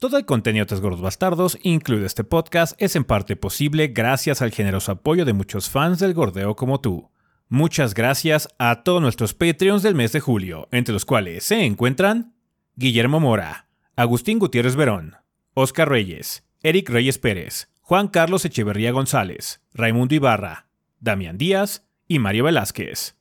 Todo el contenido de Gordos Bastardos, incluido este podcast, es en parte posible gracias al generoso apoyo de muchos fans del gordeo como tú. Muchas gracias a todos nuestros Patreons del mes de julio, entre los cuales se encuentran Guillermo Mora, Agustín Gutiérrez Verón, Oscar Reyes, Eric Reyes Pérez, Juan Carlos Echeverría González, Raimundo Ibarra, Damián Díaz y Mario Velázquez.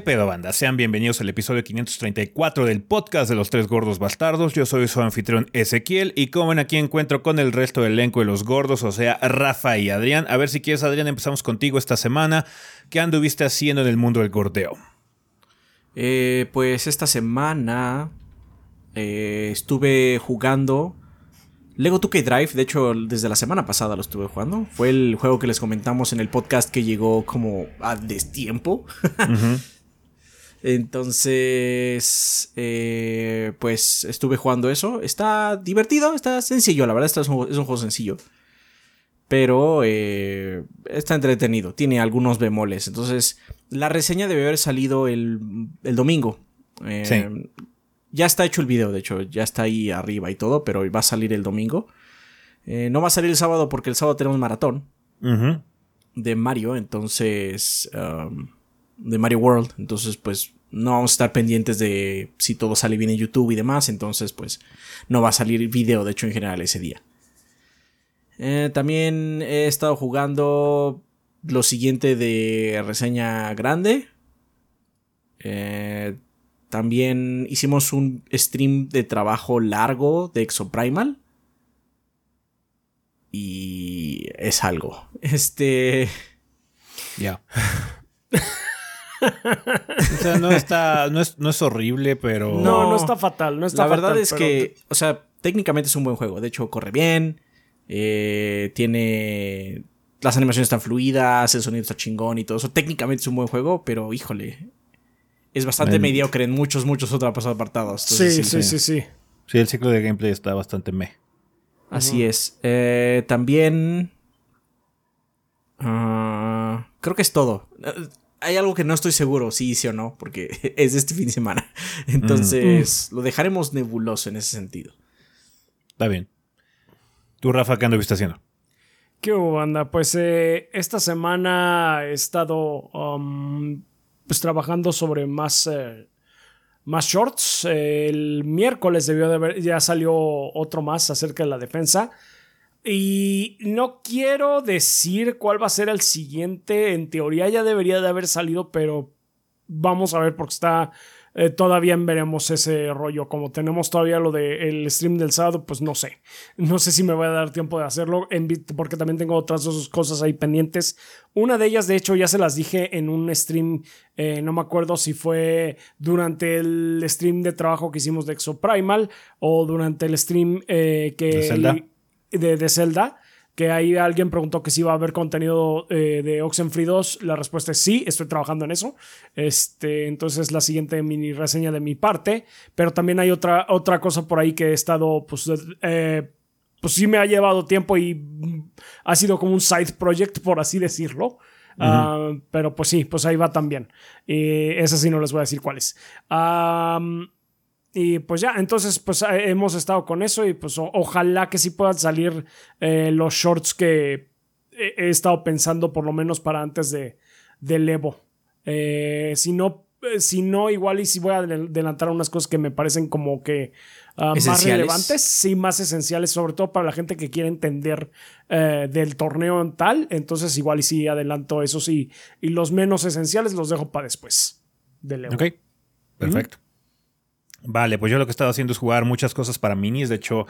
¿Qué pedo banda? Sean bienvenidos al episodio 534 del podcast de los tres gordos bastardos. Yo soy su anfitrión Ezequiel y como ven aquí encuentro con el resto del elenco de los gordos, o sea, Rafa y Adrián. A ver si quieres Adrián, empezamos contigo esta semana. ¿Qué anduviste haciendo en el mundo del gordeo? Eh, pues esta semana eh, estuve jugando Lego 2K Drive, de hecho, desde la semana pasada lo estuve jugando. Fue el juego que les comentamos en el podcast que llegó como a destiempo. Entonces, eh, pues estuve jugando eso. Está divertido, está sencillo, la verdad, es un, juego sencillo. Pero eh, está entretenido, tiene algunos bemoles. Entonces, la reseña debe haber salido el, domingo. Eh, sí. Ya está hecho el video, de hecho, ya está ahí arriba y todo, pero va a salir el domingo. No va a salir el sábado porque el sábado tenemos maratón de Mario, entonces... Um, de Mario World, entonces pues no vamos a estar pendientes de si todo sale bien en YouTube y demás, entonces pues no va a salir video, de hecho, en general ese día. Eh, también he estado jugando lo siguiente de reseña grande. Eh, también hicimos un stream de trabajo largo de Exoprimal. Y es algo. Este. Ya. o sea, no está. No es, horrible, pero. No, no está fatal. No está La verdad es que. O sea, técnicamente es un buen juego. De hecho, corre bien. Eh, tiene. Las animaciones están fluidas. El sonido está chingón y todo eso. Técnicamente es un buen juego, pero híjole es bastante mediocre en muchos, muchos otros apartados. Sí, sí, sí, sí, sí, el ciclo de gameplay está bastante me. Así es. Eh, también... Ah, creo que es todo. Hay algo que no estoy seguro si hice o no, porque es este fin de semana. Entonces, mm. lo dejaremos nebuloso en ese sentido. Está bien. ¿Tú, Rafa, qué anduviste haciendo? ¿Qué hubo, banda? Pues eh, esta semana he estado um, pues trabajando sobre más, eh, más shorts. el miércoles debió de haber, ya salió otro más acerca de la defensa. Y no quiero decir cuál va a ser el siguiente. En teoría ya debería de haber salido, pero vamos a ver porque está eh, todavía veremos ese rollo. Como tenemos todavía lo del stream del sábado, pues no sé. No sé si me voy a dar tiempo de hacerlo, porque también tengo otras dos cosas ahí pendientes. Una de ellas, de hecho, ya se las dije en un stream, eh, no me acuerdo si fue durante el stream de trabajo que hicimos de Exoprimal o durante el stream eh, que... De Zelda. de Zelda que ahí alguien preguntó que si iba a haber contenido eh, de Oxenfree 2. La respuesta es sí, estoy trabajando en eso. Este, entonces la siguiente mini reseña de mi parte. Pero también hay otra, otra cosa por ahí que he estado, pues, eh, pues sí me ha llevado tiempo y ha sido como un side project, por así decirlo. Ah, pero pues sí, pues ahí va también. Y esa sí no les voy a decir cuáles. Y pues ya, entonces pues eh, hemos estado con eso y pues ojalá que sí puedan salir eh, los shorts que he, estado pensando por lo menos para antes de, del Evo. Eh, si no, si no, igual y si voy a adelantar unas cosas que me parecen como que ah, más relevantes, sí, más esenciales, sobre todo para la gente que quiere entender del torneo en tal. Entonces igual y sí adelanto eso sí. Y los menos esenciales los dejo para después del Evo. Ok, perfecto. Vale, pues yo lo que he estado haciendo es jugar muchas cosas para minis. De hecho,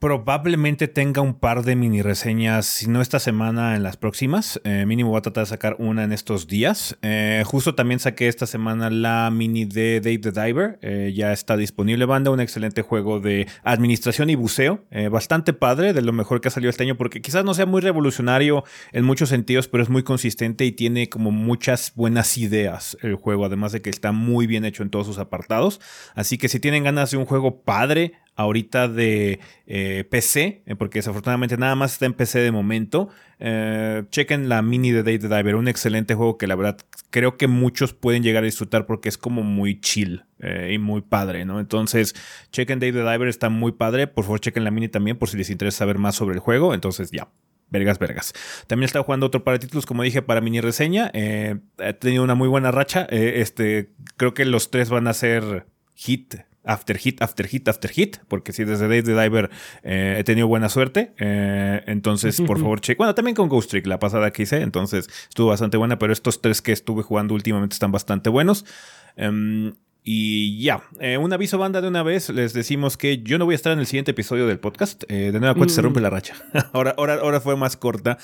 probablemente tenga un par de mini reseñas, si no esta semana, en las próximas. Eh, mínimo voy a tratar de sacar una en estos días. Eh, justo también saqué esta semana la mini de Dave the Diver. Eh, ya está disponible, banda. Un excelente juego de administración y buceo. bastante padre, de lo mejor que ha salido este año, porque quizás no sea muy revolucionario en muchos sentidos, pero es muy consistente y tiene como muchas buenas ideas el juego, además de que está muy bien hecho en todos sus apartados. Así que si tienen ganas de un juego padre, ahorita de eh, PC, eh, porque desafortunadamente nada más está en PC de momento. Eh, chequen la mini de Day the Diver, un excelente juego que la verdad creo que muchos pueden llegar a disfrutar porque es como muy chill y muy padre, ¿no? Entonces, chequen Day the Diver, está muy padre. Por favor, chequen la mini también por si les interesa saber más sobre el juego. Entonces, ya. Vergas, vergas. También estaba jugando otro par de títulos, como dije, para mini reseña. he tenido una muy buena racha. este, creo que los tres van a ser hit after hit, after hit, after hit, porque si desde Days the Diver eh, he tenido buena suerte, eh, entonces por favor cheque. Bueno, también con Ghost Trick, la pasada que hice, entonces estuvo bastante buena, pero estos tres que estuve jugando últimamente están bastante buenos. Em, y ya, eh, un aviso banda de una vez, les decimos que yo no voy a estar en el siguiente episodio del podcast. de nueva cuenta se mm. rompe la racha. ahora, ahora, ahora fue más corta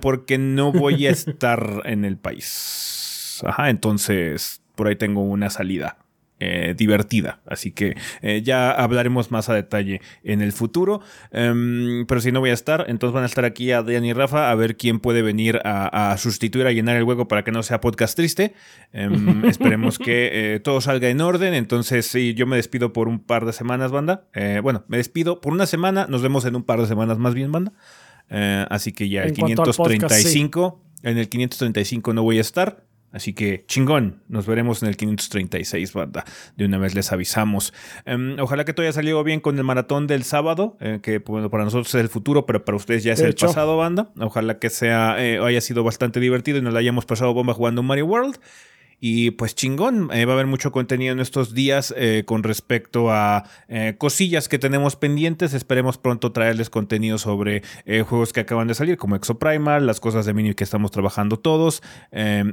porque no voy a estar en el país. Ajá, entonces por ahí tengo una salida. Eh, divertida. Así que eh, ya hablaremos más a detalle en el futuro. Em, pero si no voy a estar, entonces van a estar aquí Adrián y Rafa a ver quién puede venir a, sustituir, a llenar el hueco para que no sea podcast triste. Em, esperemos que eh, todo salga en orden. Entonces, sí, yo me despido por un par de semanas, banda. bueno, me despido por una semana. Nos vemos en un par de semanas más bien, banda. así que ya el 535. En el 535 no voy a estar. Así que chingón, nos veremos en el 536, banda. De una vez les avisamos. Em, ojalá que todo haya salido bien con el maratón del sábado, eh, que bueno, para nosotros es el futuro, pero para ustedes ya es el pasado, banda. Ojalá que sea, eh, haya sido bastante divertido y nos la hayamos pasado bomba jugando Mario World. Y pues chingón, eh, va a haber mucho contenido en estos días eh, con respecto a eh, cosillas que tenemos pendientes. Esperemos pronto traerles contenido sobre juegos que acaban de salir, como Exoprimal, las cosas de Mini que estamos trabajando todos.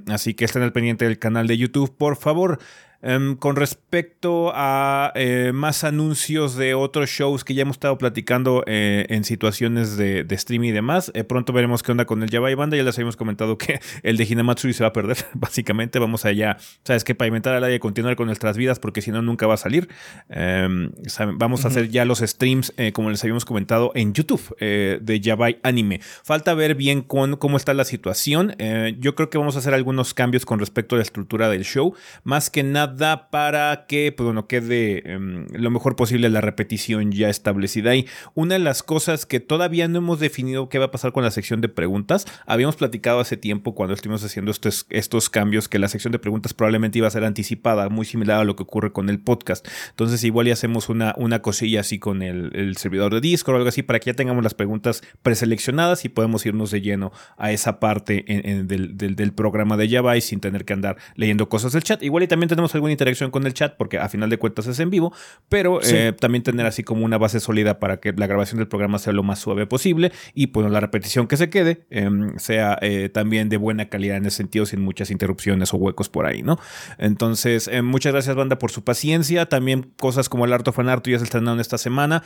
así que estén al pendiente del canal de YouTube, por favor. Em, con respecto a eh, más anuncios de otros shows que ya hemos estado platicando eh, en situaciones de, de, stream y demás, eh, pronto veremos qué onda con el Java y Banda. Ya les habíamos comentado que el de Hinamatsuri se va a perder. Básicamente, vamos allá, ¿sabes qué? Pavimentar al aire y continuar con nuestras vidas, porque si no, nunca va a salir. Em, vamos a hacer ya los streams, como les habíamos comentado, en YouTube de Java Anime. Falta ver bien con, cómo está la situación. yo creo que vamos a hacer algunos cambios con respecto a la estructura del show. Más que nada da para que, pues bueno, quede em, lo mejor posible la repetición ya establecida. Y una de las cosas que todavía no hemos definido qué va a pasar con la sección de preguntas, habíamos platicado hace tiempo cuando estuvimos haciendo estos, estos cambios que la sección de preguntas probablemente iba a ser anticipada, muy similar a lo que ocurre con el podcast. Entonces igual ya hacemos una, una cosilla así con el, servidor de Discord o algo así para que ya tengamos las preguntas preseleccionadas y podemos irnos de lleno a esa parte del, programa de Java y sin tener que andar leyendo cosas del chat. Igual y también tenemos alguna interacción con el chat, porque a final de cuentas es en vivo, pero eh, también tener así como una base sólida para que la grabación del programa sea lo más suave posible y pues la repetición que se quede em, sea eh, también de buena calidad en ese sentido, sin muchas interrupciones o huecos por ahí, ¿no? Entonces, eh, muchas gracias, banda, por su paciencia. También cosas como el Arto Fanarto ya se estrenaron esta semana.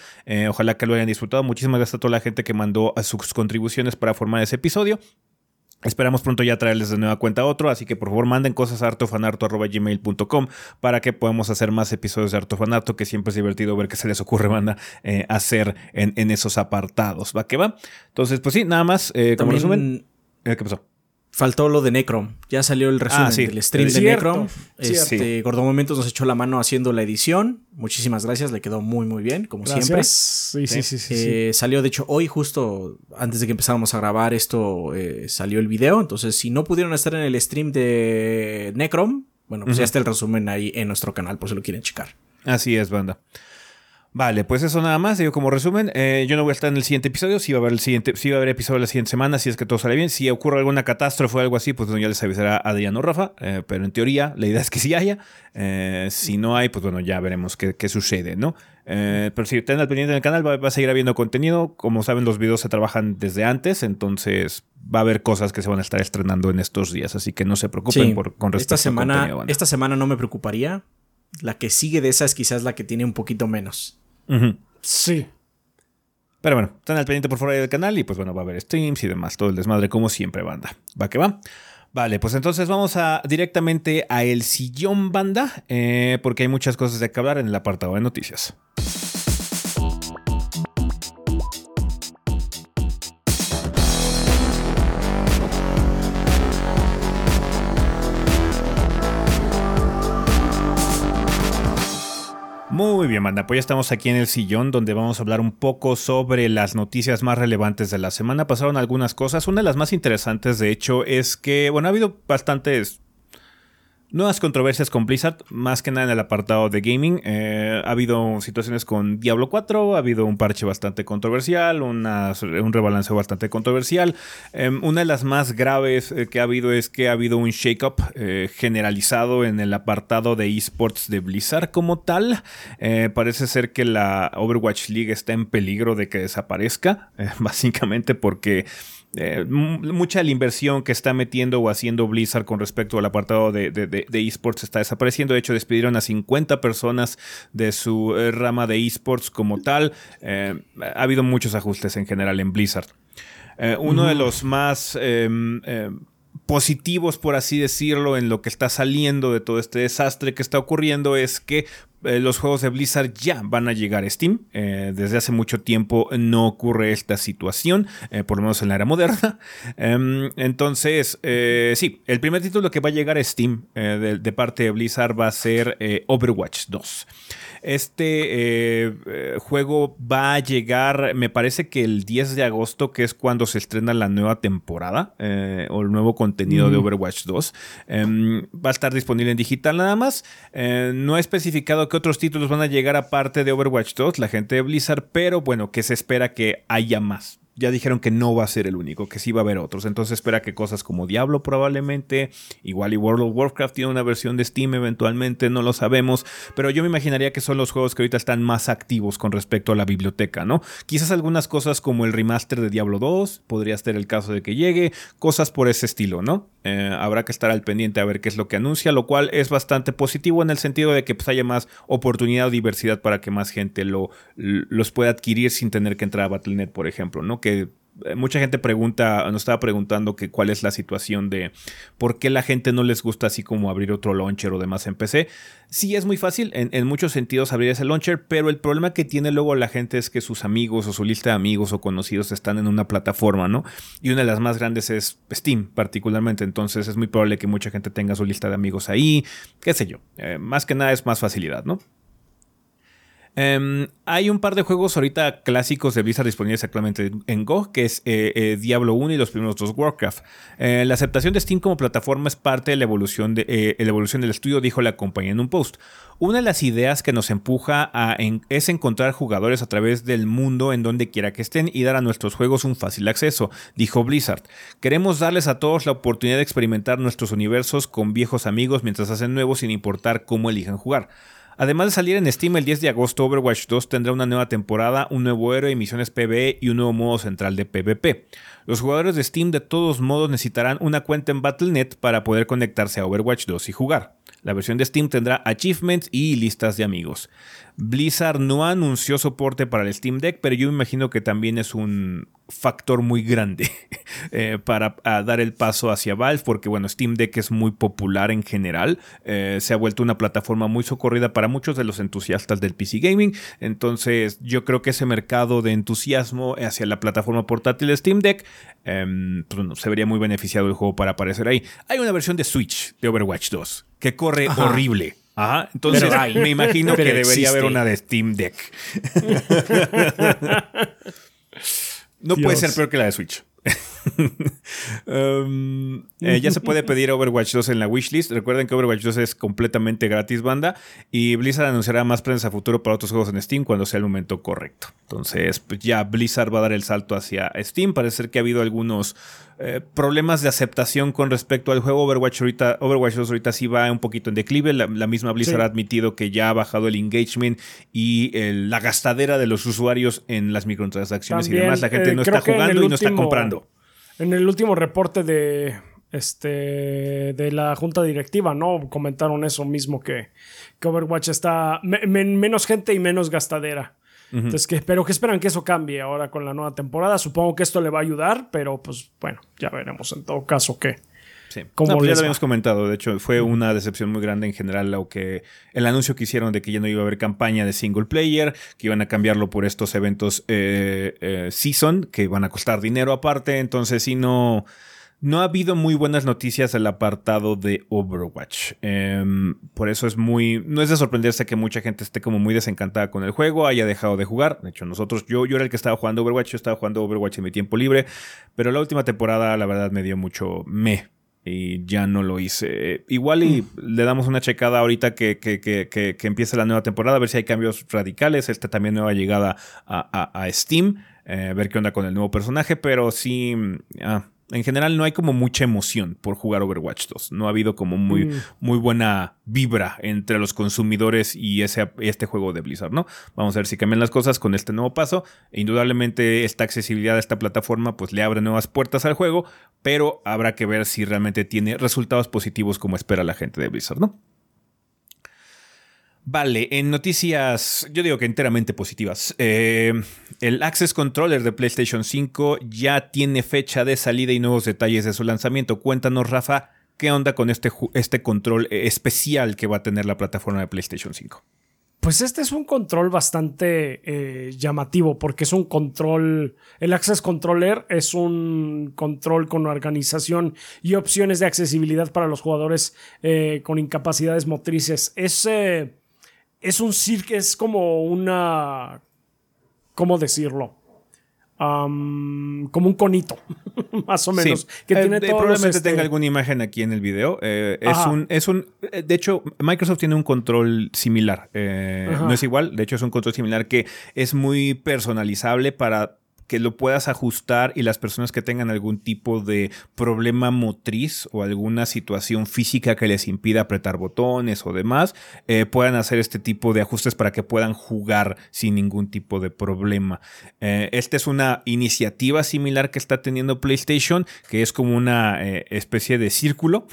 ojalá que lo hayan disfrutado. Muchísimas gracias a toda la gente que mandó sus contribuciones para formar ese episodio. Esperamos pronto ya traerles de nueva cuenta otro, así que por favor manden cosas a artofanarto.gmail.com para que podamos hacer más episodios de Artofanarto, que siempre es divertido ver qué se les ocurre, banda, eh, hacer en, esos apartados. ¿Va que va? Entonces, pues sí, nada más, eh, como resumen. Eh, ¿Qué pasó? Faltó lo de Necrom. Ya salió el resumen ah, del stream de Necrom. Este, Gordo Momentos nos echó la mano haciendo la edición. Muchísimas gracias, le quedó muy, muy bien, como siempre. Sí, sí, sí. sí, eh, Salió, de hecho, hoy, justo antes de que empezáramos a grabar esto, eh, salió el video. Entonces, si no pudieron estar en el stream de Necrom, bueno, pues ya está el resumen ahí en nuestro canal, por si lo quieren checar. Así es, banda. Vale, pues eso nada más, digo como resumen, eh, yo no voy a estar en el siguiente episodio, si va a haber el siguiente, si va a haber episodio la siguiente semana, si es que todo sale bien, si ocurre alguna catástrofe o algo así, pues bueno, ya les avisará a Adrián o Rafa, eh, pero en teoría la idea es que sí haya, eh, si no hay, pues bueno, ya veremos qué, sucede, ¿no? pero si están al pendiente del canal, va, a seguir habiendo contenido, como saben los videos se trabajan desde antes, entonces va a haber cosas que se van a estar estrenando en estos días, así que no se preocupen por, con respecto esta semana, Esta semana no me preocuparía, la que sigue de esa es quizás la que tiene un poquito menos. Sí. Pero bueno, están al pendiente por fuera del canal y pues bueno, va a haber streams y demás, todo el desmadre como siempre, banda. Va que va. Vale, pues entonces vamos a directamente a el sillón banda, eh, porque hay muchas cosas de que hablar en el apartado de noticias. Muy bien, banda. Pues ya estamos aquí en el sillón donde vamos a hablar un poco sobre las noticias más relevantes de la semana. Pasaron algunas cosas. Una de las más interesantes, de hecho, es que, bueno, ha habido bastantes Nuevas controversias con Blizzard, más que nada en el apartado de gaming. Eh, ha habido situaciones con Diablo 4, ha habido un parche bastante controversial, un rebalanceo bastante controversial. Em, una de las más graves eh, que ha habido es que ha habido un shake-up eh, generalizado en el apartado de esports de Blizzard como tal. parece ser que la Overwatch League está en peligro de que desaparezca, básicamente porque eh, mucha de la inversión que está metiendo o haciendo Blizzard con respecto al apartado de, esports está desapareciendo. De hecho, despidieron a 50 personas de su eh, rama de esports como tal. Eh, ha habido muchos ajustes en general en Blizzard. uno de los más em, em, positivos, por así decirlo, en lo que está saliendo de todo este desastre que está ocurriendo es que eh, los juegos de Blizzard ya van a llegar a Steam. Eh, desde hace mucho tiempo no ocurre esta situación, eh, por lo menos en la era moderna. Em, entonces, sí, el primer título que va a llegar a Steam de, de, parte de Blizzard va a ser Overwatch 2. Este eh, eh, juego va a llegar, me parece que el 10 de agosto, que es cuando se estrena la nueva temporada eh, o el nuevo contenido de Overwatch 2. Em, va a estar disponible en digital nada más. no he especificado qué otros títulos van a llegar aparte de Overwatch 2, la gente de Blizzard, pero bueno, que se espera que haya más ya dijeron que no va a ser el único, que sí va a haber otros. Entonces espera que cosas como Diablo probablemente, igual y World of Warcraft tiene una versión de Steam eventualmente, no lo sabemos, pero yo me imaginaría que son los juegos que ahorita están más activos con respecto a la biblioteca, ¿no? Quizás algunas cosas como el remaster de Diablo 2, podría ser el caso de que llegue, cosas por ese estilo, ¿no? Eh, habrá que estar al pendiente a ver qué es lo que anuncia, lo cual es bastante positivo en el sentido de que pues, haya más oportunidad o diversidad para que más gente lo, los pueda adquirir sin tener que entrar a Battle.net, por ejemplo, ¿no? Que eh, mucha gente pregunta, nos estaba preguntando que cuál es la situación de por qué la gente no les gusta así como abrir otro launcher o demás en PC. Sí es muy fácil en, muchos sentidos abrir ese launcher, pero el problema que tiene luego la gente es que sus amigos o su lista de amigos o conocidos están en una plataforma, ¿no? Y una de las más grandes es Steam particularmente, entonces es muy probable que mucha gente tenga su lista de amigos ahí, qué sé yo. Eh, más que nada es más facilidad, ¿no? Em, hay un par de juegos ahorita clásicos de Blizzard disponibles actualmente en Go, que es eh, eh, Diablo 1 y los primeros dos Warcraft. Eh, la aceptación de Steam como plataforma es parte de la evolución, del estudio, dijo la compañía en un post. Una de las ideas que nos empuja a es encontrar jugadores a través del mundo en donde quiera que estén y dar a nuestros juegos un fácil acceso, dijo Blizzard. Queremos darles a todos la oportunidad de experimentar nuestros universos con viejos amigos mientras hacen nuevos sin importar cómo elijan jugar. Además de salir en Steam el 10 de agosto, Overwatch 2 tendrá una nueva temporada, un nuevo héroe, misiones PvE y un nuevo modo central de PvP. Los jugadores de Steam de todos modos necesitarán una cuenta en Battle.net para poder conectarse a Overwatch 2 y jugar. La versión de Steam tendrá achievements y listas de amigos. Blizzard no anunció soporte para el Steam Deck, pero yo me imagino que también es un factor muy grande eh, para dar el paso hacia Valve, porque bueno, Steam Deck es muy popular en general, eh, se ha vuelto una plataforma muy socorrida para muchos de los entusiastas del PC Gaming, entonces yo creo que ese mercado de entusiasmo hacia la plataforma portátil Steam Deck em, pues, se vería muy beneficiado el juego para aparecer ahí. Hay una versión de Switch de Overwatch 2 que corre horrible Ajá, entonces me imagino que debería haber una de Steam Deck. no puede ser peor que la de Switch. Um, eh, ya se puede pedir Overwatch 2 en la wishlist. Recuerden que Overwatch 2 es completamente gratis, banda. Y Blizzard anunciará más prensa futuro para otros juegos en Steam cuando sea el momento correcto. Entonces, pues ya Blizzard va a dar el salto hacia Steam. Parece ser que ha habido algunos eh, problemas de aceptación con respecto al juego. Overwatch ahorita, Overwatch 2 ahorita sí va un poquito en declive. La, misma Blizzard ha admitido que ya ha bajado el engagement y la gastadera de los usuarios en las microtransacciones y demás. La gente eh, no está jugando y no está comprando. En el último reporte de este de la junta directiva, ¿no? Comentaron eso mismo que, que Overwatch está menos gente y menos gastadera. Entonces, que, pero que esperan que eso cambie ahora con la nueva temporada. Supongo que esto le va a ayudar, pero pues bueno, ya veremos en todo caso qué. Sí. Como pues ya lo habíamos comentado, de hecho fue una decepción muy grande en general lo que el anuncio que hicieron de que ya no iba a haber campaña de single player, que iban a cambiarlo por estos eventos eh, eh, season, que van a costar dinero aparte, entonces sí no... No ha habido muy buenas noticias del apartado de Overwatch. Em, por eso es muy. No es de sorprenderse que mucha gente esté como muy desencantada con el juego, haya dejado de jugar. De hecho, nosotros, yo, yo era el que estaba jugando Overwatch, yo estaba jugando Overwatch en mi tiempo libre. Pero la última temporada, la verdad, me dio mucho me. Y ya no lo hice. Igual y le damos una checada ahorita que, que, que, que, empiece la nueva temporada, a ver si hay cambios radicales. Esta también nueva llegada a, a, Steam. Eh, ver qué onda con el nuevo personaje. Pero sí. Ah, en general no hay como mucha emoción por jugar Overwatch 2. No ha habido como muy, mm. muy buena vibra entre los consumidores y ese, este juego de Blizzard, ¿no? Vamos a ver si cambian las cosas con este nuevo paso. indudablemente esta accesibilidad a esta plataforma pues le abre nuevas puertas al juego, pero habrá que ver si realmente tiene resultados positivos como espera la gente de Blizzard, ¿no? Vale, en noticias, yo digo que enteramente positivas. Eh, el Access Controller de PlayStation 5 ya tiene fecha de salida y nuevos detalles de su lanzamiento. Cuéntanos, Rafa, ¿qué onda con este, este control especial que va a tener la plataforma de PlayStation 5? Pues este es un control bastante eh, llamativo porque es un control, el Access Controller es un control con organización y opciones de accesibilidad para los jugadores eh, con incapacidades motrices. Es es un circo, es como una. ¿Cómo decirlo? como un conito, más o menos. que tiene eh, probablemente este tenga alguna imagen aquí en el video. Eh, es, un, es un. Eh, de hecho, Microsoft tiene un control similar. no es igual, de hecho, es un control similar que es muy personalizable para que lo puedas ajustar y las personas que tengan algún tipo de problema motriz o alguna situación física que les impida apretar botones o demás, eh, puedan hacer este tipo de ajustes para que puedan jugar sin ningún tipo de problema. Eh, esta es una iniciativa similar que está teniendo PlayStation, que es como una eh, especie de círculo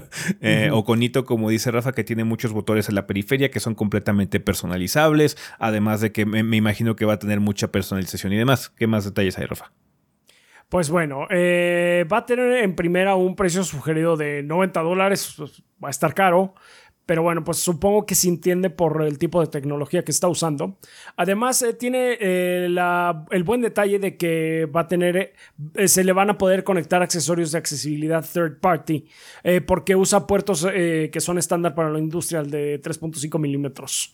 o conito, como dice Rafa, que tiene muchos botones en la periferia que son completamente personalizables, además de que me, imagino que va a tener mucha personalización y demás. ¿Qué más más detalles ahí, Rafa? Pues bueno, eh, va a tener en primera un precio sugerido de 90 dólares, pues, va a estar caro, pero bueno, pues supongo que se entiende por el tipo de tecnología que está usando. Además, eh, tiene eh, el buen detalle de que va a tener, se le van a poder conectar accesorios de accesibilidad third party, porque usa puertos que son estándar para la industria de 3.5 milímetros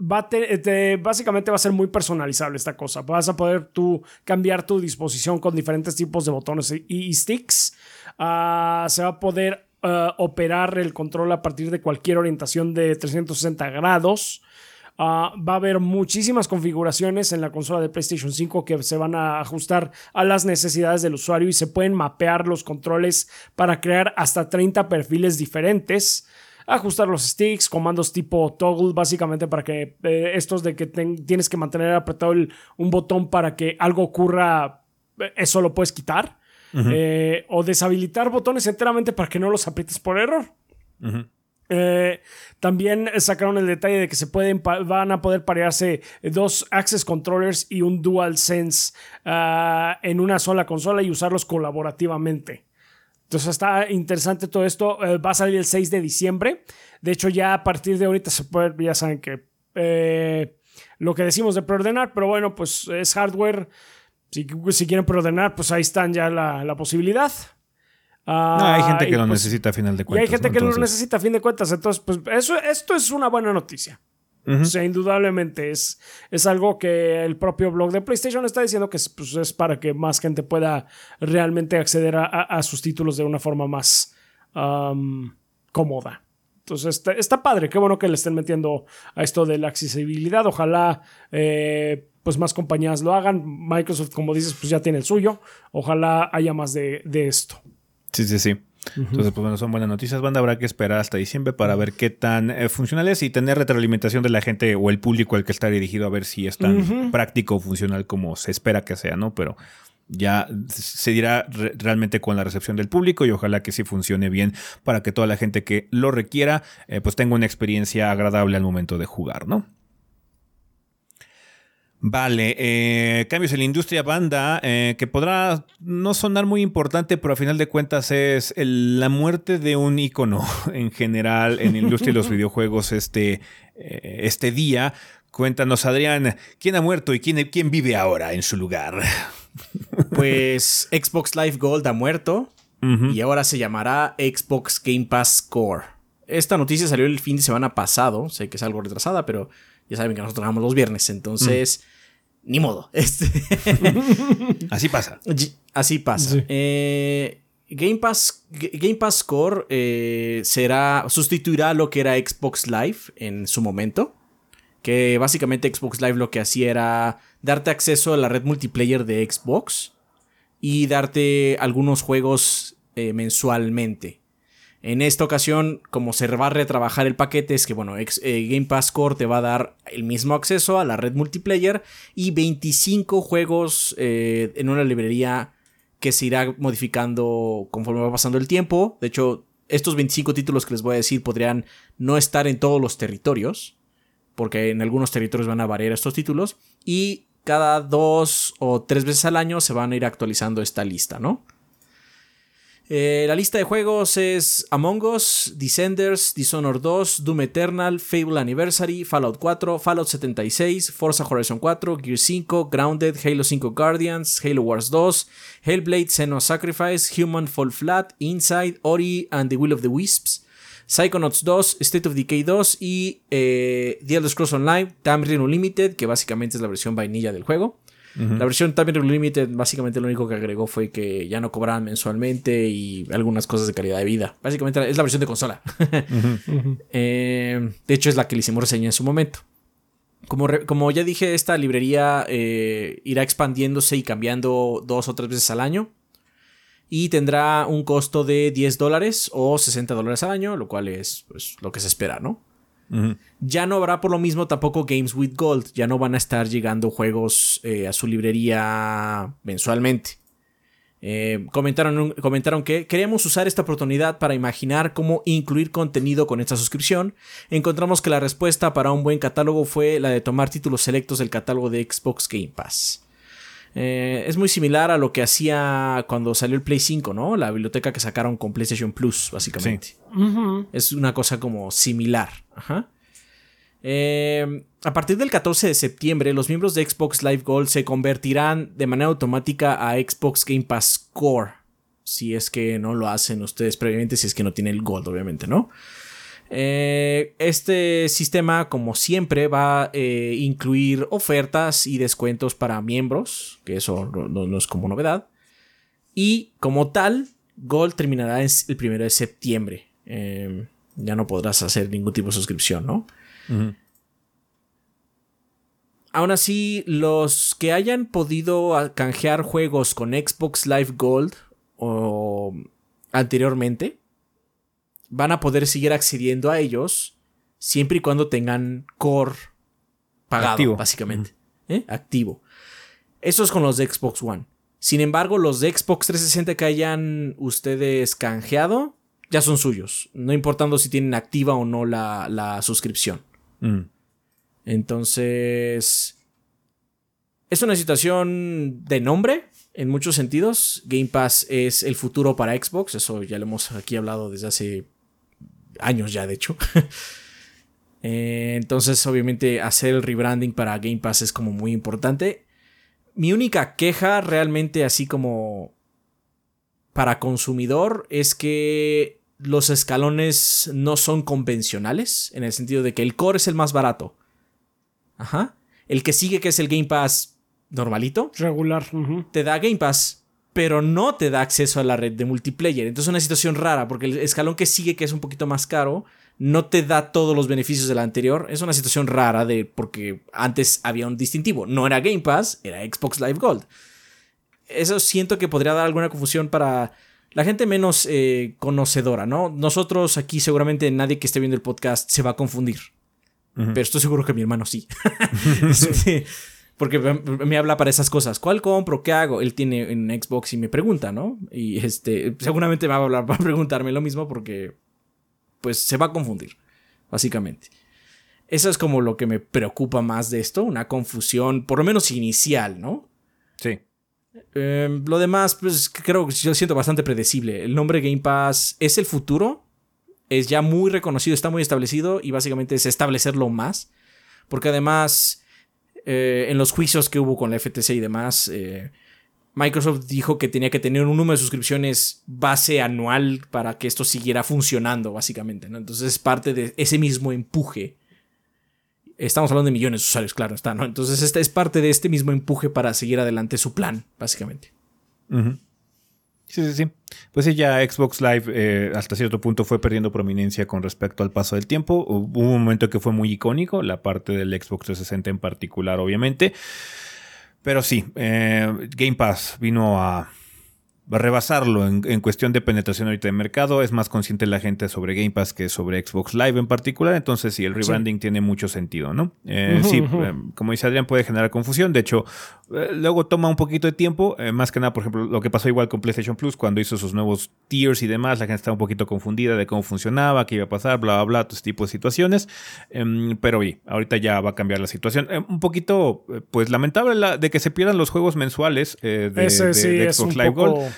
va básicamente va a ser muy personalizable esta cosa. Vas a poder tú cambiar tu disposición con diferentes tipos de botones y, sticks. Ah, se va a poder ah, operar el control a partir de cualquier orientación de 360 grados. Ah, va a haber muchísimas configuraciones en la consola de PlayStation 5 que se van a ajustar a las necesidades del usuario y se pueden mapear los controles para crear hasta 30 perfiles diferentes ajustar los sticks, comandos tipo toggle, básicamente para que eh, estos de que tienes que mantener apretado un botón para que algo ocurra, eh, eso lo puedes quitar. Eh, o deshabilitar botones enteramente para que no los aprietes por error. también sacaron el detalle de que se pueden van a poder parearse dos Access Controllers y un Dual Sense ah, en una sola consola y usarlos colaborativamente. Entonces está interesante todo esto. Eh, va a salir el 6 de diciembre. De hecho, ya a partir de ahorita se puede, ya saben que eh, lo que decimos de preordenar, pero bueno, pues es hardware. Si, quieren preordenar, pues ahí están ya la, posibilidad. hay gente que lo pues, necesita a final de cuentas. Y hay gente que lo necesita a fin de cuentas. Entonces, pues eso, esto es una buena noticia. O sea, indudablemente es, es algo que el propio blog de PlayStation está diciendo que es, pues, es para que más gente pueda realmente acceder a, sus títulos de una forma más cómoda. Entonces está, padre, qué bueno que le estén metiendo a esto de la accesibilidad. Ojalá eh, pues más compañías lo hagan. Microsoft, como dices, pues ya tiene el suyo. Ojalá haya más de, de esto. Sí, sí, sí. Entonces, pues bueno, son buenas noticias, banda. Habrá que esperar hasta diciembre para ver qué tan eh, funcional es y tener retroalimentación de la gente o el público al que está dirigido a ver si es tan práctico o funcional como se espera que sea, ¿no? Pero ya se dirá realmente con la recepción del público y ojalá que sí funcione bien para que toda la gente que lo requiera, eh, pues tenga una experiencia agradable al momento de jugar, ¿no? Vale, eh, cambios en la industria banda, eh, que podrá no sonar muy importante, pero a final de cuentas es la muerte de un icono en general en la industria de los videojuegos este, eh, este día. Cuéntanos, Adrián, ¿quién ha muerto y quién, quién vive ahora en su lugar? Pues Xbox Live Gold ha muerto y ahora se llamará Xbox Game Pass Core. Esta noticia salió el fin de semana pasado, sé que es algo retrasada, pero ya saben que nosotros trabajamos los viernes, entonces mm. Ni modo. Este así pasa. Así pasa. Eh, Game Pass, Game Pass Core eh, será, sustituirá lo que era Xbox Live en su momento. Que básicamente Xbox Live lo que hacía era darte acceso a la red multiplayer de Xbox y darte algunos juegos eh, mensualmente. En esta ocasión, como se va a retrabajar el paquete, es que bueno, eh, Game Pass Core te va a dar el mismo acceso a la red multiplayer y 25 juegos eh, en una librería que se irá modificando conforme va pasando el tiempo. De hecho, estos 25 títulos que les voy a decir podrían no estar en todos los territorios, porque en algunos territorios van a variar estos títulos, y cada dos o tres veces al año se van a ir actualizando esta lista, ¿no? Eh, la lista de juegos es Among Us, Descenders, Dishonored 2, Doom Eternal, Fable Anniversary, Fallout 4, Fallout 76, Forza Horizon 4, Gear 5, Grounded, Halo 5 Guardians, Halo Wars 2, Hellblade, Senua Sacrifice, Human Fall Flat, Inside, Ori and the Will of the Wisps, Psychonauts 2, State of Decay 2 y eh, The Elder Scrolls Online, Tamriel Unlimited, que básicamente es la versión vainilla del juego. La versión Time Unlimited básicamente lo único que agregó fue que ya no cobraban mensualmente y algunas cosas de calidad de vida. Básicamente es la versión de consola. Eh, de hecho es la que le hicimos reseña en su momento. Como, como ya dije, esta librería eh, irá expandiéndose y cambiando dos o tres veces al año. Y tendrá un costo de 10 dólares o 60 dólares al año, lo cual es pues, lo que se espera, ¿no? Ya no habrá por lo mismo tampoco Games with Gold, ya no van a estar llegando juegos eh, a su librería mensualmente. Eh, comentaron, comentaron que queríamos usar esta oportunidad para imaginar cómo incluir contenido con esta suscripción. Encontramos que la respuesta para un buen catálogo fue la de tomar títulos selectos del catálogo de Xbox Game Pass. Eh, es muy similar a lo que hacía cuando salió el Play 5, ¿no? La biblioteca que sacaron con PlayStation Plus, básicamente. Es una cosa como similar. Eh, a partir del 14 de septiembre, los miembros de Xbox Live Gold se convertirán de manera automática a Xbox Game Pass Core. Si es que no lo hacen ustedes previamente, si es que no tienen el Gold, obviamente, ¿no? Eh, este sistema, como siempre, va a eh, incluir ofertas y descuentos para miembros, que eso no, es como novedad. Y como tal, Gold terminará el primero de septiembre. Em, ya no podrás hacer ningún tipo de suscripción, ¿no? Aún así, los que hayan podido canjear juegos con Xbox Live Gold o anteriormente, van a poder seguir accediendo a ellos siempre y cuando tengan core pagado, básicamente. ¿Eh? Activo. Eso es con los de Xbox One. Sin embargo, los de Xbox 360 que hayan ustedes canjeado ya son suyos, no importando si tienen activa o no la, suscripción. Mm. Entonces, es una situación de nombre en muchos sentidos. Game Pass es el futuro para Xbox, eso ya lo hemos aquí hablado desde hace años ya, de hecho. Eh, entonces, obviamente, hacer el rebranding para Game Pass es como muy importante. Mi única queja realmente así como para consumidor es que los escalones no son convencionales, en el sentido de que el core es el más barato. Ajá. El que sigue, que es el Game Pass normalito. Regular. Te da Game Pass pero no te da acceso a la red de multiplayer. Entonces es una situación rara, porque el escalón que sigue, que es un poquito más caro, no te da todos los beneficios de la anterior. Es una situación rara de porque antes había un distintivo. No era Game Pass, era Xbox Live Gold. Eso siento que podría dar alguna confusión para la gente menos eh, conocedora, ¿no? Nosotros aquí seguramente nadie que esté viendo el podcast se va a confundir. Pero estoy seguro que mi hermano sí. sí porque me habla para esas cosas. ¿Cuál compro? ¿Qué hago? Él tiene en Xbox y me pregunta, ¿no? Y este, seguramente me va a hablar para preguntarme lo mismo porque, pues, se va a confundir, básicamente. Eso es como lo que me preocupa más de esto, una confusión, por lo menos inicial, ¿no? Sí. Em, lo demás, pues creo que yo siento bastante predecible. El nombre Game Pass es el futuro, es ya muy reconocido, está muy establecido y básicamente es establecerlo más. Porque además, eh, en los juicios que hubo con la FTC y demás, eh, Microsoft dijo que tenía que tener un número de suscripciones base anual para que esto siguiera funcionando, básicamente. ¿no? Entonces es parte de ese mismo empuje Estamos hablando de millones de usuarios, claro, está, ¿no? Entonces, esta es parte de este mismo empuje para seguir adelante su plan, básicamente. Sí, sí, sí. Pues sí, ya Xbox Live eh, hasta cierto punto fue perdiendo prominencia con respecto al paso del tiempo. Hubo un momento que fue muy icónico, la parte del Xbox 360 en particular, obviamente. Pero sí, eh, Game Pass vino a rebasarlo en, cuestión de penetración ahorita de mercado. Es más consciente la gente sobre Game Pass que sobre Xbox Live en particular. Entonces, sí, el rebranding tiene mucho sentido, ¿no? Eh, sí, eh, como dice Adrián, puede generar confusión. De hecho, luego toma un poquito de tiempo. más que nada, por ejemplo, lo que pasó igual con PlayStation Plus cuando hizo sus nuevos tiers y demás. La gente estaba un poquito confundida de cómo funcionaba, qué iba a pasar, bla, bla, bla, todo este tipo de situaciones. Em, pero, sí, ahorita ya va a cambiar la situación. un poquito, pues, lamentable la, de que se pierdan los juegos mensuales de, Xbox Live Gold.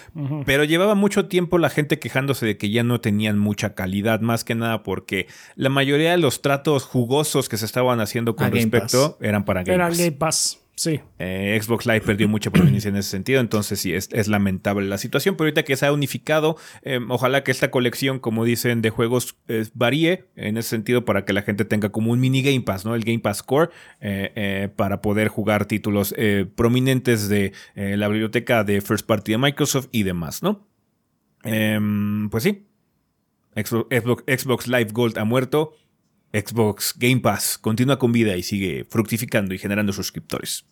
Pero llevaba mucho tiempo la gente quejándose de que ya no tenían mucha calidad, más que nada porque la mayoría de los tratos jugosos que se estaban haciendo con respecto eran para Game Pass. Game Pass. Sí. Eh, Xbox Live perdió mucha prominencia en ese sentido, entonces sí, es, lamentable la situación, pero ahorita que se ha unificado, em, ojalá que esta colección, como dicen, de juegos eh, varíe en ese sentido para que la gente tenga como un mini Game Pass, ¿no? El Game Pass Core, eh, para poder jugar títulos prominentes de la biblioteca de First Party de Microsoft y demás, ¿no? Em, pues sí, Xbox Live Gold ha muerto. Xbox Game Pass continúa con vida y sigue fructificando y generando suscriptores.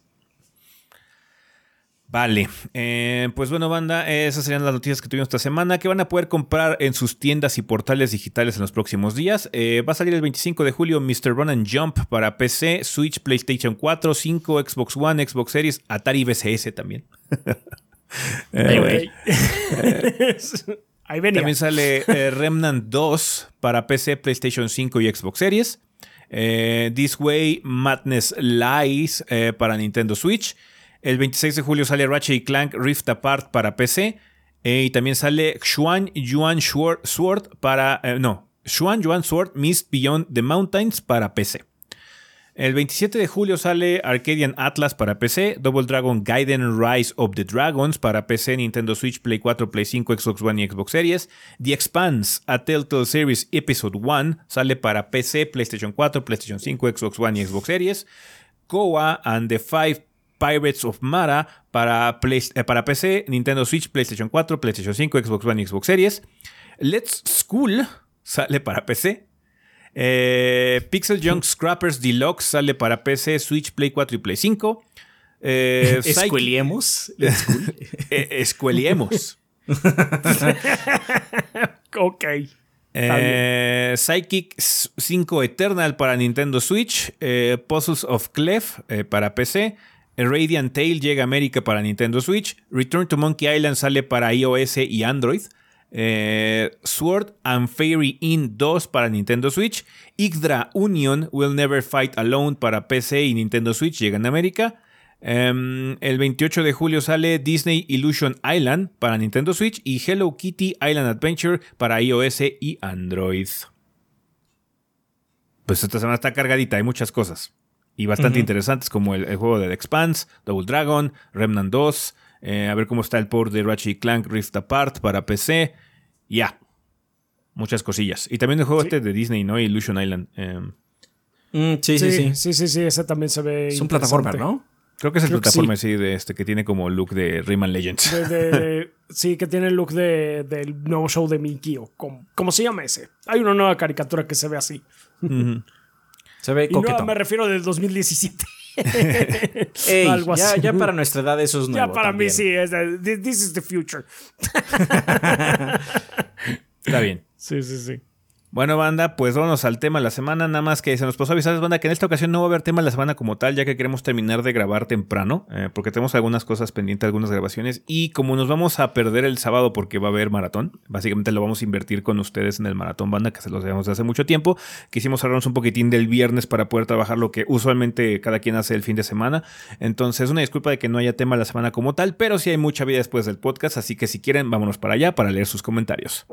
Vale, eh, pues bueno, banda, esas serían las noticias que tuvimos esta semana que van a poder comprar en sus tiendas y portales digitales en los próximos días. Eh, va a salir el 25 de julio Mr. Run and Jump para PC, Switch, PlayStation 4, 5, Xbox One, Xbox Series, Atari VCS también. eh, Ahí venía. También sale Remnant 2 para PC, PlayStation 5 y Xbox Series. This Way Madness Lies para Nintendo Switch. El 26 de julio sale Ratchet Clank Rift Apart para PC. Eh, y también sale Xuan Yuan Sword para. Eh, no, Xuan Yuan Sword Mist Beyond the Mountains para PC. El 27 de julio sale Arcadian Atlas para PC, Double Dragon Gaiden Rise of the Dragons para PC, Nintendo Switch, Play 4, Play 5, Xbox One y Xbox Series. The Expanse, a Telltale Series Episode 1 sale para PC, PlayStation 4, PlayStation 5, Xbox One y Xbox Series. Koa and the Five Pirates of Mara para, eh, para PC, Nintendo Switch, PlayStation 4, PlayStation 5, Xbox One y Xbox Series. Let's School sale para PC. Eh, Pixel Junk Scrappers Deluxe sale para PC, Switch, Play 4 y Play 5. Eh, Escueliemos. Eh, escueliemos. ok. Eh, Psychic 5 Eternal para Nintendo Switch, Puzzles of Clef para PC, Radiant Tail llega a América para Nintendo Switch. Return to Monkey Island sale para iOS y Android. Eh, Sword and Fairy Inn 2 para Nintendo Switch. Yggdra Union Will Never Fight Alone para PC y Nintendo Switch llegan a América. Em, el 28 de julio sale Disney Illusion Island para Nintendo Switch y Hello Kitty Island Adventure para iOS y Android. Pues esta semana está cargadita, hay muchas cosas y bastante interesantes como el, juego de The Expanse, Double Dragon, Remnant 2, eh, a ver cómo está el port de Ratchet Clank Rift Apart para PC. Ya. Muchas cosillas. Y también el juego este de Disney, ¿no? Illusion Island. Em. Mm, sí, sí, sí, sí, sí. Sí, ese también se ve. Es un plataforma, ¿no? Creo que es el plataforma, sí. de este, que tiene como look de Rayman Legends. sí, que tiene el look de, del nuevo show de Mickey o como, se llama ese. Hay una nueva caricatura que se ve así. Se ve y me refiero del 2017. Algo ya, así. ya, para nuestra edad eso es nuevo. Ya para mí sí, es this is the future. Está bien. Sí, sí, sí. Bueno, banda, pues vámonos al tema de la semana. Nada más que se nos pasó avisar, banda, que en esta ocasión no va a haber tema de la semana como tal, ya que queremos terminar de grabar temprano, eh, porque tenemos algunas cosas pendientes, algunas grabaciones. Y como nos vamos a perder el sábado porque va a haber maratón, básicamente lo vamos a invertir con ustedes en el maratón, banda, que se los debemos de hace mucho tiempo. Quisimos ahorrarnos un poquitín del viernes para poder trabajar lo que usualmente cada quien hace el fin de semana. Entonces, una disculpa de que no haya tema la semana como tal, pero sí hay mucha vida después del podcast, así que si quieren, vámonos para allá para leer sus comentarios.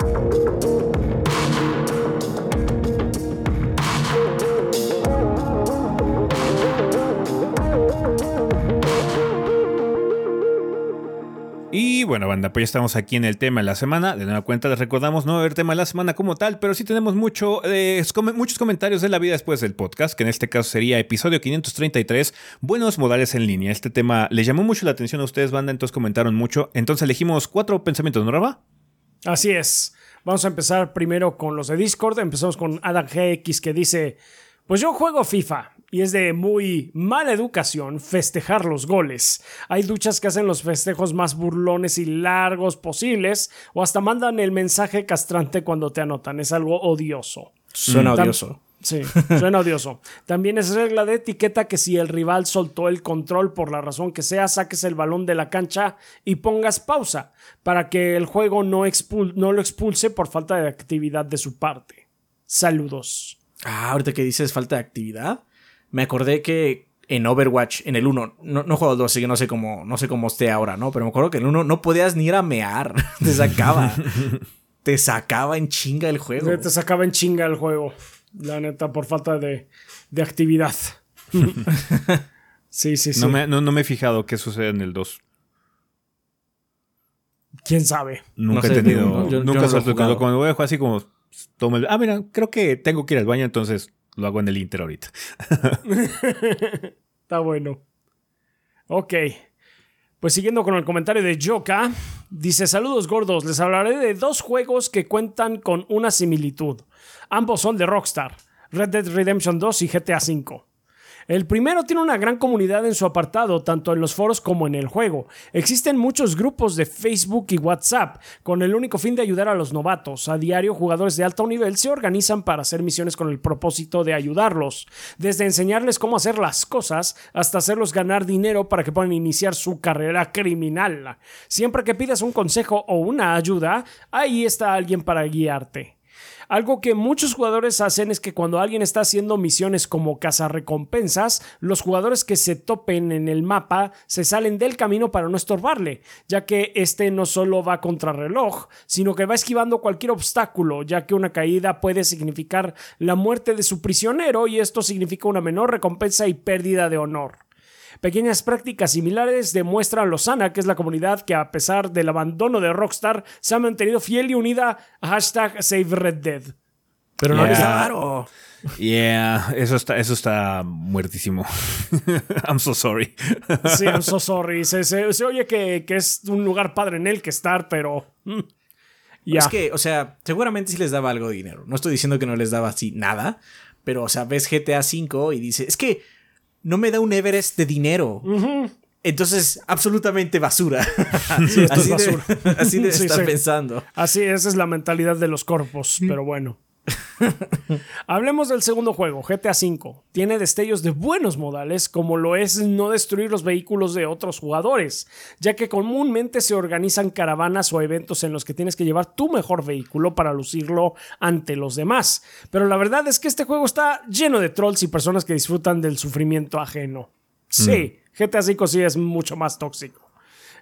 Y bueno, banda, pues ya estamos aquí en el tema de la semana. De nueva cuenta les recordamos no haber tema de la semana como tal, pero sí tenemos mucho, eh, muchos comentarios de la vida después del podcast, que en este caso sería episodio 533, buenos modales en línea. Este tema les llamó mucho la atención a ustedes, banda, entonces comentaron mucho. Entonces elegimos cuatro pensamientos, ¿no, Raba? Así es. Vamos a empezar primero con los de Discord. Empezamos con Adam GX que dice, pues yo juego FIFA y es de muy mala educación festejar los goles. Hay duchas que hacen los festejos más burlones y largos posibles o hasta mandan el mensaje castrante cuando te anotan. Es algo odioso. Suena odioso. Sí, suena odioso. También es regla de etiqueta que si el rival soltó el control por la razón que sea, saques el balón de la cancha y pongas pausa para que el juego no, no lo expulse por falta de actividad de su parte. Saludos. Ah, ahorita que dices falta de actividad me acordé que en Overwatch, en el 1, no, no juego el 2, así que no sé cómo, no sé cómo esté ahora, ¿no? Pero me acuerdo que en el 1 no podías ni ir a mear. Te sacaba. te sacaba en chinga el juego. Te sacaba en chinga el juego. La neta, por falta de, de actividad. sí, sí, sí. No me, no, me, he fijado qué sucede en el 2. ¿Quién sabe? Nunca he tenido. nunca he cuando, cuando voy a jugar así como. Tomo el, ah, mira, creo que tengo que ir al baño, entonces lo hago en el Inter ahorita. Está bueno. Ok. Pues siguiendo con el comentario de Joka, dice: Saludos gordos, les hablaré de dos juegos que cuentan con una similitud. Ambos son de Rockstar: Red Dead Redemption 2 y GTA V. El primero tiene una gran comunidad en su apartado, tanto en los foros como en el juego. Existen muchos grupos de Facebook y WhatsApp, con el único fin de ayudar a los novatos. A diario, jugadores de alto nivel se organizan para hacer misiones con el propósito de ayudarlos, desde enseñarles cómo hacer las cosas hasta hacerlos ganar dinero para que puedan iniciar su carrera criminal. Siempre que pidas un consejo o una ayuda, ahí está alguien para guiarte. Algo que muchos jugadores hacen es que cuando alguien está haciendo misiones como cazarrecompensas, los jugadores que se topen en el mapa se salen del camino para no estorbarle, ya que este no solo va contra reloj, sino que va esquivando cualquier obstáculo, ya que una caída puede significar la muerte de su prisionero y esto significa una menor recompensa y pérdida de honor. Pequeñas prácticas similares demuestran Lozana, que es la comunidad que a pesar del abandono de Rockstar se ha mantenido fiel y unida a hashtag Save Red Dead. Pero no es raro. Yeah, eso está, eso está muertísimo. I'm so sorry. sí, I'm so sorry. Se, oye que, es un lugar padre en el que estar, pero. Mm, es que, o sea, seguramente sí les daba algo de dinero. No estoy diciendo que no les daba así nada, pero, o sea, ves GTA V y dice, es que no me da un Everest de dinero. Entonces, absolutamente basura. Sí, esto así, es basura. así de estar pensando. Así, esa es la mentalidad de los corpos, pero bueno. Hablemos del segundo juego, GTA V. Tiene destellos de buenos modales, como lo es no destruir los vehículos de otros jugadores, ya que comúnmente se organizan caravanas o eventos en los que tienes que llevar tu mejor vehículo para lucirlo ante los demás. Pero la verdad es que este juego está lleno de trolls y personas que disfrutan del sufrimiento ajeno. Sí, mm. GTA V sí es mucho más tóxico.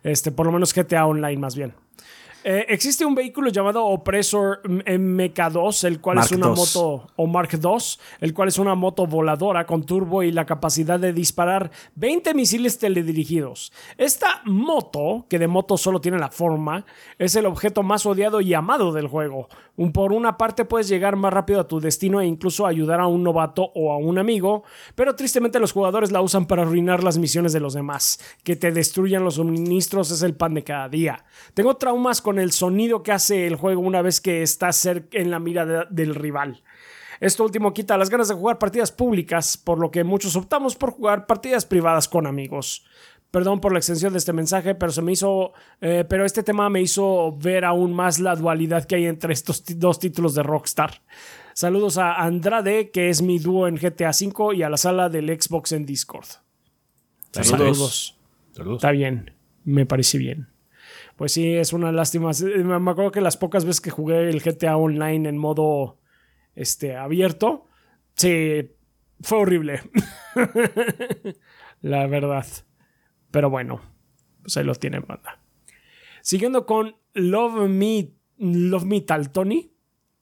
Este, por lo menos GTA Online más bien. Eh, existe un vehículo llamado Oppressor MK2, el cual es una moto, o Mark II, el cual es una moto voladora con turbo y la capacidad de disparar 20 misiles teledirigidos. Esta moto, que de moto solo tiene la forma, es el objeto más odiado y amado del juego. Por una parte puedes llegar más rápido a tu destino e incluso ayudar a un novato o a un amigo, pero tristemente los jugadores la usan para arruinar las misiones de los demás. Que te destruyan los suministros es el pan de cada día. Tengo traumas con el sonido que hace el juego una vez que estás cerca en la mira del rival. Esto último quita las ganas de jugar partidas públicas, por lo que muchos optamos por jugar partidas privadas con amigos. Perdón por la extensión de este mensaje, pero se me hizo. Eh, pero este tema me hizo ver aún más la dualidad que hay entre estos dos títulos de Rockstar. Saludos a Andrade, que es mi dúo en GTA V, y a la sala del Xbox en Discord. Saludos. Saludos. Está bien, me parece bien. Pues sí, es una lástima. Me me acuerdo que las pocas veces que jugué el GTA Online en modo este, abierto, sí, fue horrible. La verdad. Pero bueno, pues ahí lo tienen, banda. Siguiendo con Love Me, Love Metal Tony.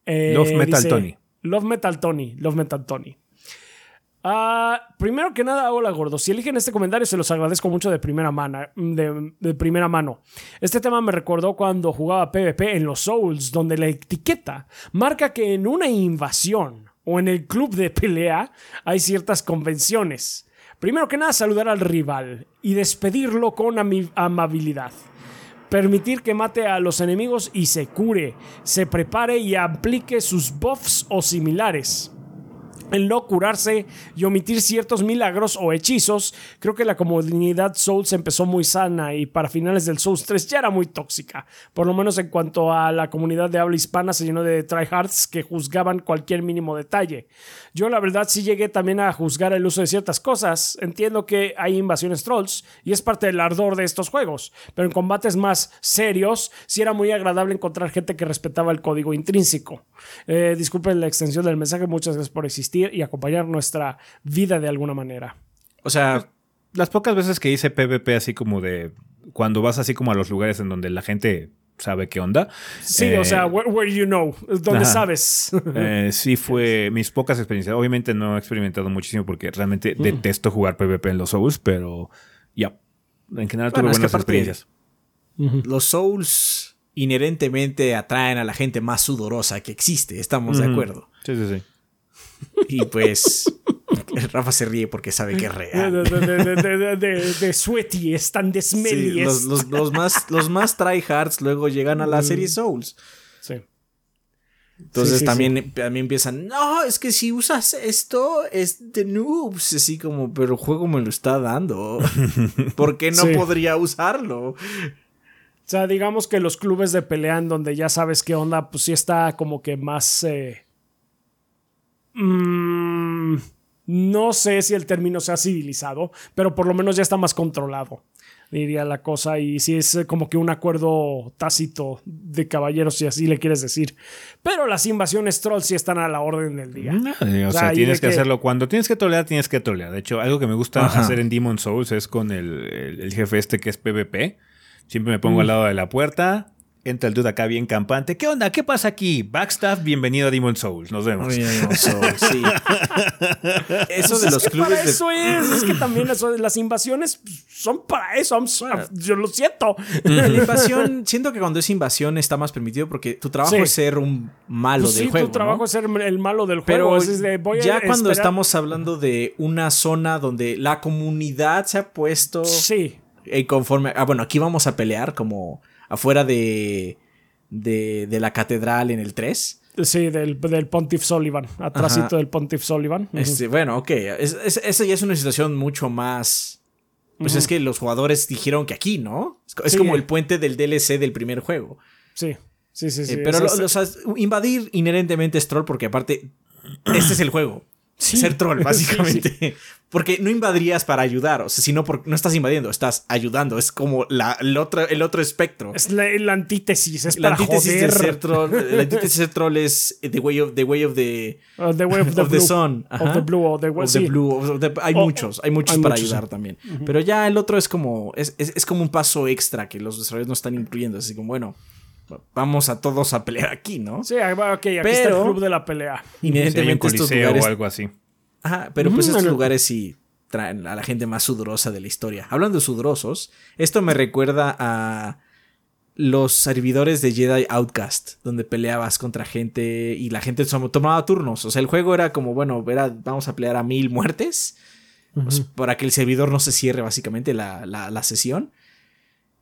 eh, Love Metal dice- Tony. Love Metal Tony. Love Metal Tony. Ah, primero que nada, hola gordos. Si eligen este comentario, se los agradezco mucho de primera, mano, de, de primera mano. Este tema me recordó cuando jugaba PvP en los Souls, donde la etiqueta marca que en una invasión o en el club de pelea hay ciertas convenciones. Primero que nada, saludar al rival y despedirlo con amabilidad. Permitir que mate a los enemigos y se cure, se prepare y aplique sus buffs o similares el no curarse y omitir ciertos milagros o hechizos, creo que la comunidad Souls empezó muy sana y para finales del Souls 3 ya era muy tóxica. Por lo menos en cuanto a la comunidad de habla hispana se llenó de tryhards que juzgaban cualquier mínimo detalle. Yo la verdad sí llegué también a juzgar el uso de ciertas cosas. Entiendo que hay invasiones trolls y es parte del ardor de estos juegos, pero en combates más serios sí era muy agradable encontrar gente que respetaba el código intrínseco. Eh, disculpen la extensión del mensaje, muchas gracias por existir y acompañar nuestra vida de alguna manera. O sea, Las pocas veces que hice PvP así como de... Cuando vas así como a los lugares en donde la gente sabe qué onda. Sí, eh, o sea, where, where you know, donde ajá. sabes. Eh, sí fue mis pocas experiencias. Obviamente no he experimentado muchísimo porque realmente detesto jugar PvP en los Souls, pero ya. En general Bueno, tuve es que buenas experiencias. los Souls inherentemente atraen a la gente más sudorosa que existe, estamos de acuerdo. Sí, sí, sí. Y pues Rafa se ríe porque sabe que es real. de, de, de, de, sweaty, están de Sí, smelly. los, los- los más, los más tryhards luego llegan a la serie Souls. Sí. Entonces Sí, sí, también, también empiezan, no, es que si usas esto es de noobs, así como, pero el juego me lo está dando. ¿Por qué no podría usarlo? O sea, digamos que los clubes de pelea en donde ya sabes qué onda, pues sí está como que más... eh, mm, no sé si el término sea civilizado, pero por lo menos ya está más controlado, diría la cosa. Y sí es eh, como que un acuerdo tácito de caballeros, si así le quieres decir. Pero las invasiones trolls sí están a la orden del día. Eh, o O sea, tienes que, que- hacerlo. Cuando tienes que trolear, tienes que trolear. De hecho, algo que me gusta Ajá. hacer en Demon Souls es con el, el- el jefe este que es PvP. Siempre me pongo al lado de la puerta. Entra el dude acá bien campante. ¿Qué onda? ¿Qué pasa aquí? Backstaff, bienvenido a Demon Souls. Nos vemos. No, Souls, sí. Eso de es los que clubes para de eso es, es que también eso- las invasiones son para eso. Yo lo siento. La invasión, siento que cuando es invasión está más permitido porque tu trabajo Sí. es ser un malo Pues del sí, juego. tu trabajo ¿no? es ser el malo del juego. Pero es de, voy a ya cuando esperar- estamos hablando de una zona donde la comunidad se ha puesto Sí, eh, conforme. Ah, bueno, aquí vamos a pelear como afuera de, de, de la catedral en el 3. sí, del, del Pontiff Sullivan. Atrásito Ajá. del Pontiff Sullivan. Este, bueno, ok. Es, es- esa ya es una situación mucho más. Pues es que los jugadores dijeron que aquí, ¿no? Es, co- es Sí. como el puente del DLC del primer juego. Sí, sí, sí. sí. Eh, pero Eso lo- es- lo- o sea, invadir inherentemente es troll porque aparte este es el juego. Sí. Ser troll, Sí, básicamente. Porque no invadirías para ayudar. O sea, sino porque no estás invadiendo, estás ayudando. Es como la, el, otro, el otro espectro. es la, la antítesis. Es la para antítesis joder. de ser troll. La antítesis de ser troll es the way of the way of the, Uh, the way of the, of the sun. Of Ajá. the blue. O the, of sí. the blue. of the- hay O- muchos, hay muchos hay para muchos, ayudar sí. también. Pero ya el otro es como es, es, es como un paso extra que los desarrolladores no están incluyendo. Así como, bueno, vamos a todos a pelear aquí, ¿no? Sí, ok, aquí está Pero- el club de la pelea. Inherentemente estos coliseo lugares o algo así. Ajá, pero pues Mm, estos no. lugares sí traen a la gente más sudorosa de la historia. Hablando de sudorosos, esto me recuerda a los servidores de Jedi Outcast, donde peleabas contra gente y la gente tomaba turnos. O sea, el juego era como, bueno, era, vamos a pelear a mil muertes pues, para que el servidor no se cierre básicamente la, la- la sesión.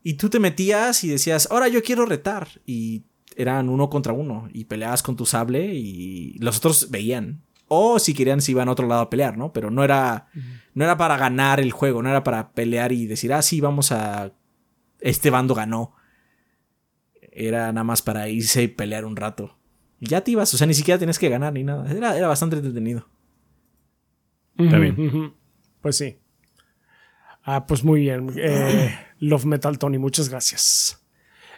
Y tú te metías y decías, ahora yo quiero retar. Y eran uno contra uno. Y peleabas con tu sable y los otros veían. O si querían se iban a otro lado a pelear, ¿no? Pero no era, no era para ganar el juego, no era para pelear y decir, ah, sí, vamos a... Este bando ganó. Era nada más para irse y pelear un rato. Y ya te ibas, o sea, ni siquiera tenías que ganar ni nada. Era, era bastante entretenido. Está bien. Pues sí. Ah, pues muy bien. Eh, Love Metal Tony, muchas gracias.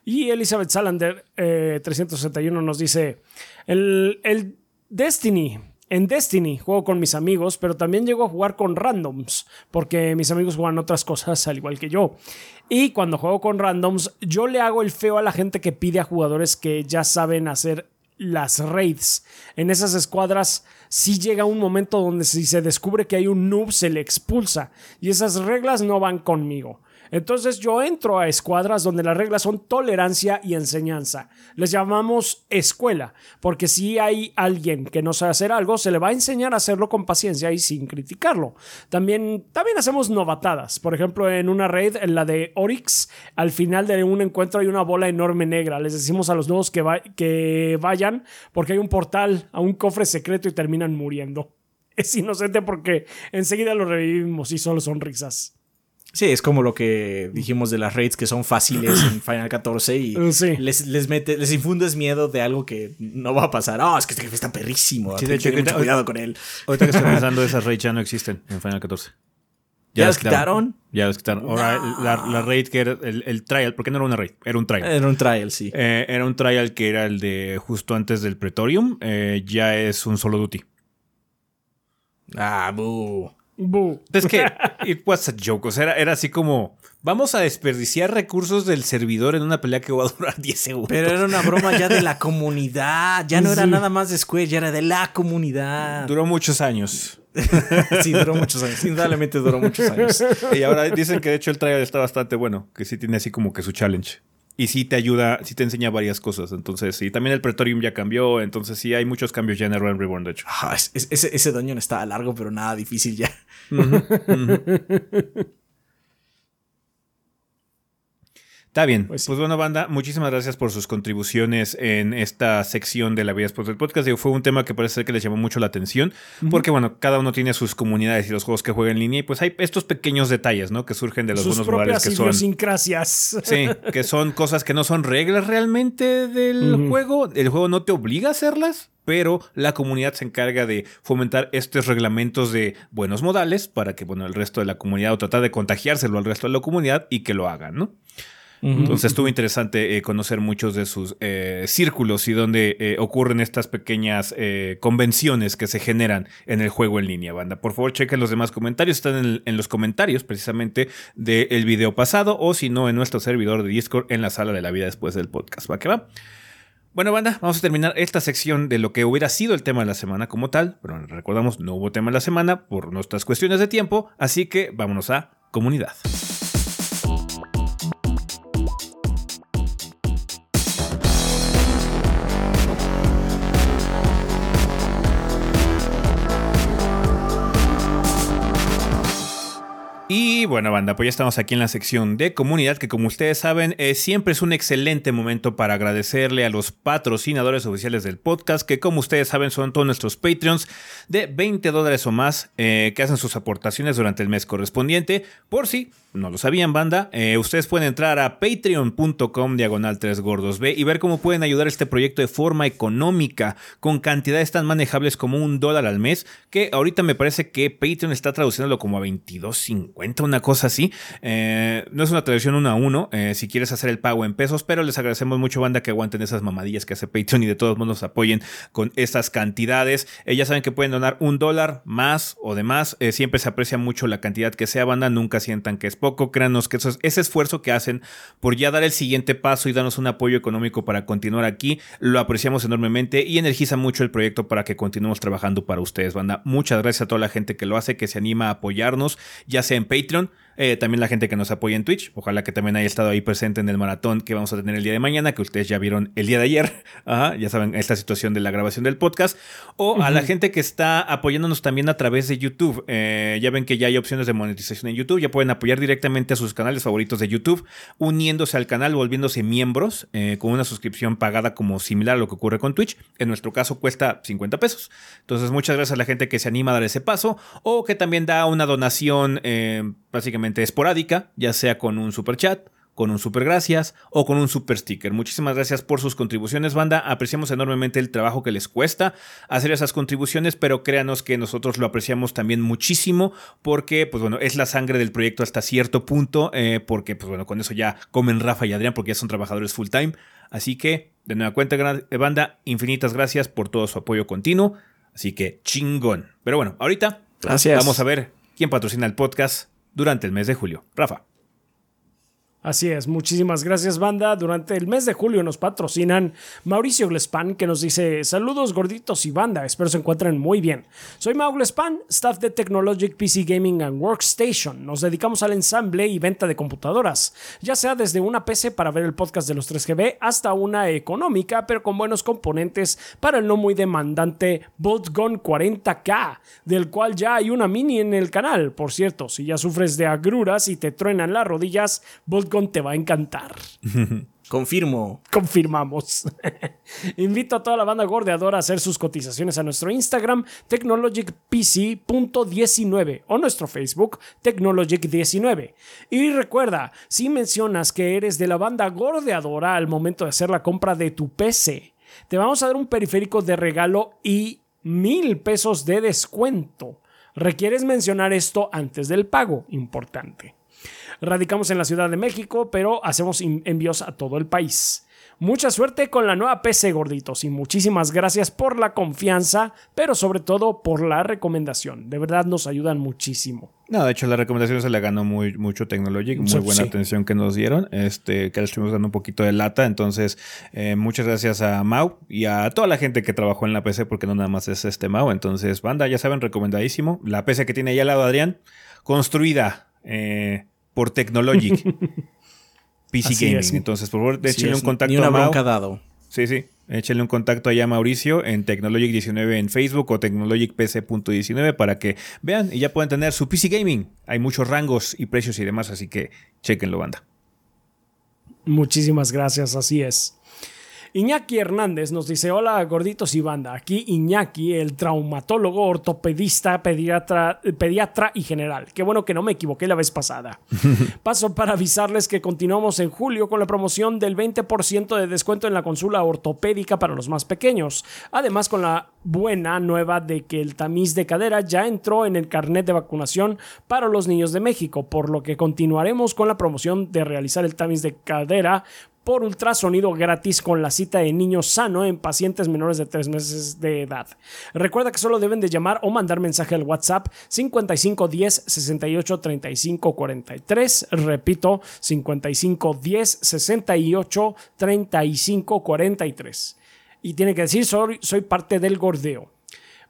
Y Elizabeth Salander, eh, 361, nos dice: el Destiny. En Destiny juego con mis amigos, pero también llego a jugar con randoms, porque mis amigos juegan otras cosas al igual que yo. Y cuando juego con randoms, yo le hago el feo a la gente que pide a jugadores que ya saben hacer las raids. En esas escuadras sí llega un momento donde si se descubre que hay un noob se le expulsa y esas reglas no van conmigo. Entonces yo entro a escuadras donde las reglas son tolerancia y enseñanza. Les llamamos escuela, porque si hay alguien que no sabe hacer algo, se le va a enseñar a hacerlo con paciencia y sin criticarlo. También, también hacemos novatadas. Por ejemplo, en una raid, en la de Oryx, al final de un encuentro hay una bola enorme negra. Les decimos a los nuevos que, que vayan porque hay un portal a un cofre secreto y terminan muriendo. Es inocente porque enseguida lo revivimos y solo son risas. Sí, es como lo que dijimos de las raids que son fáciles en Final 14 y sí. les, les mete, les infundes miedo de algo que no va a pasar. Oh, es que este jefe está perrísimo. Sí, de que hecho, tener mucho cuidado con él. Ahorita que estoy pensando, esas raids ya no existen en Final 14. ¿Ya las quitaron? Ya las quitaron. Ahora, la, la raid que era el, el trial, porque no era una raid, era un trial. Era un trial, sí. Eh, era un trial que era el de justo antes del Pretorium. eh, ya es un solo duty. Ah, bu. Es que it was a joke. O sea, era, era así como vamos a desperdiciar recursos del servidor en una pelea que va a durar 10 segundos. Pero era una broma ya de la comunidad. Ya no era nada más de Square, ya era de la comunidad. Duró muchos años. sí, duró muchos años. Indudablemente duró muchos años. Y ahora dicen que de hecho el trial está bastante bueno, que sí tiene así como que su challenge. Y sí te ayuda, sí te enseña varias cosas. Entonces, sí, también el Pretorium ya cambió. Entonces, sí, hay muchos cambios ya en el Realm Reborn, de hecho. Ah, es- es- ese, ese dungeon estaba largo, pero nada difícil ya. Está bien. Pues, Pues bueno, banda, muchísimas gracias por sus contribuciones en esta sección de la vida después del podcast. Digo, fue un tema que parece ser que les llamó mucho la atención, porque bueno, cada uno tiene sus comunidades y los juegos que juega en línea y pues hay estos pequeños detalles, ¿no? Que surgen de los Sus buenos modales propias que son... idiosincrasias. Sí, que son cosas que no son reglas realmente del juego. El juego no te obliga a hacerlas, pero la comunidad se encarga de fomentar estos reglamentos de buenos modales para que, bueno, el resto de la comunidad o tratar de contagiárselo al resto de la comunidad y que lo hagan, ¿no? Entonces estuvo interesante eh, conocer muchos de sus eh, círculos y donde eh, ocurren estas pequeñas convenciones que se generan en el juego en línea, banda. Por favor, chequen los demás comentarios. Están en los comentarios precisamente del video pasado o si no en nuestro servidor de Discord en la sala de la vida después del podcast. ¿Va que va? Bueno, banda, vamos a terminar esta sección de lo que hubiera sido el tema de la semana como tal. Pero recordamos, no hubo tema de la semana por nuestras cuestiones de tiempo. Así que vámonos a comunidad. Y bueno, banda, pues ya estamos aquí en la sección de comunidad, que como ustedes saben, eh, siempre es un excelente momento para agradecerle a los patrocinadores oficiales del podcast, que como ustedes saben son todos nuestros Patreons de 20 dólares o más, eh, que hacen sus aportaciones durante el mes correspondiente. Por si no lo sabían, banda, eh, ustedes pueden entrar a patreon.com diagonal 3 gordos B y ver cómo pueden ayudar a este proyecto de forma económica, con cantidades tan manejables como un dólar al mes, que ahorita me parece que Patreon está traduciéndolo como a 22.50, una cosa así. Eh, no es una traducción uno a uno, eh, si quieres hacer el pago en pesos, pero les agradecemos mucho, banda, que aguanten esas mamadillas que hace Patreon y de todos modos apoyen con estas cantidades. Ya saben que pueden donar un dólar más o de más. Eh, siempre se aprecia mucho la cantidad que sea, banda. Nunca sientan que es poco. Créanos que eso es- ese esfuerzo que hacen por ya dar el siguiente paso y darnos un apoyo económico para continuar aquí, lo apreciamos enormemente y energiza mucho el proyecto para que continuemos trabajando para ustedes, banda. Muchas gracias a toda la gente que lo hace, que se anima a apoyarnos, ya sea en Patreon. Eh, también la gente que nos apoya en Twitch. Ojalá que también haya estado ahí presente en el maratón que vamos a tener el día de mañana, que ustedes ya vieron el día de ayer. Ajá, ya saben, esta situación de la grabación del podcast. O a la gente que está apoyándonos también a través de YouTube. Eh, ya ven que ya hay opciones de monetización en YouTube. Ya pueden apoyar directamente a sus canales favoritos de YouTube, uniéndose al canal, volviéndose miembros eh, con una suscripción pagada como similar a lo que ocurre con Twitch. En nuestro caso cuesta 50 pesos. Entonces, muchas gracias a la gente que se anima a dar ese paso o que también da una donación eh, esporádica, ya sea con un super chat con un super gracias o con un super sticker. Muchísimas gracias por sus contribuciones, banda. Apreciamos enormemente el trabajo que les cuesta hacer esas contribuciones, pero créanos que nosotros lo apreciamos también muchísimo porque, pues bueno, es la sangre del proyecto hasta cierto punto, eh, porque, pues bueno, con eso ya comen Rafa y Adrián porque ya son trabajadores full time. Así que, de nueva cuenta, banda, infinitas gracias por todo su apoyo continuo. Así que, chingón. Pero bueno, ahorita Gracias. vamos a ver quién patrocina el podcast durante el mes de julio. Rafa. Así es, muchísimas gracias banda. Durante el mes de julio nos patrocinan Mauricio Glespan que nos dice saludos gorditos y banda, espero se encuentren muy bien. Soy Mau Glespan, staff de Technologic PC Gaming and Workstation. Nos dedicamos al ensamble y venta de computadoras, ya sea desde una PC para ver el podcast de los 3GB hasta una económica pero con buenos componentes para el no muy demandante Boltgun 40K, del cual ya hay una mini en el canal. Por cierto, si ya sufres de agruras y te truenan las rodillas, te va a encantar. Confirmo. Confirmamos. Invito a toda la banda gordeadora a hacer sus cotizaciones a nuestro Instagram, technologicpc.19 o nuestro Facebook, Technologic19. Y recuerda, si mencionas que eres de la banda gordeadora al momento de hacer la compra de tu PC, te vamos a dar un periférico de regalo y mil pesos de descuento. Requieres mencionar esto antes del pago, importante. Radicamos en la Ciudad de México, pero hacemos envíos a todo el país. Mucha suerte con la nueva PC, gorditos, y muchísimas gracias por la confianza, pero sobre todo por la recomendación. De verdad nos ayudan muchísimo. No, de hecho la recomendación se le ganó muy, mucho Technologic, muy buena atención que nos dieron, este, que le estuvimos dando un poquito de lata, entonces eh, muchas gracias a Mau y a toda la gente que trabajó en la PC, porque no nada más es este Mau, entonces banda, ya saben, recomendadísimo. La PC que tiene ahí al lado Adrián, construida eh, por Technologic. PC Gaming. Entonces, por favor, échenle un contacto a Mau. dado. Sí, sí. Échenle un contacto allá a Mauricio en Technologic19 en Facebook o technologicpc.19 para que vean y ya puedan tener su PC Gaming. Hay muchos rangos y precios y demás, así que chequenlo, banda. Muchísimas gracias, así es. Iñaki Hernández nos dice, hola gorditos y banda, aquí Iñaki, el traumatólogo, ortopedista, pediatra, pediatra y general. Qué bueno que no me equivoqué la vez pasada. Paso para avisarles que continuamos en julio con la promoción del 20% de descuento en la consulta ortopédica para los más pequeños. Además con la buena nueva de que el tamiz de cadera ya entró en el carnet de vacunación para los niños de México, por lo que continuaremos con la promoción de realizar el tamiz de cadera por ultrasonido gratis con la cita de niño sano en pacientes menores de 3 meses de edad. Recuerda que solo deben de llamar o mandar mensaje al WhatsApp 5510 68 35 43. Repito, 5510 68 35 43. Y tiene que decir, soy, soy parte del gordeo.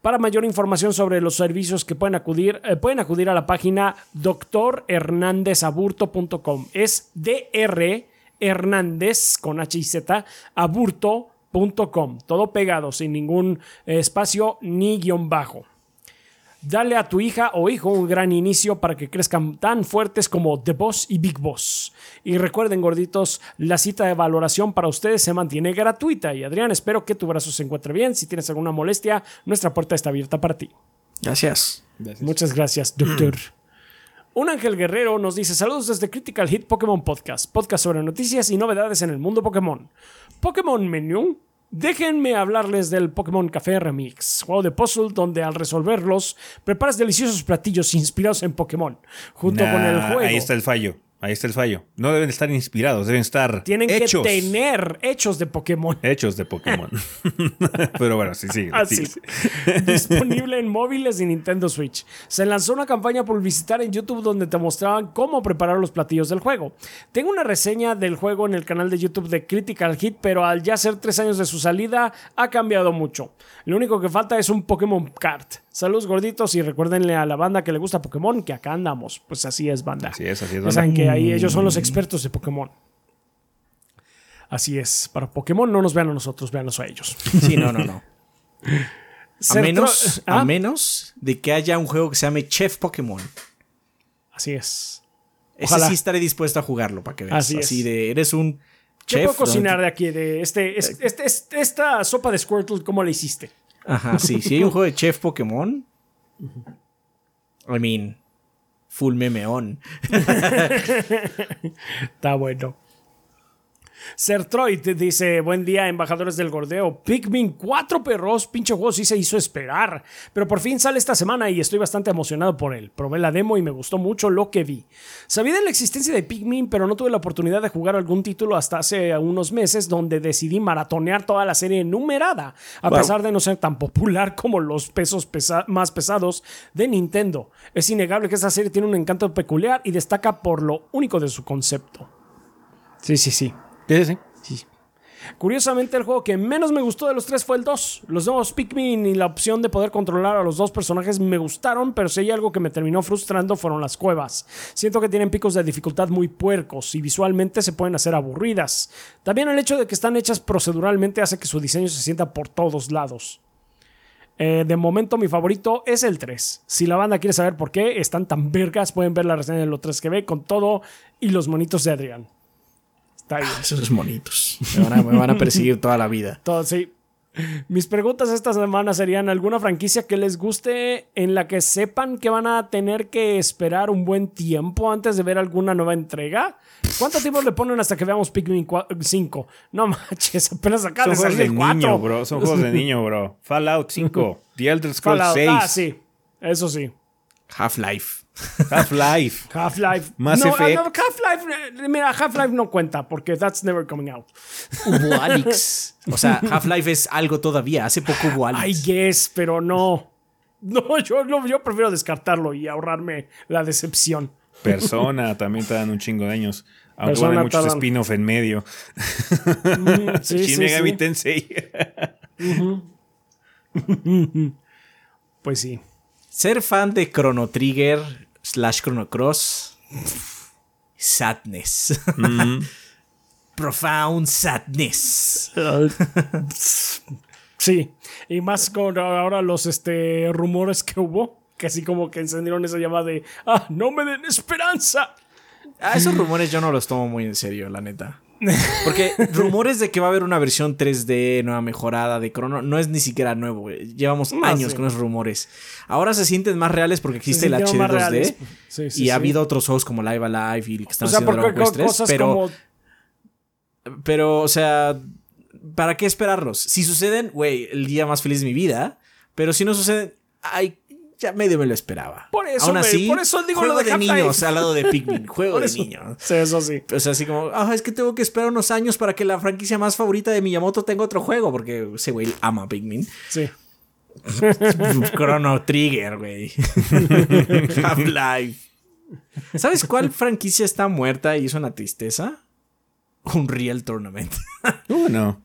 Para mayor información sobre los servicios que pueden acudir, eh, pueden acudir a la página doctorhernandezaburto.com. Es DR Hernández con H y Z, aburto.com. Todo pegado, sin ningún espacio ni guion bajo. Dale a tu hija o hijo un gran inicio para que crezcan tan fuertes como The Boss y Big Boss. Y recuerden, gorditos, la cita de valoración para ustedes se mantiene gratuita. Y Adrián, espero que tu brazo se encuentre bien. Si tienes alguna molestia, nuestra puerta está abierta para ti. Gracias. Muchas gracias, doctor. Un ángel guerrero nos dice saludos desde Critical Hit Pokémon Podcast, podcast sobre noticias y novedades en el mundo Pokémon. Pokémon Menú. Déjenme hablarles del Pokémon Café Remix, juego de puzzle donde al resolverlos preparas deliciosos platillos inspirados en Pokémon, junto con el juego. Ahí está el fallo. Ahí está el fallo. No deben estar inspirados, deben estar Tienen que tener hechos de Pokémon. Hechos de Pokémon. Pero bueno, sí, sí. Así. Ah, Disponible en móviles y Nintendo Switch. Se lanzó una campaña publicitaria en YouTube donde te mostraban cómo preparar los platillos del juego. Tengo una reseña del juego en el canal de YouTube de Critical Hit, pero al ya ser tres años de su salida, ha cambiado mucho. Lo único que falta es un Pokémon Card. Saludos gorditos y recuérdenle a la banda que le gusta Pokémon que acá andamos. Pues así es, banda. Así es, así es. Banda. saben que ahí ellos son los expertos de Pokémon. Así es. Para Pokémon no nos vean a nosotros, véanos a ellos. Sí, no, no, no. a, menos, a ¿Ah? menos de que haya un juego que se llame Chef Pokémon. Así es. Ese sí estaré dispuesto a jugarlo para que veas. Así, Así de, eres un chef. ¿Qué puedo cocinar de aquí? De este, este, este, esta sopa de Squirtle, ¿cómo la hiciste? Ajá, sí. Si hay un juego de Chef Pokémon. I mean. Full memeón. Está bueno. Sertroid dice, buen día, embajadores del gordeo. Pikmin 4 perros, pinche juego sí se hizo esperar. Pero por fin sale esta semana y estoy bastante emocionado por él. Probé la demo y me gustó mucho lo que vi. Sabía de la existencia de Pikmin, pero no tuve la oportunidad de jugar algún título hasta hace unos meses donde decidí maratonear toda la serie numerada, a pesar de no ser tan popular como los pesos pesa más pesados de Nintendo. Es innegable que esta serie tiene un encanto peculiar y destaca por lo único de su concepto. Sí, sí, sí. Sí, sí. Curiosamente, el juego que menos me gustó de los tres fue el 2. Los nuevos Pikmin y la opción de poder controlar a los dos personajes me gustaron, pero si hay algo que me terminó frustrando fueron las cuevas. Siento que tienen picos de dificultad muy puercos y visualmente se pueden hacer aburridas. También el hecho de que están hechas proceduralmente hace que su diseño se sienta por todos lados. Eh, de momento mi favorito es el 3. Si la banda quiere saber por qué están tan vergas, pueden ver la reseña de los 3 que ve con todo y los monitos de Adrián. Está bien. Esos monitos. Me van, a, me van a perseguir toda la vida. Todo, sí. Mis preguntas esta semana serían alguna franquicia que les guste en la que sepan que van a tener que esperar un buen tiempo antes de ver alguna nueva entrega. ¿Cuánto tiempo le ponen hasta que veamos Pikmin 5? No manches, apenas acaba Son de juegos de el 4. niño, bro. Son juegos de niño, bro. Fallout 5, The Elder Scrolls Fallout. 6, Ah, sí. Eso sí. Half-Life. Half-Life. Half-Life. Mass no, Effect. no, Half-Life. eh, Mira, Half-Life no cuenta porque that's never coming out. Hubo Alex. O sea, Half-Life es algo todavía. Hace poco hubo I Alex. guess, pero no. No, yo, no, yo prefiero descartarlo y ahorrarme la decepción. Persona también te dan un chingo de años. Aunque Persona hay muchos spin-off en medio. Sí, Shin sí, Megami sí. Tensei. Pues sí. Ser fan de Chrono Trigger slash Chrono Cross. Sadness. Profound sadness. Sí. Y más con ahora los este, rumores que hubo. Que así como que encendieron esa llamada de ¡Ah, no me den esperanza! Ah, esos rumores yo no los tomo muy en serio, la neta. Porque rumores de que va a haber una versión 3D nueva mejorada de Chrono no es ni siquiera nuevo. Llevamos No, años sí. con esos rumores. Ahora se sienten más reales porque existe el HD más 2D. reales. Sí, sí, y ha habido otros juegos como Live Alive y que están O sea, haciendo Dragon Quest co- 3, cosas pero, como. pero, o sea, ¿para qué esperarlos? Si suceden, güey, el día más feliz de mi vida. Pero si no suceden, ay, ya medio me lo esperaba. Por eso, Aún así, por eso digo juego lo de niños al lado de Pikmin. Juego de niños. Sí, eso sí. O sea, así como, ah, es que tengo que esperar unos años para que la franquicia más favorita de Miyamoto tenga otro juego, porque ese güey ama Pikmin. Sí. Chrono Trigger, güey. Half-Life. ¿Sabes cuál franquicia está muerta y es una tristeza? Un Real Tournament. Uh,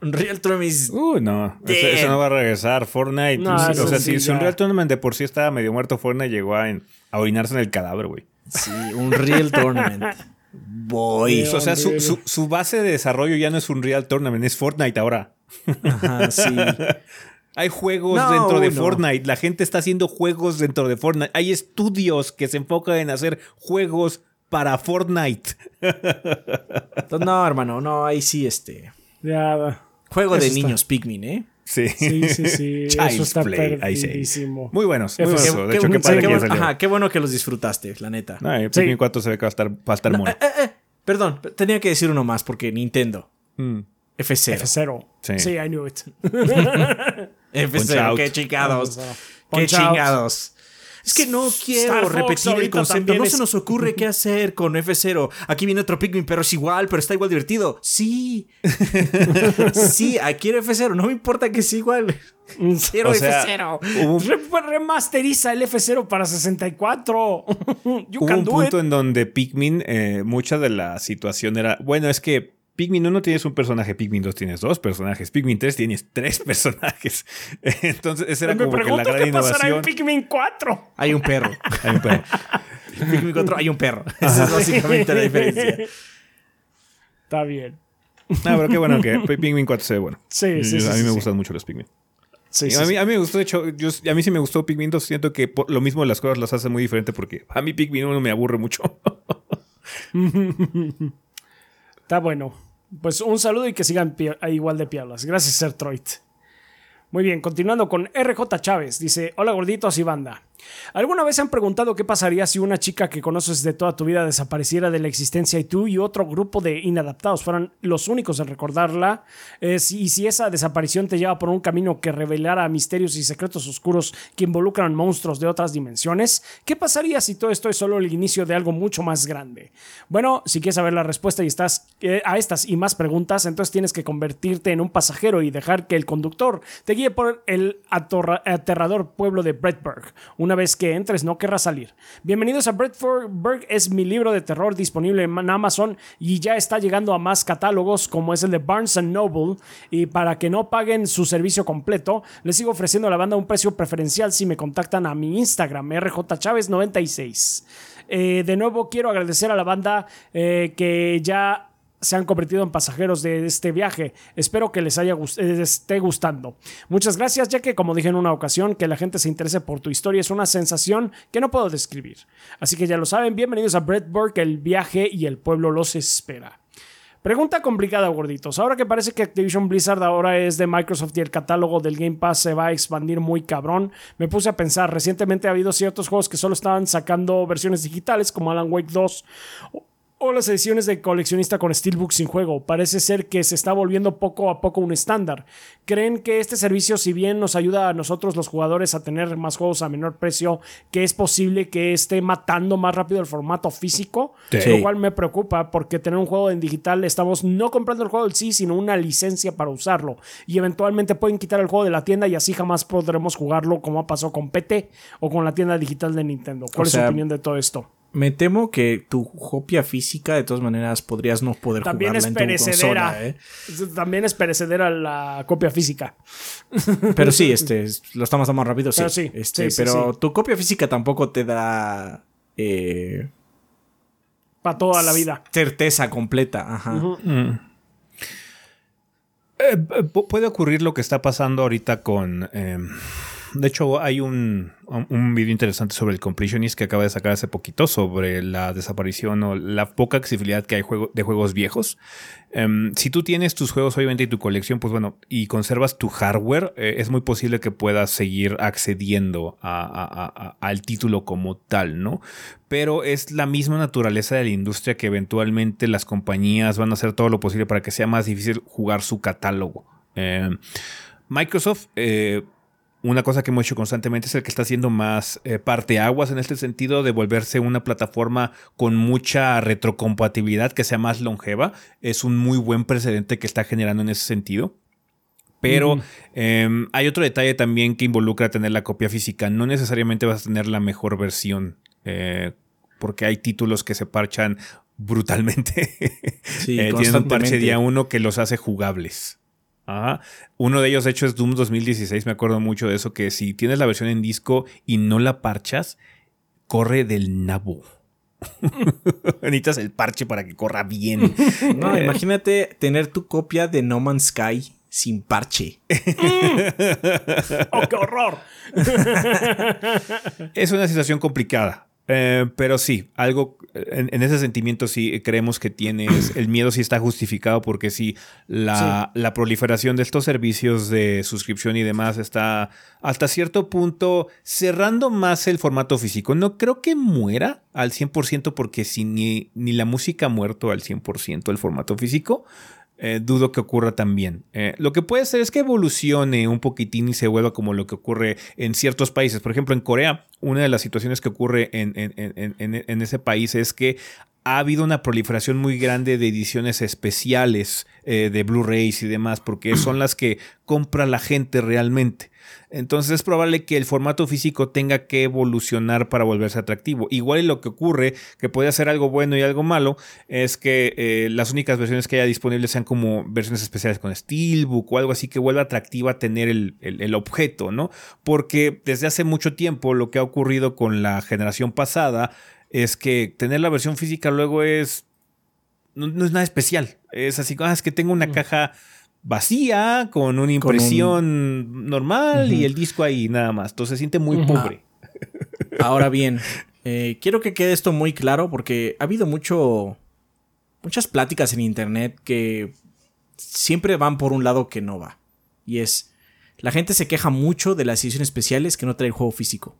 no. Un Real Tournament Uh, no. Eso, no va a regresar. Fortnite. No, o sea, sí, si, si un ya. Real Tournament de por sí estaba medio muerto, Fortnite llegó a, en- a orinarse en el cadáver, güey. Sí, un Real Tournament. Boy. Yeah. O sea, su, Unreal. su- su base de desarrollo ya no es un Real Tournament, es Fortnite ahora. Ajá, sí. Hay juegos No, dentro de no. Fortnite. La gente está haciendo juegos dentro de Fortnite. Hay estudios que se enfocan en hacer juegos para Fortnite. Entonces, no, hermano, no, ahí sí, este. Ya. Juego de Eso está. niños Pikmin, ¿eh? Sí. Sí, sí, sí. Eso Child's está Play, ahí sí. perdidísimo. Muy buenos. Muy buenos. qué- de hecho, qué qué- padre qué que bueno, salió. ajá, qué bueno que los disfrutaste, la neta. No, el Sí. Pikmin 4 se ve que va a estar, va a estar mono. Eh, eh, eh, Perdón, tenía que decir uno más porque Nintendo. Mm. F0. F0. Sí. Sí. I knew it. Punch F0, out. qué chingados. Punch Qué out. chingados. Es que no quiero repetir el concepto. No es- se nos ocurre qué hacer con F0. Aquí viene otro Pikmin, pero es igual, pero está igual divertido. Sí. sí, ah, quiero F0. No me importa que sea igual. Quiero O sea, F0. hubo, Re- remasteriza el F0 para 64. you hubo un punto it. en donde Pikmin, eh, mucha de la situación era, bueno, es que Pikmin 1 tienes un personaje, Pikmin 2 tienes dos personajes, Pikmin 3 tienes tres personajes. Entonces, esa era Me como que la pregunto gran qué pasará en. Pikmin 4. Hay un perro. Hay un perro. Pikmin 4 hay un perro. Esa es básicamente la diferencia. Está bien. No, pero qué bueno que Pikmin 4 se ve bueno. Sí, sí, sí, A mí sí, me sí. gustan mucho los Pikmin. Sí, a, mí, sí. a mí me gustó, de hecho, yo- a mí sí me gustó Pikmin 2. Siento que por lo mismo las cosas las hace muy diferente porque a mí Pikmin 1 me aburre mucho. Está bueno. Pues un saludo y que sigan igual de pialas. Gracias, Sertroid. Muy bien, continuando con RJ Chávez. Dice, hola gorditos y banda. ¿Alguna vez han preguntado qué pasaría si una chica que conoces de toda tu vida desapareciera de la existencia y tú y otro grupo de inadaptados fueran los únicos en recordarla? Eh, y si esa desaparición te lleva por un camino que revelara misterios y secretos oscuros que involucran monstruos de otras dimensiones, ¿qué pasaría si todo esto es solo el inicio de algo mucho más grande? Bueno, si quieres saber la respuesta y estás eh, a estas y más preguntas, entonces tienes que convertirte en un pasajero y dejar que el conductor te guíe por el aterrador pueblo de Bredberg. Una vez que entres no querrás salir. Bienvenidos a Bredberg es mi libro de terror disponible en Amazon y ya está llegando a más catálogos como es el de Barnes Noble y para que no paguen su servicio completo, les sigo ofreciendo a la banda un precio preferencial si me contactan a mi Instagram rjchaves96. Eh, de nuevo quiero agradecer a la banda eh, que ya se han convertido en pasajeros de este viaje. Espero que les haya eh, esté gustando. Muchas gracias, ya que como dije en una ocasión, que la gente se interese por tu historia es una sensación que no puedo describir. Así que ya lo saben, bienvenidos a Bretburg, el viaje y el pueblo los espera. Pregunta complicada, gorditos. Ahora que parece que Activision Blizzard ahora es de Microsoft y el catálogo del Game Pass se va a expandir muy cabrón, me puse a pensar, recientemente ha habido ciertos juegos que solo estaban sacando versiones digitales, como Alan Wake 2 o las ediciones de coleccionista con Steelbook sin juego. Parece ser que se está volviendo poco a poco un estándar. ¿Creen que este servicio, si bien nos ayuda a nosotros los jugadores a tener más juegos a menor precio, que es posible que esté matando más rápido el formato físico? Lo cual me preocupa porque tener un juego en digital estamos no comprando el juego en sí, sino una licencia para usarlo. Y eventualmente pueden quitar el juego de la tienda y así jamás podremos jugarlo como pasó con PT o con la tienda digital de Nintendo. ¿Cuál es su opinión de todo esto? Me temo que tu copia física, de todas maneras, podrías no poder También jugarla es perecedera. ¿eh? También es perecedera la copia física. Pero sí, este, lo estamos dando más rápido, sí. Pero, sí, este, pero tu copia física tampoco te da. Eh, Para toda la vida. Certeza completa. Ajá. Mm. Eh, puede ocurrir lo que está pasando ahorita con em, de hecho, hay un, un video interesante sobre el completionist que acaba de sacar hace poquito sobre la desaparición o la poca accesibilidad que hay de juegos viejos. Em, si tú tienes tus juegos, obviamente, y tu colección, pues bueno, y conservas tu hardware, eh, es muy posible que puedas seguir accediendo al título como tal, ¿no? Pero es la misma naturaleza de la industria que eventualmente las compañías van a hacer todo lo posible para que sea más difícil jugar su catálogo. Em, Microsoft eh, una cosa que hemos hecho constantemente es el que está haciendo más eh, parteaguas en este sentido de volverse una plataforma con mucha retrocompatibilidad que sea más longeva. Es un muy buen precedente que está generando en ese sentido. Pero em, hay otro detalle también que involucra tener la copia física. No necesariamente vas a tener la mejor versión. Eh, porque hay títulos que se parchan brutalmente. Sí, eh, tienen un parche día uno que los hace jugables. Uno de ellos, de hecho, es Doom 2016. Me acuerdo mucho de eso. Que si tienes la versión en disco y no la parchas, corre del nabo. Necesitas el parche para que corra bien. No, imagínate tener tu copia de No Man's Sky sin parche. ¡Oh, qué horror! es una situación complicada. Eh, pero sí, algo en, ese sentimiento sí creemos que tienes, el miedo sí está justificado porque sí la, la, proliferación de estos servicios de suscripción y demás está hasta cierto punto cerrando más el formato físico. No creo que muera al 100% porque si ni, ni la música ha muerto al 100% el formato físico, eh, dudo que ocurra también. Eh, lo que puede ser es que evolucione un poquitín y se vuelva como lo que ocurre en ciertos países. Por ejemplo, en Corea, una de las situaciones que ocurre en, en ese país es que ha habido una proliferación muy grande de ediciones especiales eh, de Blu-rays y demás, porque son las que compra la gente realmente. Entonces es probable que el formato físico tenga que evolucionar para volverse atractivo. Igual lo que ocurre, que puede ser algo bueno y algo malo, es que eh, las únicas versiones que haya disponibles sean como versiones especiales con Steelbook o algo así que vuelva atractiva tener el, el objeto, ¿no? Porque desde hace mucho tiempo lo que ha ocurrido con la generación pasada es que tener la versión física luego es. No, es nada especial. Es así, ah, es que tengo una mm. caja vacía con una impresión normal y el disco ahí nada más. Entonces se siente muy pobre. Ahora bien, eh, quiero que quede esto muy claro porque ha habido mucho. muchas pláticas en internet que siempre van por un lado que no va. Y es. La gente se queja mucho de las ediciones especiales que no trae el juego físico.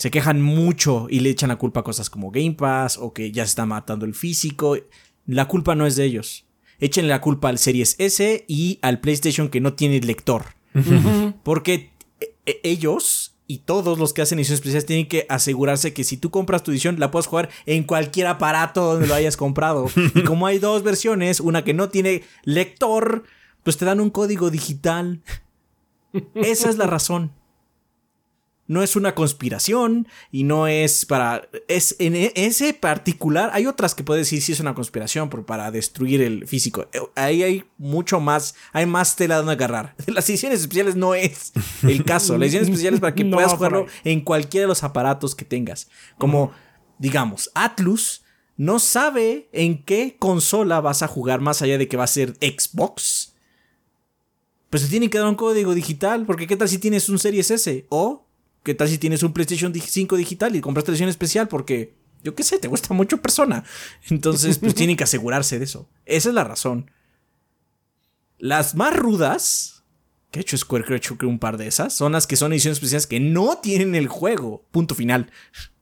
Se quejan mucho y le echan la culpa a cosas como Game Pass o que ya se está matando el físico. La culpa no es de ellos. Échenle la culpa al Series S y al PlayStation que no tiene lector. Porque e- e- ellos y todos los que hacen ediciones especiales tienen que asegurarse que si tú compras tu edición la puedes jugar en cualquier aparato donde lo hayas comprado. y como hay dos versiones, una que no tiene lector, pues te dan un código digital. Esa es la razón. No es una conspiración y no es para. Es en e- ese particular. Hay otras que puedes decir si es una conspiración pero para destruir el físico. Eh, Ahí hay mucho más. Hay más tela donde agarrar. Las ediciones especiales no es el caso. Las ediciones especiales es para que No, puedas jugarlo en cualquiera de los aparatos que tengas. Como, digamos, Atlus no sabe en qué consola vas a jugar más allá de que va a ser Xbox. Pues te tienen que dar un código digital, porque ¿qué tal si tienes un Series S? O ¿qué tal si tienes un PlayStation 5 digital y compraste edición especial? Porque, yo qué sé, te gusta mucho persona. Entonces, pues tienen que asegurarse de eso. Esa es la razón. Las más rudas, que he hecho Square, creo que he hecho un par de esas, son las que son ediciones especiales que no tienen el juego. Punto final.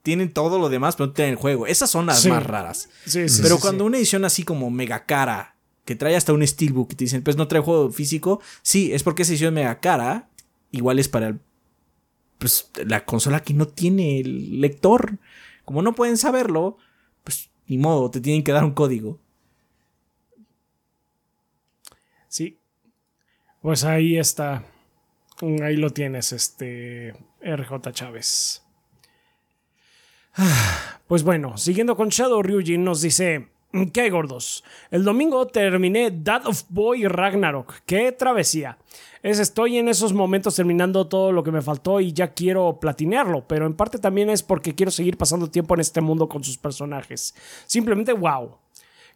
Tienen todo lo demás, pero no tienen el juego. Esas son las Sí. más raras. Sí, sí, Pero cuando una edición así como mega cara, que trae hasta un steelbook y te dicen, pues no trae juego físico, sí, es porque esa edición mega cara, igual es para el- pues, la consola que no tiene el lector. Como no pueden saberlo, pues ni modo, te tienen que dar un código. Sí. Pues ahí está. Ahí lo tienes, este RJ Chávez. Pues bueno, siguiendo con Shadow Ryujin nos dice, ¿qué gordos? El domingo terminé Dad of Boy Ragnarok. ¡Qué travesía! Es, estoy en esos momentos terminando todo lo que me faltó y ya quiero platinearlo, pero en parte también es porque quiero seguir pasando tiempo en este mundo con sus personajes. Simplemente wow.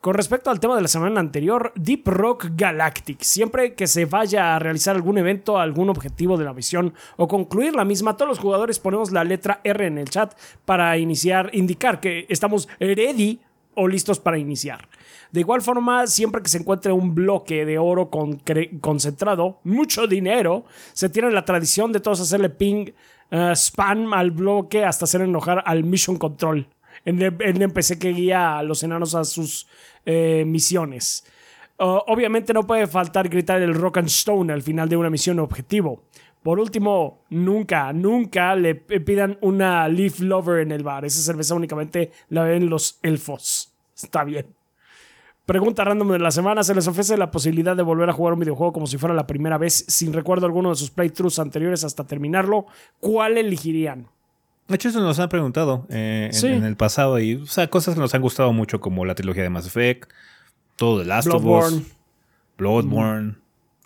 Con respecto al tema de la semana anterior, Deep Rock Galactic. Siempre que se vaya a realizar algún evento, algún objetivo de la misión o concluir la misma, todos los jugadores ponemos la letra R en el chat para iniciar, indicar que estamos ready o listos para iniciar. De igual forma, siempre que se encuentre un bloque de oro concentrado, mucho dinero, se tiene la tradición de todos hacerle ping eh, spam al bloque hasta hacer enojar al Mission Control, en el, que guía a los enanos a sus eh, misiones. Obviamente no puede faltar gritar el Rock and Stone al final de una misión objetivo. Por último, nunca, nunca le pidan una Leaf Lover en el bar. Esa cerveza únicamente la beben los elfos. Está bien. Pregunta random de la semana. ¿Se les ofrece la posibilidad de volver a jugar un videojuego como si fuera la primera vez sin recuerdo alguno de sus playthroughs anteriores hasta terminarlo? ¿Cuál elegirían? De hecho, eso nos han preguntado eh, en, Sí. en el pasado. Y, o sea, cosas que nos han gustado mucho, como la trilogía de Mass Effect, todo de Last of Bloodborne. Us, Bloodborne,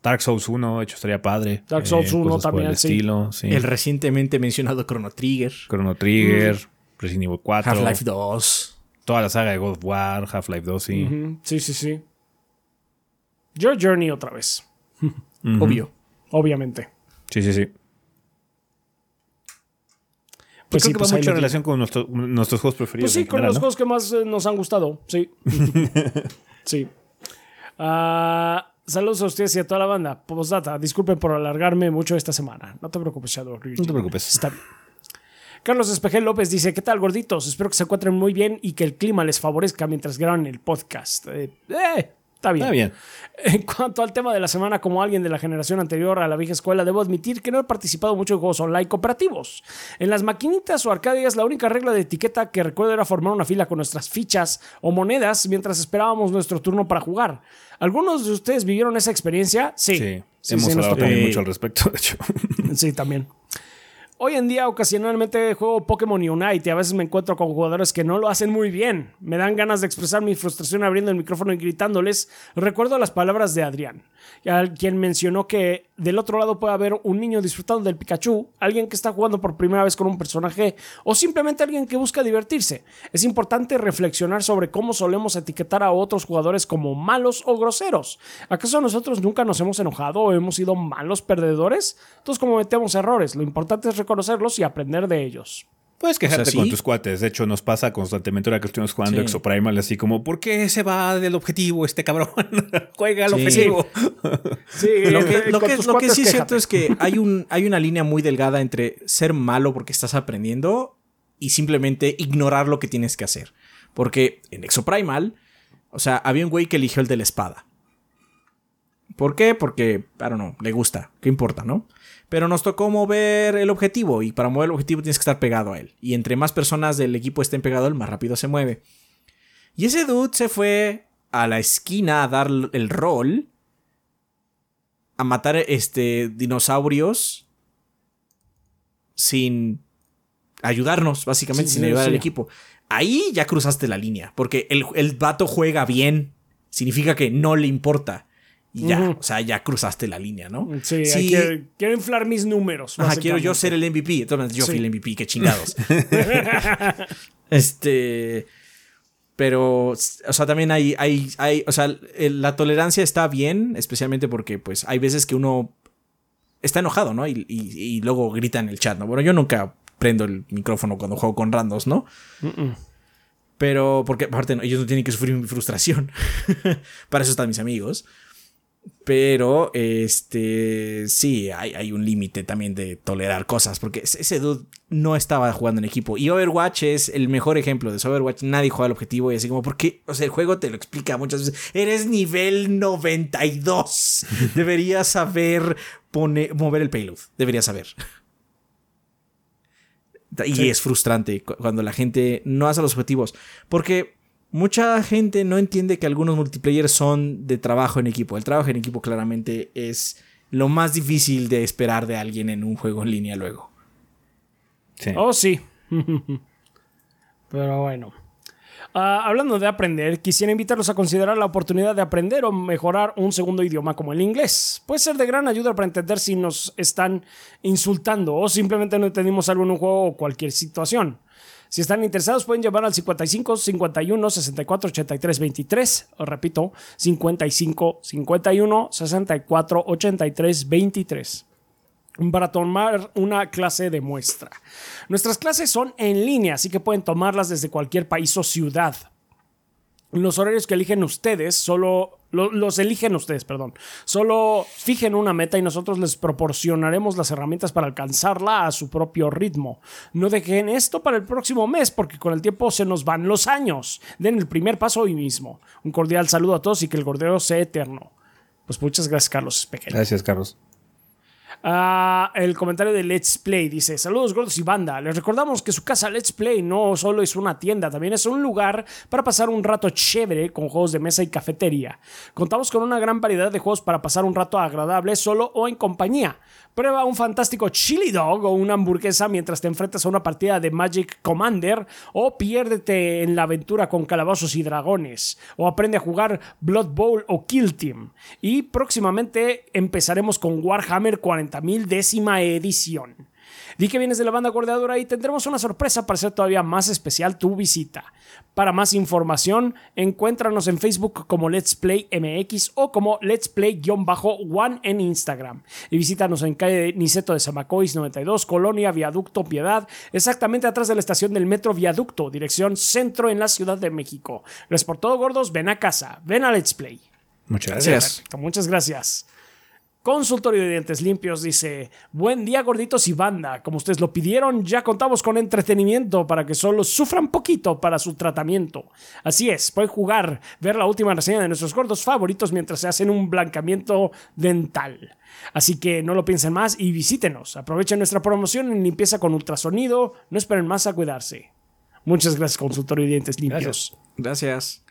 Dark Souls 1, de hecho, estaría padre. eh, Dark Souls 1 cosas por también, el sí. estilo, sí. El recientemente mencionado Chrono Trigger, Chrono Trigger, Resident Evil 4, Half-Life 2. toda la saga de God of War, Half-Life 2, sí. Sí, sí, sí. Your Journey otra vez. Obvio. Obviamente. Sí, sí, sí. Pues Creo sí, que pues va mucho en relación con nuestro- nuestros juegos preferidos. Pues sí, con general, los ¿no? juegos que más eh, nos han gustado, sí. sí. Ah, saludos a ustedes y a toda la banda. Postdata, disculpen por alargarme mucho esta semana. No te preocupes, Shadow. No te preocupes. Está bien. Carlos Espejel López dice, ¿qué tal gorditos? Espero que se encuentren muy bien y que el clima les favorezca mientras graban el podcast. Eh, eh, está bien. Está bien. En cuanto al tema de la semana, como alguien de la generación anterior a la vieja escuela, debo admitir que no he participado mucho en juegos online cooperativos. En las maquinitas o arcadias, la única regla de etiqueta que recuerdo era formar una fila con nuestras fichas o monedas mientras esperábamos nuestro turno para jugar. ¿Algunos de ustedes vivieron esa experiencia? Sí. Sí, Sí, hemos sí, hablado también mucho al respecto, de hecho. Sí, también. Hoy en día ocasionalmente juego Pokémon Unite y a veces me encuentro con jugadores que no lo hacen muy bien. Me dan ganas de expresar mi frustración abriendo el micrófono y gritándoles. Recuerdo las palabras de Adrián, quien mencionó que del otro lado puede haber un niño disfrutando del Pikachu, alguien que está jugando por primera vez con un personaje o simplemente alguien que busca divertirse. Es importante reflexionar sobre cómo solemos etiquetar a otros jugadores como malos o groseros. ¿Acaso nosotros nunca nos hemos enojado o hemos sido malos perdedores? Todos cometemos errores. Lo importante es reconocerlos y aprender de ellos. Puedes quejarte O sea, con tus cuates. De hecho, nos pasa constantemente ahora que estuvimos jugando Sí. Exoprimal, así como, ¿por qué se va del objetivo este cabrón? Juega al Sí. objetivo. Sí, Lo que, eh, lo que- lo sí es cierto es que hay, un, hay una línea muy delgada entre ser malo porque estás aprendiendo y simplemente ignorar lo que tienes que hacer. Porque en Exoprimal, o sea, había un güey que eligió el de la espada. ¿Por qué? Porque, I don't know, le gusta. ¿Qué importa, no? Pero nos tocó mover el objetivo y para mover el objetivo tienes que estar pegado a él. Y entre más personas del equipo estén pegados, más rápido se mueve. Y ese dude se fue a la esquina a dar el rol. A matar este dinosaurios. Sin ayudarnos, básicamente, sin ayudar al equipo. Ahí ya cruzaste la línea. Porque el, el vato juega bien. Significa que no le importa. Y ya, o sea, ya cruzaste la línea, ¿no? Sí, quiero, inflar mis números. Ajá, quiero yo ser el MVP. Entonces, yo fui el MVP, qué chingados. este. Pero, o sea, también hay, hay, hay, o sea, la tolerancia está bien, especialmente porque, pues, hay veces que uno está enojado, ¿no? Y, luego grita en el chat, ¿no? Bueno, yo nunca prendo el micrófono cuando juego con randos, ¿no? Pero, porque aparte, ellos no tienen que sufrir mi frustración. Para eso están mis amigos. Pero, este, sí, hay, un límite también de tolerar cosas, porque ese dude no estaba jugando en equipo. Y Overwatch es el mejor ejemplo de eso. Overwatch nadie juega al objetivo y así como, porque, o sea, el juego te lo explica muchas veces. Eres nivel 92. Deberías saber mover el payload. Deberías saber. Y es frustrante cuando la gente no hace los objetivos. Porque Mucha gente no entiende que algunos multiplayer son de trabajo en equipo. El trabajo en equipo claramente es lo más difícil de esperar de alguien en un juego en línea luego. Sí. Oh, sí. Pero bueno. Ah, hablando de aprender, quisiera invitarlos a considerar la oportunidad de aprender o mejorar un segundo idioma como el inglés. Puede ser de gran ayuda para entender si nos están insultando o simplemente no entendimos algo en un juego o cualquier situación. Si están interesados, pueden llamar al 55 51 64 83 23. Os repito, 55 51 64 83 23 para tomar una clase de muestra. Nuestras clases son en línea, así que pueden tomarlas desde cualquier país o ciudad. Los horarios que eligen ustedes solo los eligen ustedes, perdón. Solo fijen una meta y nosotros les proporcionaremos las herramientas para alcanzarla a su propio ritmo. No dejen esto para el próximo mes porque con el tiempo se nos van los años. Den el primer paso hoy mismo. Un cordial saludo a todos y que el gordeo sea eterno. Pues muchas gracias, Carlos. Gracias, Carlos. Ah, el comentario de Let's Play dice: Saludos gordos y banda. Les recordamos que su casa Let's Play no solo es una tienda, también es un lugar para pasar un rato chévere con juegos de mesa y cafetería. Contamos con una gran variedad de juegos para pasar un rato agradable solo o en compañía. Prueba un fantástico chili dog o una hamburguesa mientras te enfrentas a una partida de Magic Commander o piérdete en la aventura con calabozos y dragones o aprende a jugar Blood Bowl o Kill Team. Y próximamente empezaremos con Warhammer 40.000 décima edición. Di que vienes de la banda coordinadora y tendremos una sorpresa para hacer todavía más especial tu visita. Para más información, encuéntranos en Facebook como Let's Play MX o como Let's Play-One en Instagram. Y visítanos en calle Niceto de Zamacois 92, Colonia Viaducto Piedad, exactamente atrás de la estación del Metro Viaducto, dirección centro en la Ciudad de México. Gracias por todo, gordos. Ven a casa. Ven a Let's Play. Muchas gracias. Muchas gracias. Consultorio de Dientes Limpios dice, buen día gorditos y banda, como ustedes lo pidieron, ya contamos con entretenimiento para que solo sufran poquito para su tratamiento. Así es, pueden jugar, ver la última reseña de nuestros gordos favoritos mientras se hacen un blancamiento dental. Así que no lo piensen más y visítenos, aprovechen nuestra promoción en limpieza con ultrasonido, no esperen más a cuidarse. Muchas gracias Consultorio de Dientes Limpios. gracias.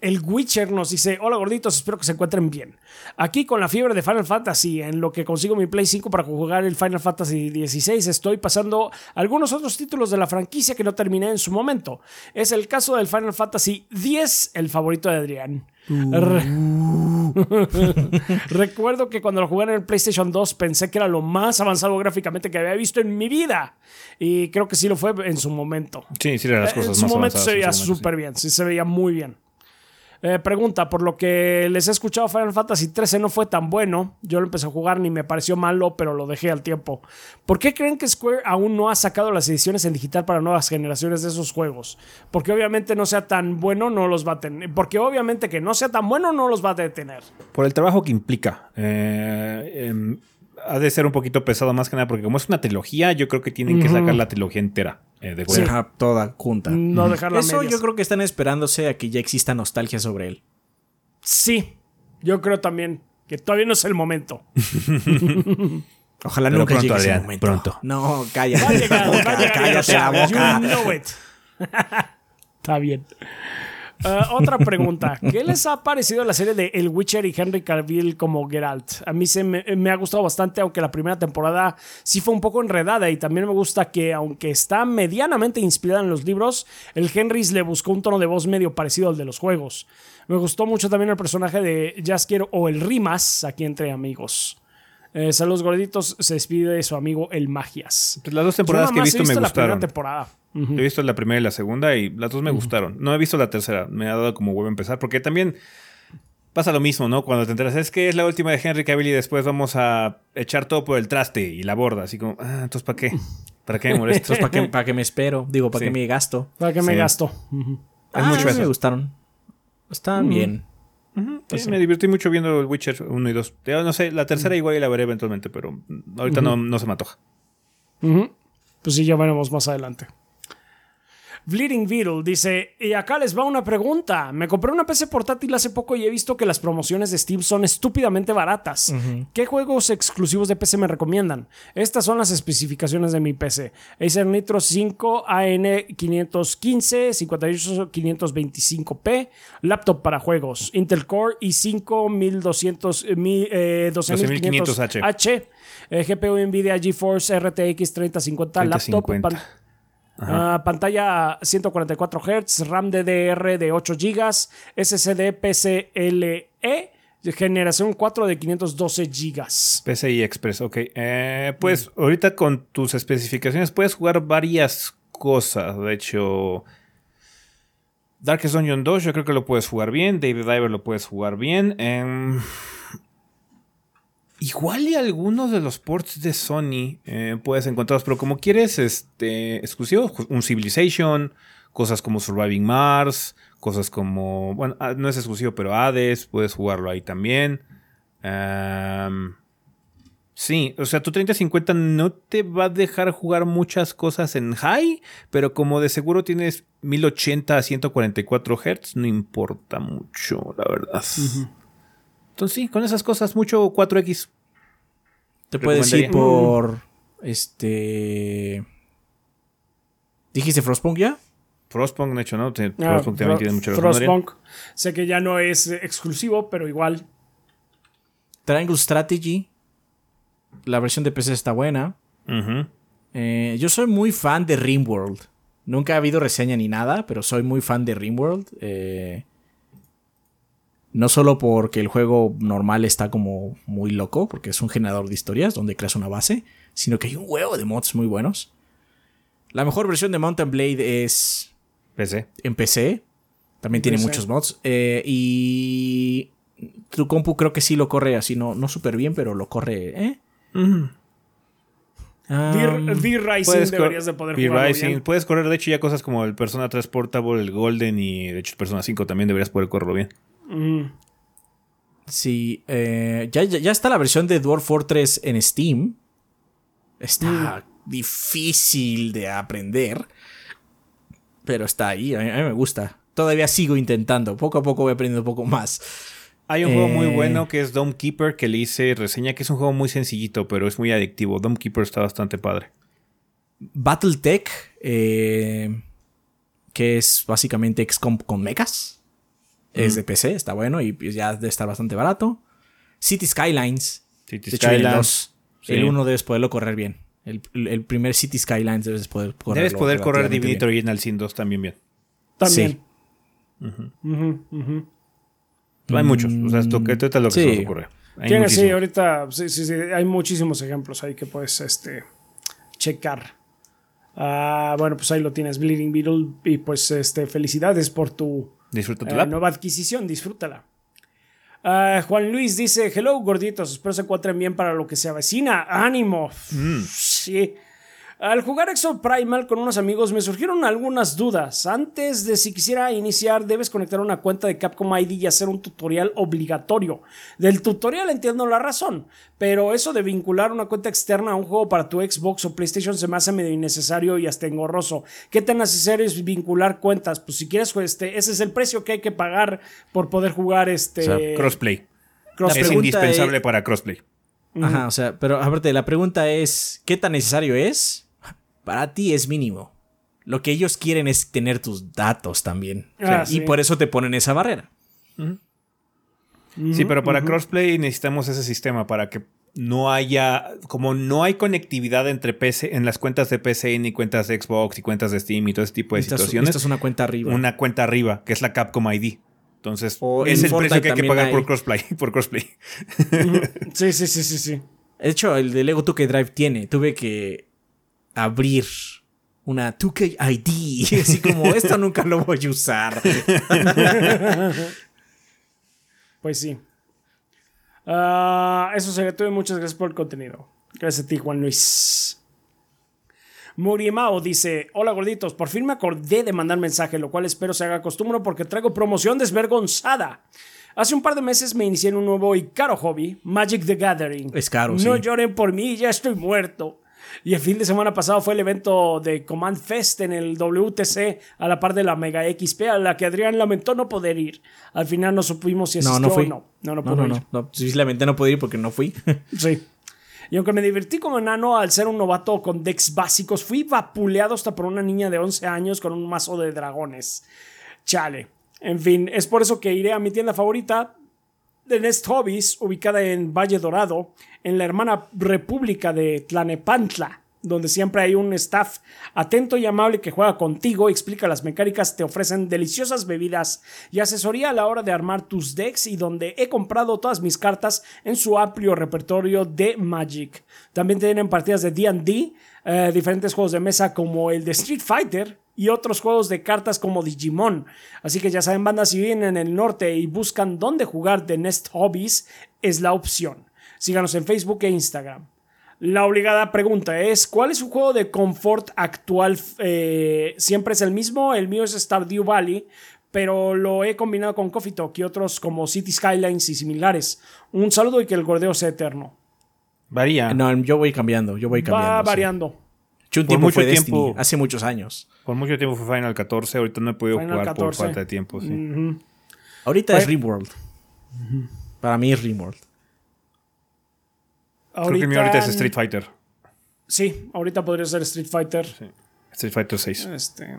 El Witcher nos dice, hola gorditos, espero que se encuentren bien. Aquí con la fiebre de Final Fantasy, en lo que consigo mi Play 5 para jugar el Final Fantasy XVI, estoy pasando algunos otros títulos de la franquicia que no terminé en su momento. Es el caso del Final Fantasy X, el favorito de Adrián. Uh. Recuerdo que cuando lo jugué en el PlayStation 2 pensé que era lo más avanzado gráficamente que había visto en mi vida. Y creo que sí lo fue en su momento. Sí, sí, eran las cosas En su momento se veía súper bien, sí se veía muy bien. Eh, pregunta, por lo que les he escuchado, Final Fantasy XIII no fue tan bueno. Yo lo empecé a jugar ni me pareció malo, pero lo dejé al tiempo. ¿Por qué creen que Square aún no ha sacado las ediciones en digital para nuevas generaciones de esos juegos? Porque obviamente no sea tan bueno, no los va a tener. Porque obviamente que no sea tan bueno, no los va a detener. Por el trabajo que implica. Eh, em, ha de ser un poquito pesado más que nada, porque como es una trilogía, yo creo que tienen que sacar la trilogía entera eh, de Sí, toda junta. No dejarla a Eso medias. yo creo que están esperándose a que ya exista nostalgia sobre él. Sí, yo creo también que todavía no es el momento. Ojalá Pero nunca pronto, llegue ese Adrián, momento. pronto. No, cállate. Va a llegar, va a llegar. cállate la boca. You know it. Está bien. Uh, otra pregunta. ¿Qué les ha parecido la serie de El Witcher y Henry Cavill como Geralt? A mí se me, me ha gustado bastante, aunque la primera temporada sí fue un poco enredada y también me gusta que, aunque está medianamente inspirada en los libros, el Henry le buscó un tono de voz medio parecido al de los juegos. Me gustó mucho también el personaje de Jaskier o el Rimas, aquí entre amigos. Eh, saludos gorditos, se despide su amigo el Magias. Las dos temporadas que he visto, me la primera temporada. He visto la primera y la segunda y las dos me gustaron. No he visto la tercera, me ha dado como huevo empezar, porque también pasa lo mismo, ¿no? Cuando te enteras, es que es la última de Henry Cavill y después vamos a echar todo por el traste y la borda, así como, ah, entonces ¿para qué? ¿Para qué me molesto? Entonces, ¿para qué, para qué me espero? Digo, ¿para Sí. qué me gasto? ¿Para qué me Sí. gasto? Ujú. Hay Ah, mucho eso. me gustaron. Están bien. Sí, me divertí mucho viendo el Witcher 1 y 2. Ya No sé, la tercera igual y la veré eventualmente, pero ahorita no, no se me antoja. Pues sí, ya veremos más adelante. Bleeding Beetle dice, y acá les va una pregunta. Me compré una PC portátil hace poco y he visto que las promociones de Steam son estúpidamente baratas. ¿Qué juegos exclusivos de PC me recomiendan? Estas son las especificaciones de mi PC. Acer Nitro 5 AN515 58525P, laptop para juegos, Intel Core i5 1200 eh, mi- eh, 12500H, 12500H. eh, GPU Nvidia GeForce RTX 3050, laptop, 3050. Ah, pantalla 144 Hz, RAM DDR de 8 GB, SSD PCLE, generación 4 de 512 GB. PCI Express, ok. Eh, pues ahorita con tus especificaciones puedes jugar varias cosas. De hecho, Darkest Dungeon 2 yo creo que lo puedes jugar bien. David Diver lo puedes jugar bien. Em, igual y algunos de los ports de Sony eh, puedes encontrarlos, pero como quieres este, exclusivos, un Civilization, cosas como Surviving Mars, cosas como, bueno, ah, no es exclusivo, pero Hades, puedes jugarlo ahí también. Sí, o sea, tu 3050 no te va a dejar jugar muchas cosas en high, pero como de seguro tienes 1080 a 144 Hz, no importa mucho, la verdad. Entonces sí, con esas cosas, mucho 4X. Te puedes ir por. Este. ¿Dijiste Frostpunk ya? Frostpunk, de hecho, ¿no? Ah, Frostpunk también tiene. Adrián. Frostpunk. Sé que ya no es exclusivo, pero igual. Triangle Strategy. La versión de PC está buena. Eh, yo soy muy fan de Rimworld. Nunca ha habido reseña ni nada, pero soy muy fan de Rimworld. Eh, no solo porque el juego normal está como muy loco, porque es un generador de historias donde creas una base, sino que hay un huevo de mods muy buenos. La mejor versión de Mountain Blade es PC. en PC. También tiene PC. muchos mods. Eh, y tu compu creo que sí lo corre así, no, no súper bien, pero lo corre. ¿eh? V- V-Rising deberías de poder jugarlo. Puedes correr, de hecho, ya cosas como el Persona 3 Portable, el Golden y de hecho el Persona 5 también deberías poder correrlo bien. Mm. Sí, eh, ya, ya, está la versión de Dwarf Fortress en Steam. Está difícil de aprender. Pero está ahí, a mí, a mí me gusta. Todavía sigo intentando. Poco a poco voy aprendiendo un poco más. Hay un juego muy Eh. bueno que es Dome Keeper que le hice reseña, que es un juego muy sencillito, pero es muy adictivo. Dome Keeper está bastante padre. Battletech, eh, que es básicamente XCOM con mechas. Es de PC, está bueno y pues ya debe estar bastante barato. City Skylines. City De hecho, el Skylines. 2. Sí. El 1 debes poderlo correr bien. El, el primer City Skylines debes poder correr Debes poder correr Divinity Original Sin 2 también bien. También. Sí. Hay muchos. O sea, esto, esto es lo que sí. se nos ocurre. Hay sí, ahorita sí, sí, sí, hay muchísimos ejemplos ahí que puedes este, checar. Ah, bueno, pues ahí lo tienes, Bleeding Beetle. Y pues este, felicidades por tu Disfruta tu eh, nueva adquisición, disfrútala. Ah, Juan Luis dice: Hello, gorditos, espero se encuentren bien para lo que se avecina. ¡Ánimo! Mm. Sí. Al jugar Exo Primal con unos amigos me surgieron algunas dudas. Antes de si quisiera iniciar, debes conectar una cuenta de Capcom ID y hacer un tutorial obligatorio. Del tutorial entiendo la razón, pero eso de vincular una cuenta externa a un juego para tu Xbox o PlayStation se me hace medio innecesario y hasta engorroso. ¿Qué tan necesario es vincular cuentas? Pues si quieres, pues, este, ese es el precio que hay que pagar por poder jugar este. O sea, crossplay. crossplay. Es indispensable es- para crossplay. Ajá, o sea, pero aparte, la pregunta es: ¿qué tan necesario es? Para ti es mínimo. Lo que ellos quieren es tener tus datos también. Ah, y sí. por eso te ponen esa barrera. Sí, pero para crossplay necesitamos ese sistema para que no haya, como no hay conectividad entre PC, en las cuentas de PC ni cuentas de Xbox y cuentas de Steam y todo ese tipo de Esta situaciones, esta es una cuenta arriba. una cuenta arriba, que es la Capcom ID. Entonces, O es en el Fortnite precio que hay que pagar hay. por crossplay, por crossplay. Sí, sí, sí, sí, sí. De hecho, el de Lego 2K Drive tiene. Tuve que abrir una 2K ID. Así como, esto nunca lo voy a usar. Pues sí. Ah, eso sería todo y muchas gracias por el contenido. Gracias a ti, Juan Luis. Murimao dice: Hola gorditos, por fin me acordé de mandar mensaje, lo cual espero se haga costumbre porque traigo promoción desvergonzada. Hace un par de meses me inicié en un nuevo y caro hobby, Magic the Gathering. Es caro, No sí. lloren por mí, ya estoy muerto. Y el fin de semana pasado fue el evento de Command Fest en el WTC a la par de la Mega XP a la que Adrián lamentó no poder ir. Al final no supimos si No, asistió no fui. o no. No, no No, pudo no, ir. no, no. Simplemente no pude ir porque no fui. Sí. Y aunque me divertí como enano al ser un novato con decks básicos, fui vapuleado hasta por una niña de 11 años con un mazo de dragones. Chale. En fin, es por eso que iré a mi tienda favorita de Nest Hobbies, ubicada en Valle Dorado, en la hermana república de Tlanepantla, donde siempre hay un staff atento y amable que juega contigo, explica las mecánicas, te ofrecen deliciosas bebidas y asesoría a la hora de armar tus decks y donde he comprado todas mis cartas en su amplio repertorio de Magic. También tienen partidas de D&D, eh, diferentes juegos de mesa como el de Street Fighter, y otros juegos de cartas como Digimon. Así que ya saben, bandas, si viven en el norte y buscan dónde jugar de Nest Hobbies, es la opción. Síganos en Facebook e Instagram. La obligada pregunta es, ¿cuál es su juego de confort actual? Eh, ¿Siempre es el mismo? El mío es Stardew Valley, pero lo he combinado con Coffee Talk y otros como City Skylines y similares. Un saludo y que el gordeo sea eterno. Varía. No, yo voy cambiando. Yo voy cambiando. Va sí. Yo un Por tiempo mucho fue tiempo- Destiny, hace muchos años. Por mucho tiempo fue Final 14, ahorita no he podido Final jugar 14. por falta de tiempo. Sí. Ahorita es Fue- Rimworld. Para mí es Rimworld. Creo que mío ahorita es Street Fighter. Sí, ahorita podría ser Street Fighter. Street Fighter 6. Este.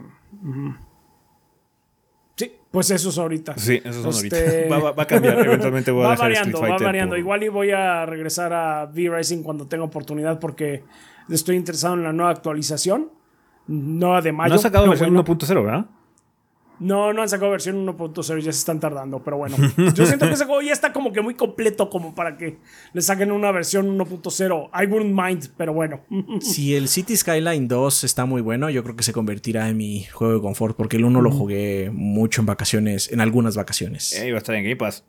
Sí, pues eso es ahorita. Sí, esos son Este- ahorita. Va, va- va a cambiar, eventualmente voy a va dejar variando, Street Fighter. va variando. por- Igual y voy a regresar a V-Racing cuando tenga oportunidad porque estoy interesado en la nueva actualización. Nueva de mayo. No has sacado versión bueno. 1.0, ¿verdad? No, no han sacado versión 1.0, ya se están tardando, pero bueno. Yo siento que ese juego ya está como que muy completo como para que le saquen una versión 1.0. I wouldn't mind, pero bueno. Si el City Skyline 2 está muy bueno, yo creo que se convertirá en mi juego de confort. Porque el 1 lo jugué mucho en vacaciones, en algunas vacaciones. Eh, iba a estar en Game Pass.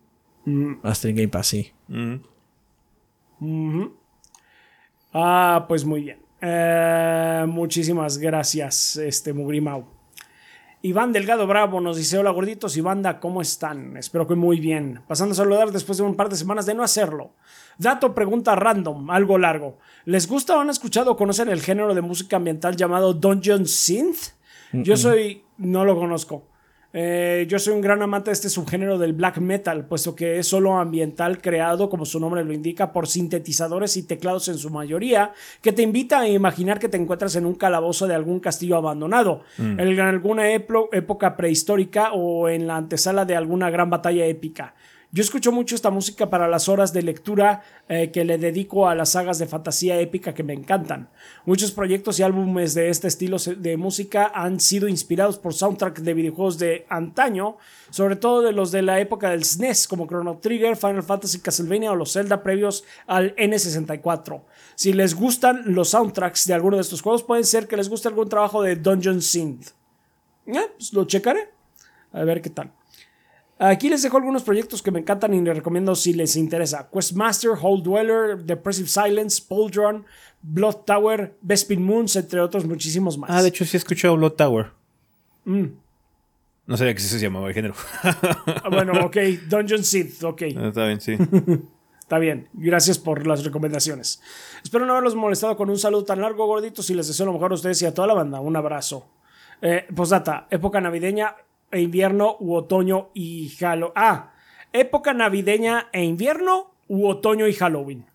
Hasta en Game Pass, sí. Mm. Ah, pues muy bien. Eh, muchísimas gracias, este Mugrimau. Iván Delgado Bravo nos dice: Hola gorditos y banda, ¿cómo están? Espero que muy bien. Pasando a saludar después de un par de semanas de no hacerlo. Dato, pregunta random, algo largo. ¿Les gusta o han escuchado o conocen el género de música ambiental llamado Dungeon Synth? Yo soy. No lo conozco. Eh, yo soy un gran amante de este subgénero del black metal, puesto que es solo ambiental creado, como su nombre lo indica, por sintetizadores y teclados en su mayoría, que te invita a imaginar que te encuentras en un calabozo de algún castillo abandonado, en alguna época prehistórica o en la antesala de alguna gran batalla épica. Yo escucho mucho esta música para las horas de lectura eh, que le dedico a las sagas de fantasía épica que me encantan. Muchos proyectos y álbumes de este estilo de música han sido inspirados por soundtrack de videojuegos de antaño, sobre todo de los de la época del SNES, como Chrono Trigger, Final Fantasy, Castlevania o los Zelda previos al N64. Si les gustan los soundtracks de alguno de estos juegos, puede ser que les guste algún trabajo de Dungeon Synth. Eh, pues lo checaré. A ver qué tal. Aquí les dejo algunos proyectos que me encantan y les recomiendo si les interesa. Questmaster, Hole Dweller, Depressive Silence, Pauldron, Blood Tower, Bespin Moons, entre otros muchísimos más. Ah, de hecho sí he escuchado Blood Tower. No sabía que se llamaba el género. Ah, bueno, ok. Dungeon Seed, ok. Está bien, sí. Está bien. Gracias por las recomendaciones. Espero no haberlos molestado con un saludo tan largo, gorditos, y les deseo lo mejor a ustedes y a toda la banda. Un abrazo. Eh, postdata, época navideña e invierno u otoño y Halloween. Ah, época navideña e invierno u otoño y Halloween.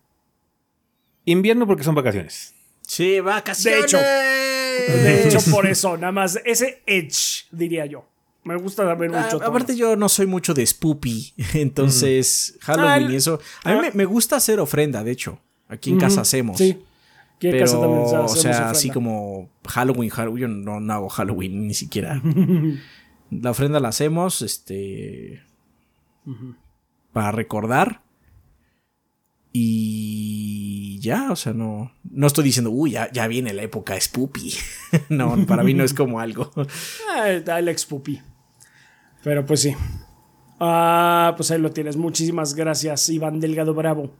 Invierno porque son vacaciones. Sí, vacaciones. De hecho. De hecho, por eso, nada más ese edge, diría yo. Me gusta también Ah, mucho. aparte yo no soy mucho de spoopy, entonces Halloween Ah, el- y eso. A mí me, me gusta hacer ofrenda, de hecho. Aquí en casa hacemos. Sí. Aquí en Pero, casa también o hacemos sea, ofrenda. así como Halloween, Halloween, yo no, no hago Halloween ni siquiera. la ofrenda la hacemos, este, para recordar. Y ya, o sea, no, no estoy diciendo, uy, ya, ya viene la época spoopy. no, para mí no es como algo. Ah, el pupi. Pero pues sí. Ah, pues ahí lo tienes. Muchísimas gracias, Iván Delgado Bravo.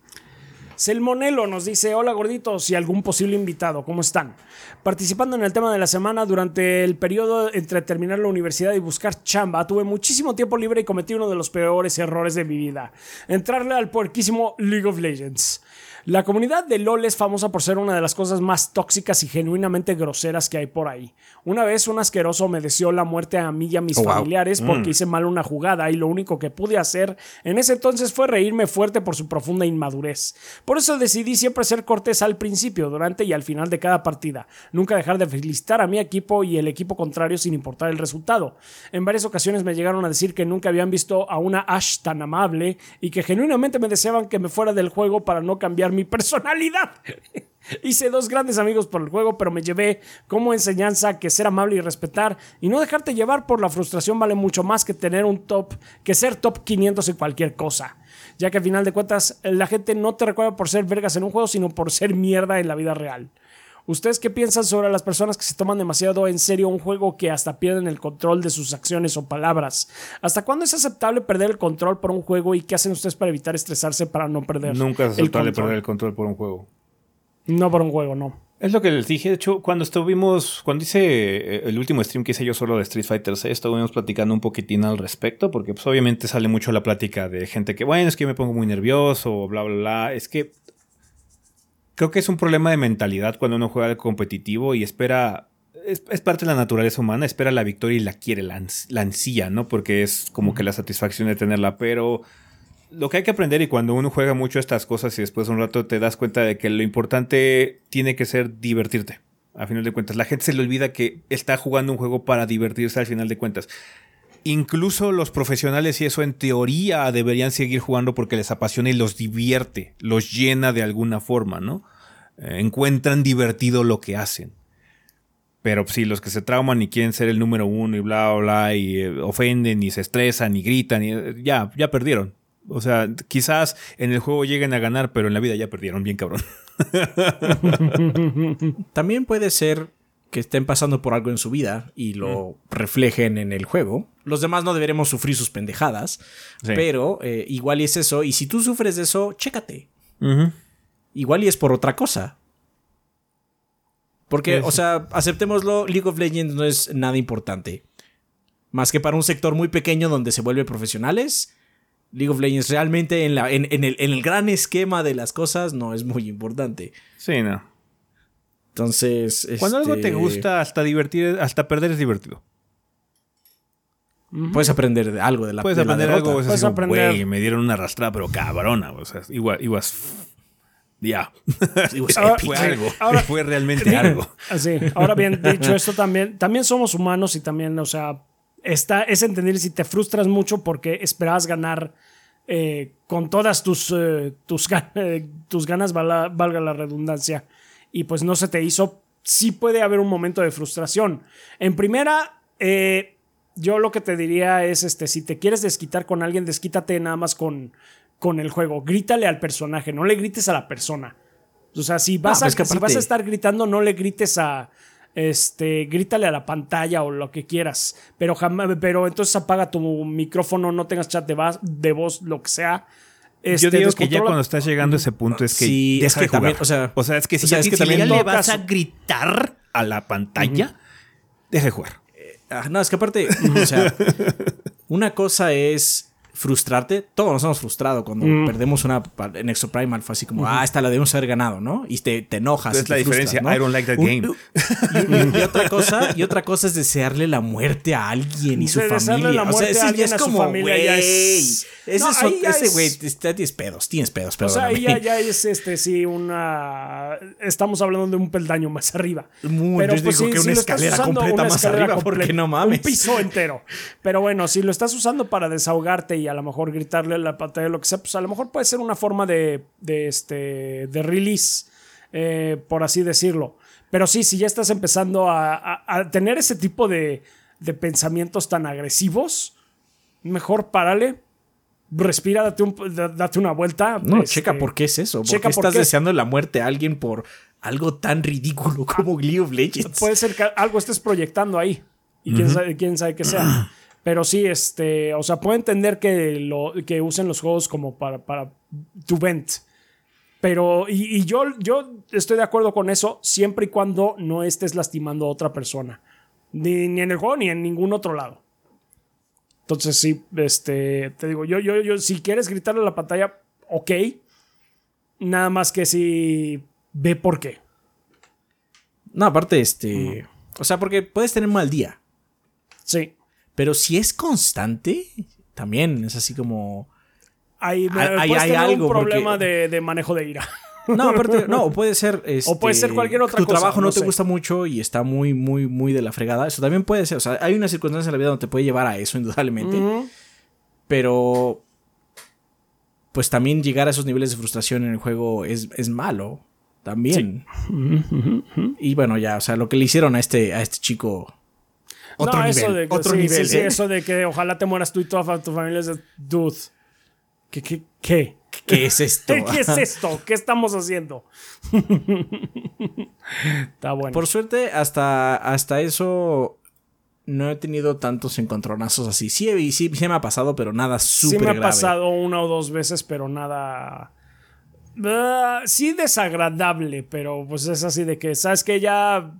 Selmonelo nos dice, hola gorditos y algún posible invitado, ¿cómo están? Participando en el tema de la semana durante el periodo entre terminar la universidad y buscar chamba, tuve muchísimo tiempo libre y cometí uno de los peores errores de mi vida, entrarle al puerquísimo League of Legends. La comunidad de LOL es famosa por ser una de las cosas más tóxicas y genuinamente groseras que hay por ahí. Una vez un asqueroso me deseó la muerte a mí y a mis Oh, wow. familiares porque hice mal una jugada y lo único que pude hacer en ese entonces fue reírme fuerte por su profunda inmadurez. Por eso decidí siempre ser cortés al principio, durante y al final de cada partida. Nunca dejar de felicitar a mi equipo y el equipo contrario sin importar el resultado. En varias ocasiones me llegaron a decir que nunca habían visto a una Ash tan amable y que genuinamente me deseaban que me fuera del juego para no cambiar mi personalidad. Hice dos grandes amigos por el juego, pero me llevé como enseñanza que ser amable y respetar y no dejarte llevar por la frustración vale mucho más que tener un top, que ser top 500 en cualquier cosa. Ya que al final de cuentas la gente no te recuerda por ser vergas en un juego, sino por ser mierda en la vida real. ¿Ustedes qué piensan sobre las personas que se toman demasiado en serio un juego que hasta pierden el control de sus acciones o palabras? ¿Hasta cuándo es aceptable perder el control por un juego y qué hacen ustedes para evitar estresarse para no perder Nunca es el aceptable control? perder el control por un juego. No por un juego, no. Es lo que les dije. De hecho, cuando estuvimos, cuando hice eh, el último stream que hice yo solo de Street Fighter 6, estuvimos platicando un poquitín al respecto, porque pues obviamente sale mucho la plática de gente que, bueno, es que yo me pongo muy nervioso, bla, bla, bla. Es que creo que es un problema de mentalidad cuando uno juega al competitivo y espera, es, es parte de la naturaleza humana, espera la victoria y la quiere, la, ans- la ansía, ¿no? Porque es como que la satisfacción de tenerla, pero lo que hay que aprender y cuando uno juega mucho estas cosas y después de un rato te das cuenta de que lo importante tiene que ser divertirte. A final de cuentas, la gente se le olvida que está jugando un juego para divertirse al final de cuentas. Incluso los profesionales y eso en teoría deberían seguir jugando porque les apasiona y los divierte, los llena de alguna forma, ¿no? Eh, encuentran divertido lo que hacen. Pero sí, los que se trauman y quieren ser el número uno y bla, bla, bla, y eh, ofenden y se estresan y gritan, y, eh, ya, ya perdieron. O sea, quizás en el juego lleguen a ganar, pero en la vida ya perdieron, bien cabrón. También puede ser que estén pasando por algo en su vida y lo reflejen en el juego. Los demás no deberemos sufrir sus pendejadas, Sí. pero eh, igual y es eso. Y si tú sufres de eso, chécate. Igual y es por otra cosa. Porque, Sí, o sea, aceptémoslo, League of Legends no es nada importante. Más que para un sector muy pequeño donde se vuelven profesionales. League of Legends realmente en, la, en, en el, en el gran esquema de las cosas no es muy importante. Sí, no. Entonces. Cuando algo este, te gusta, hasta divertir, hasta perder es divertido. Puedes aprender de algo de la Puedes de aprender algo, es Puedes como, aprender. güey, me dieron una arrastrada, pero cabrona, o sea, igual, igual, ya, fue algo, Ahora- fue realmente algo. Así. Ahora bien, dicho esto también, también somos humanos y también, o sea, está, es entendible si te frustras mucho porque esperabas ganar eh, con todas tus, eh, tus, eh, tus ganas, vala- valga la redundancia, y pues no se te hizo, sí puede haber un momento de frustración. En primera, eh, yo lo que te diría es, este, si te quieres desquitar con alguien, desquítate nada más con, con el juego. Grítale al personaje, no le grites a la persona. O sea, si vas, a, que si vas a estar gritando, no le grites a, este, grítale a la pantalla o lo que quieras, pero jamás, pero entonces apaga tu micrófono, no tengas chat de, de voz, lo que sea. Este, Yo digo que ya cuando estás llegando a ese punto es que sí, es que también, o sea, o sea, es que si, es que también ya le vas a gritar a la pantalla, deja de jugar. Eh, ah, no, es que aparte, o sea, una cosa es frustrarte. Todos nos hemos frustrado cuando mm. perdemos una en Extra Primal. Fue así como, ah, esta la debemos haber ganado, ¿no? Y te, te enojas. Es la diferencia. I don't like that game. Y, otra cosa, y otra cosa es desearle la muerte a alguien y su familia. o sea, ese ya es como, güey. Es... Ese, ese güey, tienes pedos, tienes pedos, O sea, ahí ya, ya, es este, sí, una. Estamos hablando de un peldaño más arriba. Muy, Pero yo pues, digo que una escalera completa más arriba, porque no mames. Un piso entero. Pero bueno, si lo estás usando para desahogarte y a lo mejor gritarle a la pantalla lo que sea, pues a lo mejor puede ser una forma de, de este, de release, eh, por así decirlo. Pero sí, si ya estás empezando a, a, tener ese tipo de, de, pensamientos tan agresivos, mejor párale. Respira, date, un, date una vuelta. No, este, checa por qué es eso. ¿Por qué estás deseando la muerte a alguien por algo tan ridículo como League of Legends? Puede ser que algo estés proyectando ahí. Y quién, sabe, quién sabe qué sea. Pero sí, este, o sea, puedo entender que, lo, que usen los juegos como para, para tu vent. Pero, y, yo, yo estoy de acuerdo con eso siempre y cuando no estés lastimando a otra persona. Ni, ni en el juego ni en ningún otro lado. Entonces, sí, este, te digo, yo, yo, yo, si quieres gritarle a la pantalla, ok. Nada más que si ve por qué. No, aparte, este. O sea, porque puedes tener mal día. Sí. Pero si es constante, también es así como. Hay, hay, hay algo. un problema de, manejo de ira. No, aparte, no, puede ser. o puede ser este, cualquier otra cosa. Tu trabajo no, te gusta mucho y está muy, muy, muy de la fregada. Eso también puede ser. O sea, hay una circunstancia en la vida donde te puede llevar a eso, indudablemente. Pero. Pues también llegar a esos niveles de frustración en el juego es, es malo. También. Y bueno, ya, o sea, lo que le hicieron a este, a este chico otro nivel. Eso de, otro nivel. Sí, ¿eh? eso de que ojalá te mueras tú y toda tu familia es de, dude. ¿Qué, qué, qué? ¿Qué es esto? ¿Qué es esto? ¿Qué estamos haciendo? Está bueno. Por suerte, hasta, hasta eso no he tenido tantos encontronazos así. Sí, sí, sí me ha pasado, pero nada súper Sí me ha pasado una o dos veces, pero nada... Ah, sí desagradable, pero pues es así de que, ¿sabes que Ya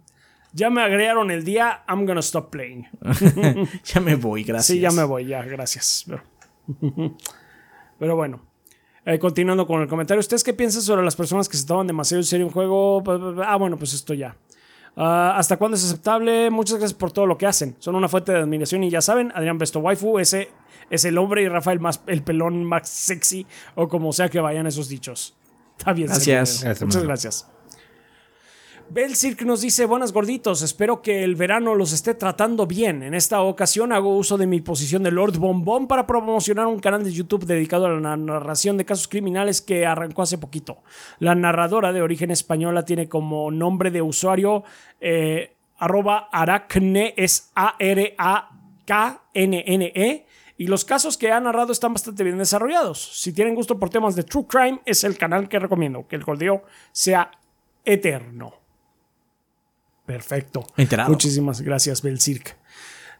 ya me agregaron el día, I'm gonna stop playing. ya me voy, gracias. Sí, ya me voy, ya, gracias. Pero, bueno. Eh, continuando con el comentario, ¿ustedes qué piensan sobre las personas que se toman demasiado en serio un juego? Ah, bueno, pues esto ya. Ah, ¿Hasta cuándo es aceptable? Muchas gracias por todo lo que hacen. Son una fuente de admiración y ya saben, Adrián Besto Waifu, ese es el hombre y Rafael más, el pelón más sexy o como sea que vayan esos dichos. Está bien. Gracias. Muchas gracias. Belcirk nos dice, buenas gorditos, espero que el verano los esté tratando bien. En esta ocasión hago uso de mi posición de Lord Bombón para promocionar un canal de YouTube dedicado a la narración de casos criminales que arrancó hace poquito. La narradora de origen española tiene como nombre de usuario eh, arroba aracne, es A-R-A-K-N-N-E. Y los casos que ha narrado están bastante bien desarrollados. Si tienen gusto por temas de True Crime, es el canal que recomiendo. Que el gordeo sea eterno. Perfecto. Muchísimas gracias, Belcirc.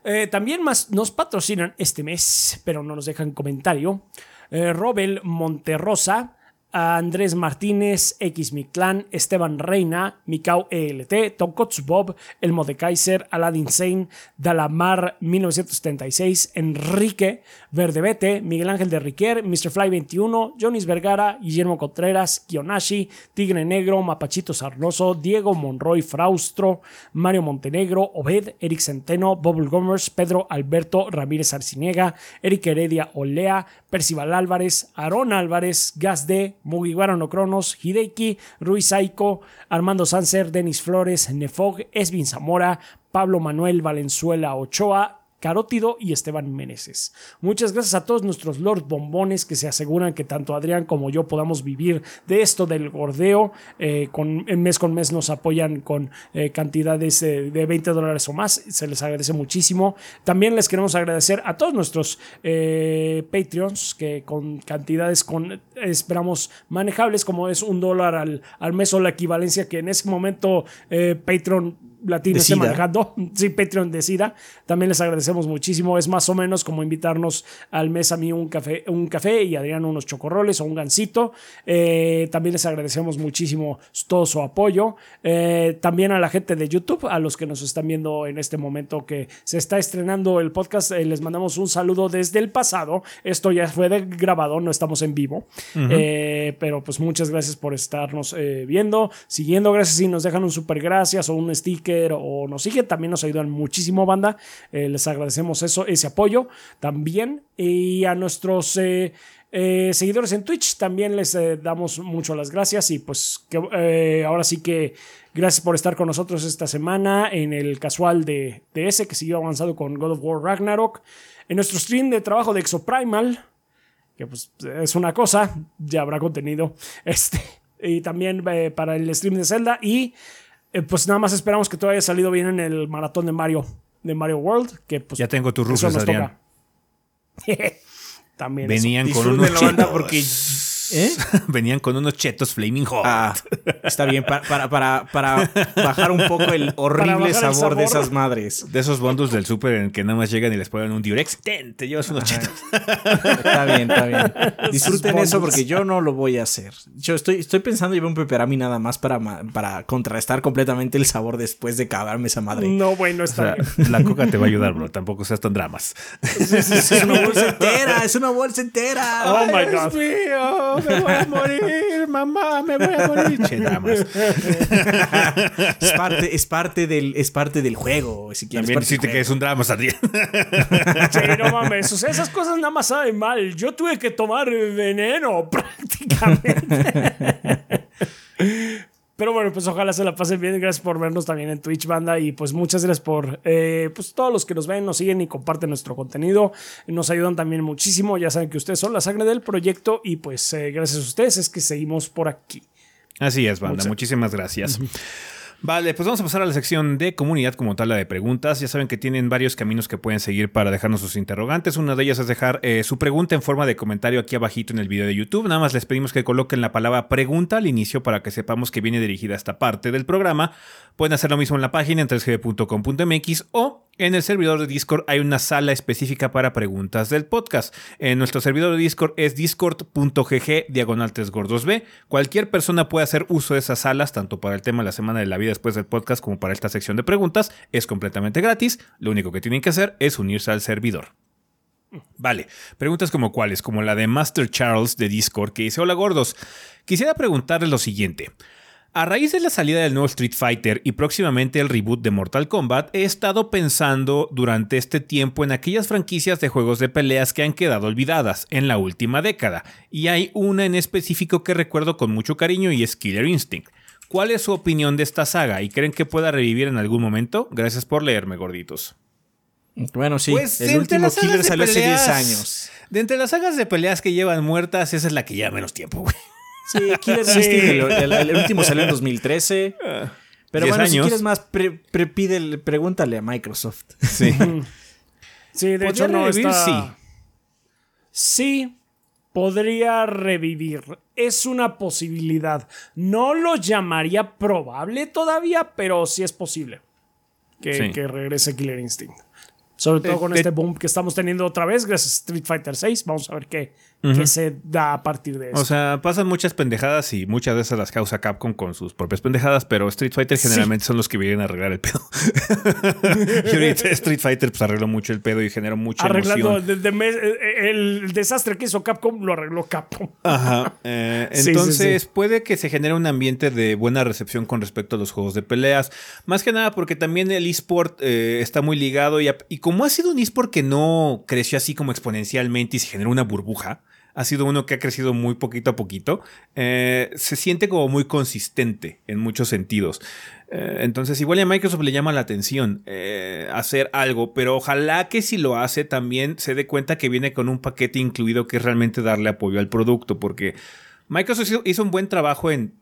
Eh, también más nos patrocinan este mes, pero no nos dejan comentario. Eh, Robel Monterrosa Andrés Martínez, X Clan, Esteban Reina, Mikau ELT, Tonkotsu Bob, Elmo de Kaiser, Aladdin Sane, Dalamar 1976, Enrique Verdebete, Miguel Ángel de Riquer, Mr. Fly 21, Jonis Vergara, Guillermo Contreras, Kionashi, Tigre Negro, Mapachito Sarnoso, Diego Monroy Fraustro, Mario Montenegro, Obed, Eric Centeno, Bubble Gomers, Pedro Alberto Ramírez Arciniega, Eric Heredia Olea, Percival Álvarez, Aarón Álvarez, Gazde, Mugiwara no Cronos, Hideki, Ruiz Saiko, Armando Sanser, Denis Flores, Nefog, Esvin Zamora, Pablo Manuel Valenzuela Ochoa, Carótido y Esteban Meneses. Muchas gracias a todos nuestros Lord Bombones que se aseguran que tanto Adrián como yo podamos vivir de esto del gordeo. Eh, con, mes con mes nos apoyan con eh, cantidades de 20 dólares o más. Se les agradece muchísimo. También les queremos agradecer a todos nuestros eh, Patreons que con cantidades con, esperamos manejables como es un dólar al, al mes o la equivalencia que en ese momento Patreon latino esté manejando. Sí, Patreon decida. También les agradecemos muchísimo. Es más o menos como invitarnos al mes a mí un café, un café y Adrián unos chocorroles o un gansito. Eh, también les agradecemos muchísimo todo su apoyo. Eh, también a la gente de YouTube, a los que nos están viendo en este momento que se está estrenando el podcast, eh, les mandamos un saludo desde el pasado. Esto ya fue grabado, no estamos en vivo. pero pues muchas gracias por estarnos viendo, siguiendo. Gracias si nos dejan un super gracias o un sticker o nos siguen. También nos ayudan muchísimo, banda. les agradecemos eso, ese apoyo también. Y a nuestros eh, seguidores en Twitch también les eh, damos mucho las gracias y pues eh, ahora sí que gracias por estar con nosotros esta semana en el casual de, de, ese que siguió avanzado con God of War Ragnarok, en nuestro stream de trabajo de Exoprimal, que pues es una cosa, ya habrá contenido, este, y también para el stream de Zelda y pues nada más esperamos que todo haya salido bien en el maratón de Mario, de Mario World, que pues ya tengo tus rufles, Adrián. También Venían con unos porque ¿Eh? Venían con unos chetos Flaming Hot. Ah, está bien, para, para, para, bajar un poco el horrible sabor, de esas madres. De esos bundles del súper en que nada más llegan y les ponen un Durex. Ten, te llevas unos chetos. Está bien, está bien. Disfruten eso porque yo no lo voy a hacer. Yo estoy, estoy pensando llevar un peperami nada más para, para contrastar completamente el sabor después de cagarme esa madre. No, bueno, está La coca te va a ayudar, bro. Tampoco seas tan dramas. es una bolsa entera, es una bolsa entera. Oh my God. mío me voy a morir, mamá, me voy a morir. Che, es parte, es parte del, es parte del juego. Si También decirte que es un drama, Adrián. Sí, no mames. O sea, esas cosas nada más saben mal. Yo tuve que tomar veneno prácticamente. Pero bueno, pues ojalá se la pasen bien. Gracias por vernos también en Twitch, banda. Y pues muchas gracias por eh, pues todos los que nos ven, nos siguen y comparten nuestro contenido. Nos ayudan también muchísimo. Ya saben que ustedes son la sangre del proyecto. Y pues eh, gracias a ustedes es que seguimos por aquí. Así es, banda. Muchísimas gracias. Vale, pues vamos a pasar a la sección de comunidad como tal, la de preguntas. Ya saben que tienen varios caminos que pueden seguir para dejarnos sus interrogantes. Una de ellas es dejar eh, su pregunta en forma de comentario aquí abajito en el video de YouTube. Nada más les pedimos que coloquen la palabra pregunta al inicio para que sepamos que viene dirigida a esta parte del programa. Pueden hacer lo mismo en la página en 3g.com.mx o en el servidor de Discord hay una sala específica para preguntas del podcast. Nuestro servidor de Discord es discord.gg diagonal 3 gordos B. Cualquier persona puede hacer uso de esas salas, tanto para el tema de la semana de la vida después del podcast como para esta sección de preguntas. Es completamente gratis. Lo único que tienen que hacer es unirse al servidor. Vale, preguntas como cuáles, como la de Master Charles de Discord que dice, hola gordos, quisiera preguntarles lo siguiente. A raíz de la salida del nuevo Street Fighter y próximamente el reboot de Mortal Kombat, he estado pensando durante este tiempo en aquellas franquicias de juegos de peleas que han quedado olvidadas en la última década, y hay una en específico que recuerdo con mucho cariño y es Killer Instinct. ¿Cuál es su opinión de esta saga y creen que pueda revivir en algún momento? Gracias por leerme, gorditos. Bueno, sí, pues, el último Killer salió hace 10 años. De entre las sagas de peleas que llevan muertas, esa es la que lleva menos tiempo, güey. Sí, Killer Instinct, el, último salió en 2013. Ah, pero bueno, si quieres más, pregúntale a Microsoft. Sí. sí, de hecho no está... Sí. Sí, podría revivir. Es una posibilidad. No lo llamaría probable todavía, pero sí es posible que, que regrese Killer Instinct. Sobre todo con este boom que estamos teniendo otra vez, gracias a Street Fighter 6. Vamos a ver qué, qué se da a partir de eso. O sea, pasan muchas pendejadas y muchas esas las causa Capcom con sus propias pendejadas, pero Street Fighter generalmente son los que vienen a arreglar el pedo. y ahorita Street Fighter pues arregló mucho el pedo y generó mucha Arreglando emoción. el desastre que hizo Capcom lo arregló Capcom. Ajá. Eh, entonces puede que se genere un ambiente de buena recepción con respecto a los juegos de peleas. Más que nada porque también el eSport eh, está muy ligado y, y como ha sido un eSport que no creció así como exponencialmente y se generó una burbuja, ha sido uno que ha crecido muy poquito a poquito, eh, se siente como muy consistente en muchos sentidos. Eh, entonces, igual a Microsoft le llama la atención eh, hacer algo, pero ojalá que si lo hace también se dé cuenta que viene con un paquete incluido que es realmente darle apoyo al producto, porque Microsoft hizo un buen trabajo en,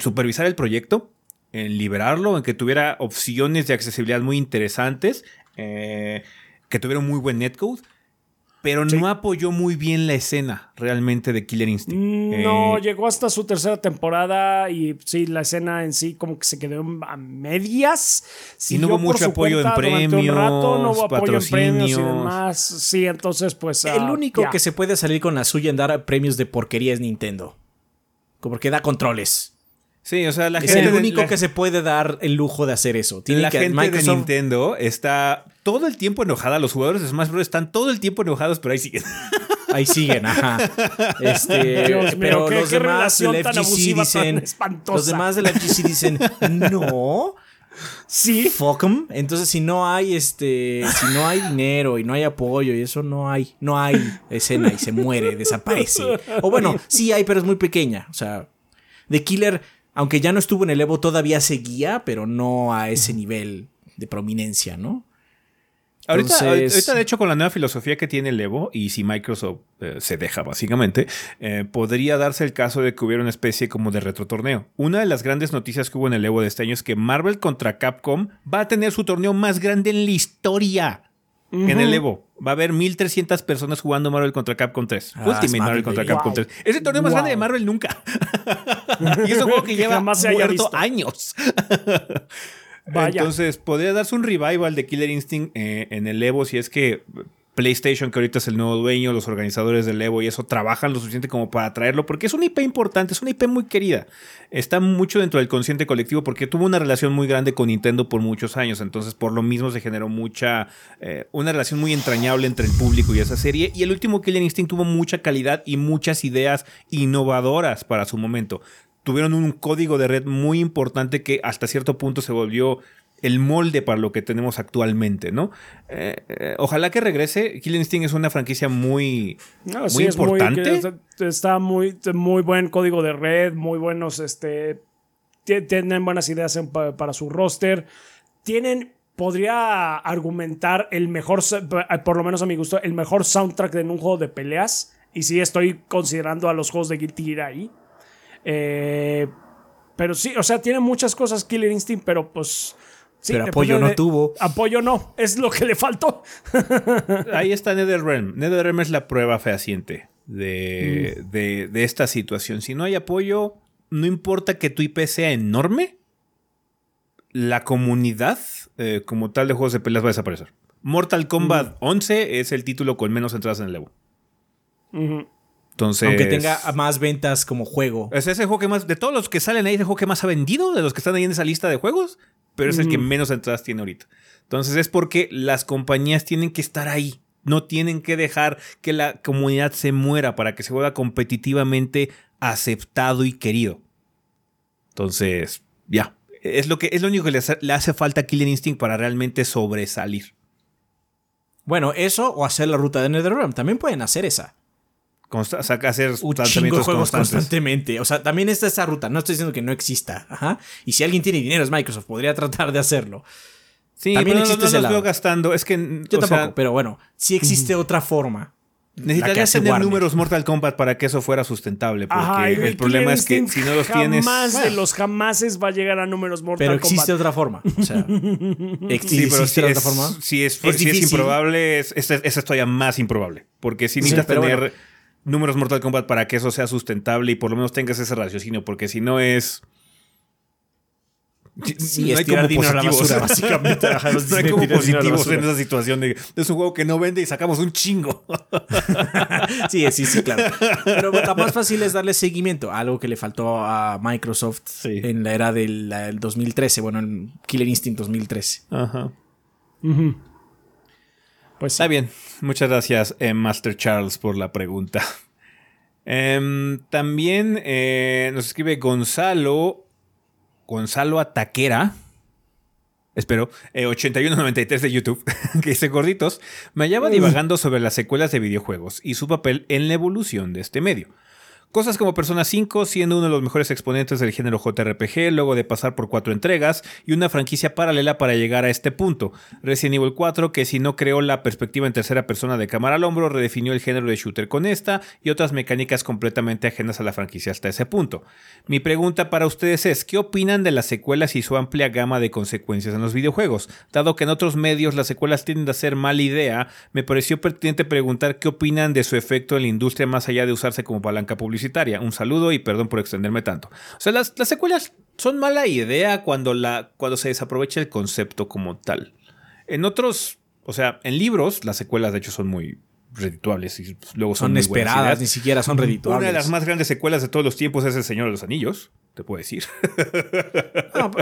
supervisar el proyecto, en liberarlo, en que tuviera opciones de accesibilidad muy interesantes, que tuvieron muy buen netcode. Pero no apoyó muy bien la escena realmente de Killer Instinct. Mm, no, eh, llegó hasta su tercera temporada y sí, la escena en sí como que se quedó a medias. y no hubo mucho apoyo en premios, no hubo apoyo en premios y demás. Sí, entonces pues... El ah, único que se puede salir con la suya en dar premios de porquería es Nintendo. Como que da controles. Sí, o sea, la es gente. el único que se puede dar el lujo de hacer eso. Tiene la gente de Nintendo está todo el tiempo enojada. Los jugadores de Smash Bros. están todo el tiempo enojados, pero ahí siguen. Ahí siguen, ajá. Este, pero los demás del FGC dicen. Los demás del FGC dicen, no. Sí. Fuck em. Entonces, si no hay este. Si no hay dinero y no hay apoyo y eso no hay. No hay escena y se muere, desaparece. O bueno, sí hay, pero es muy pequeña. O sea. The Killer aunque ya no estuvo en el Evo, todavía seguía, pero no a ese nivel de prominencia, ¿no? Ahorita, de hecho, con la nueva filosofía que tiene el Evo, y si Microsoft eh, se deja básicamente, eh, podría darse el caso de que hubiera una especie como de retrotorneo. Una de las grandes noticias que hubo en el Evo de este año es que Marvel contra Capcom va a tener su torneo más grande en la historia en el Evo. Va a haber 1300 personas jugando Marvel contra Capcom 3. Ah, Ultimate Marvel contra Capcom 3. Es el torneo más grande de Marvel nunca. y es un juego que lleva más muerto años. Entonces, podría darse un revival de Killer Instinct eh, en el Evo si es que PlayStation, que ahorita es el nuevo dueño, los organizadores del Evo y eso trabajan lo suficiente como para traerlo, porque es una IP importante, es una IP muy querida. Está mucho dentro del consciente colectivo porque tuvo una relación muy grande con Nintendo por muchos años, entonces por lo mismo se generó mucha, eh, una relación muy entrañable entre el público y esa serie. Y el último Killer Instinct tuvo mucha calidad y muchas ideas innovadoras para su momento. Tuvieron un código de red muy importante que hasta cierto punto se volvió el molde para lo que tenemos actualmente, ¿no? Eh, eh, ojalá que regrese. Killing Instinct es una franquicia muy, muy importante. está muy, muy buen código de red, muy buenos, este, tienen buenas ideas para su roster. Tienen, podría argumentar el mejor, por lo menos a mi gusto, el mejor soundtrack de un juego de peleas. Y sí estoy considerando a los juegos de Guilty Gear ahí. Eh, pero sí, o sea, tiene muchas cosas Killer Instinct, pero pues pero apoyo no tuvo. Apoyo no, es lo que le faltó. Ahí está NetherRealm. NetherRealm es la prueba fehaciente de, mm. de, esta situación. Si no hay apoyo, no importa que tu IP sea enorme, la comunidad eh, como tal de juegos de peleas va a desaparecer. Mortal Kombat 11 mm. es el título con menos entradas en el Evo. Entonces, Aunque tenga más ventas como juego. Es ese juego que más. De todos los que salen ahí, es el juego que más ha vendido, de los que están ahí en esa lista de juegos pero es el que menos entradas tiene ahorita. Entonces es porque las compañías tienen que estar ahí. No tienen que dejar que la comunidad se muera para que se vuelva competitivamente aceptado y querido. Entonces, ya. Es lo, que, es lo único que le hace, le hace falta a Killing Instinct para realmente sobresalir. Bueno, eso o hacer la ruta de NetherRealm. También pueden hacer esa. Consta saca hacer un chingo de juegos constantemente. O sea, también está esa ruta. No estoy diciendo que no exista. Ajá. Y si alguien tiene dinero es Microsoft. Podría tratar de hacerlo. Sí, también existe no, no, gastando. Es que. Yo tampoco, pero bueno, si existe otra forma. Necesitarías tener números Mortal Kombat para que eso fuera sustentable. Porque el problema es que si no los tienes. Jamás de los jamases va a llegar a números Mortal Kombat. Pero existe otra forma. O sea, sí, pero si otra forma. Si es, si es improbable, es, es, es, todavía más improbable. Porque si necesitas tener números Mortal Kombat para que eso sea sustentable y por lo menos tengas ese raciocinio, porque si no es. Sí, no hay como positivos. básicamente. no hay como positivos en esa situación de es un juego que no vende y sacamos un chingo. sí, sí, sí, claro. Pero lo más fácil es darle seguimiento a algo que le faltó a Microsoft en la era del, 2013, bueno, en Killer Instinct 2013. Ajá. Pues está bien. Muchas gracias, eh, Master Charles, por la pregunta. Em, también eh, nos escribe Gonzalo. Gonzalo Ataquera. Espero, 8193 eh, de YouTube, que dice gorditos, me hallaba divagando sobre las secuelas de videojuegos y su papel en la evolución de este medio. Cosas como Persona 5 siendo uno de los mejores exponentes del género JRPG luego de pasar por cuatro entregas y una franquicia paralela para llegar a este punto. Resident Evil 4 que si no creó la perspectiva en tercera persona de cámara al hombro, redefinió el género de shooter con esta y otras mecánicas completamente ajenas a la franquicia hasta ese punto. Mi pregunta para ustedes es, ¿qué opinan de las secuelas y su amplia gama de consecuencias en los videojuegos? Dado que en otros medios las secuelas tienden a ser mala idea, me pareció pertinente preguntar qué opinan de su efecto en la industria más allá de usarse como palanca publicitaria un saludo y perdón por extenderme tanto. O sea, las, secuelas son mala idea cuando, la, cuando se desaprovecha el concepto como tal. En otros, o sea, en libros, las secuelas de hecho son muy redituables y luego son, esperadas, ni siquiera son redituables. Una de las más grandes secuelas de todos los tiempos es El Señor de los Anillos te puedo decir.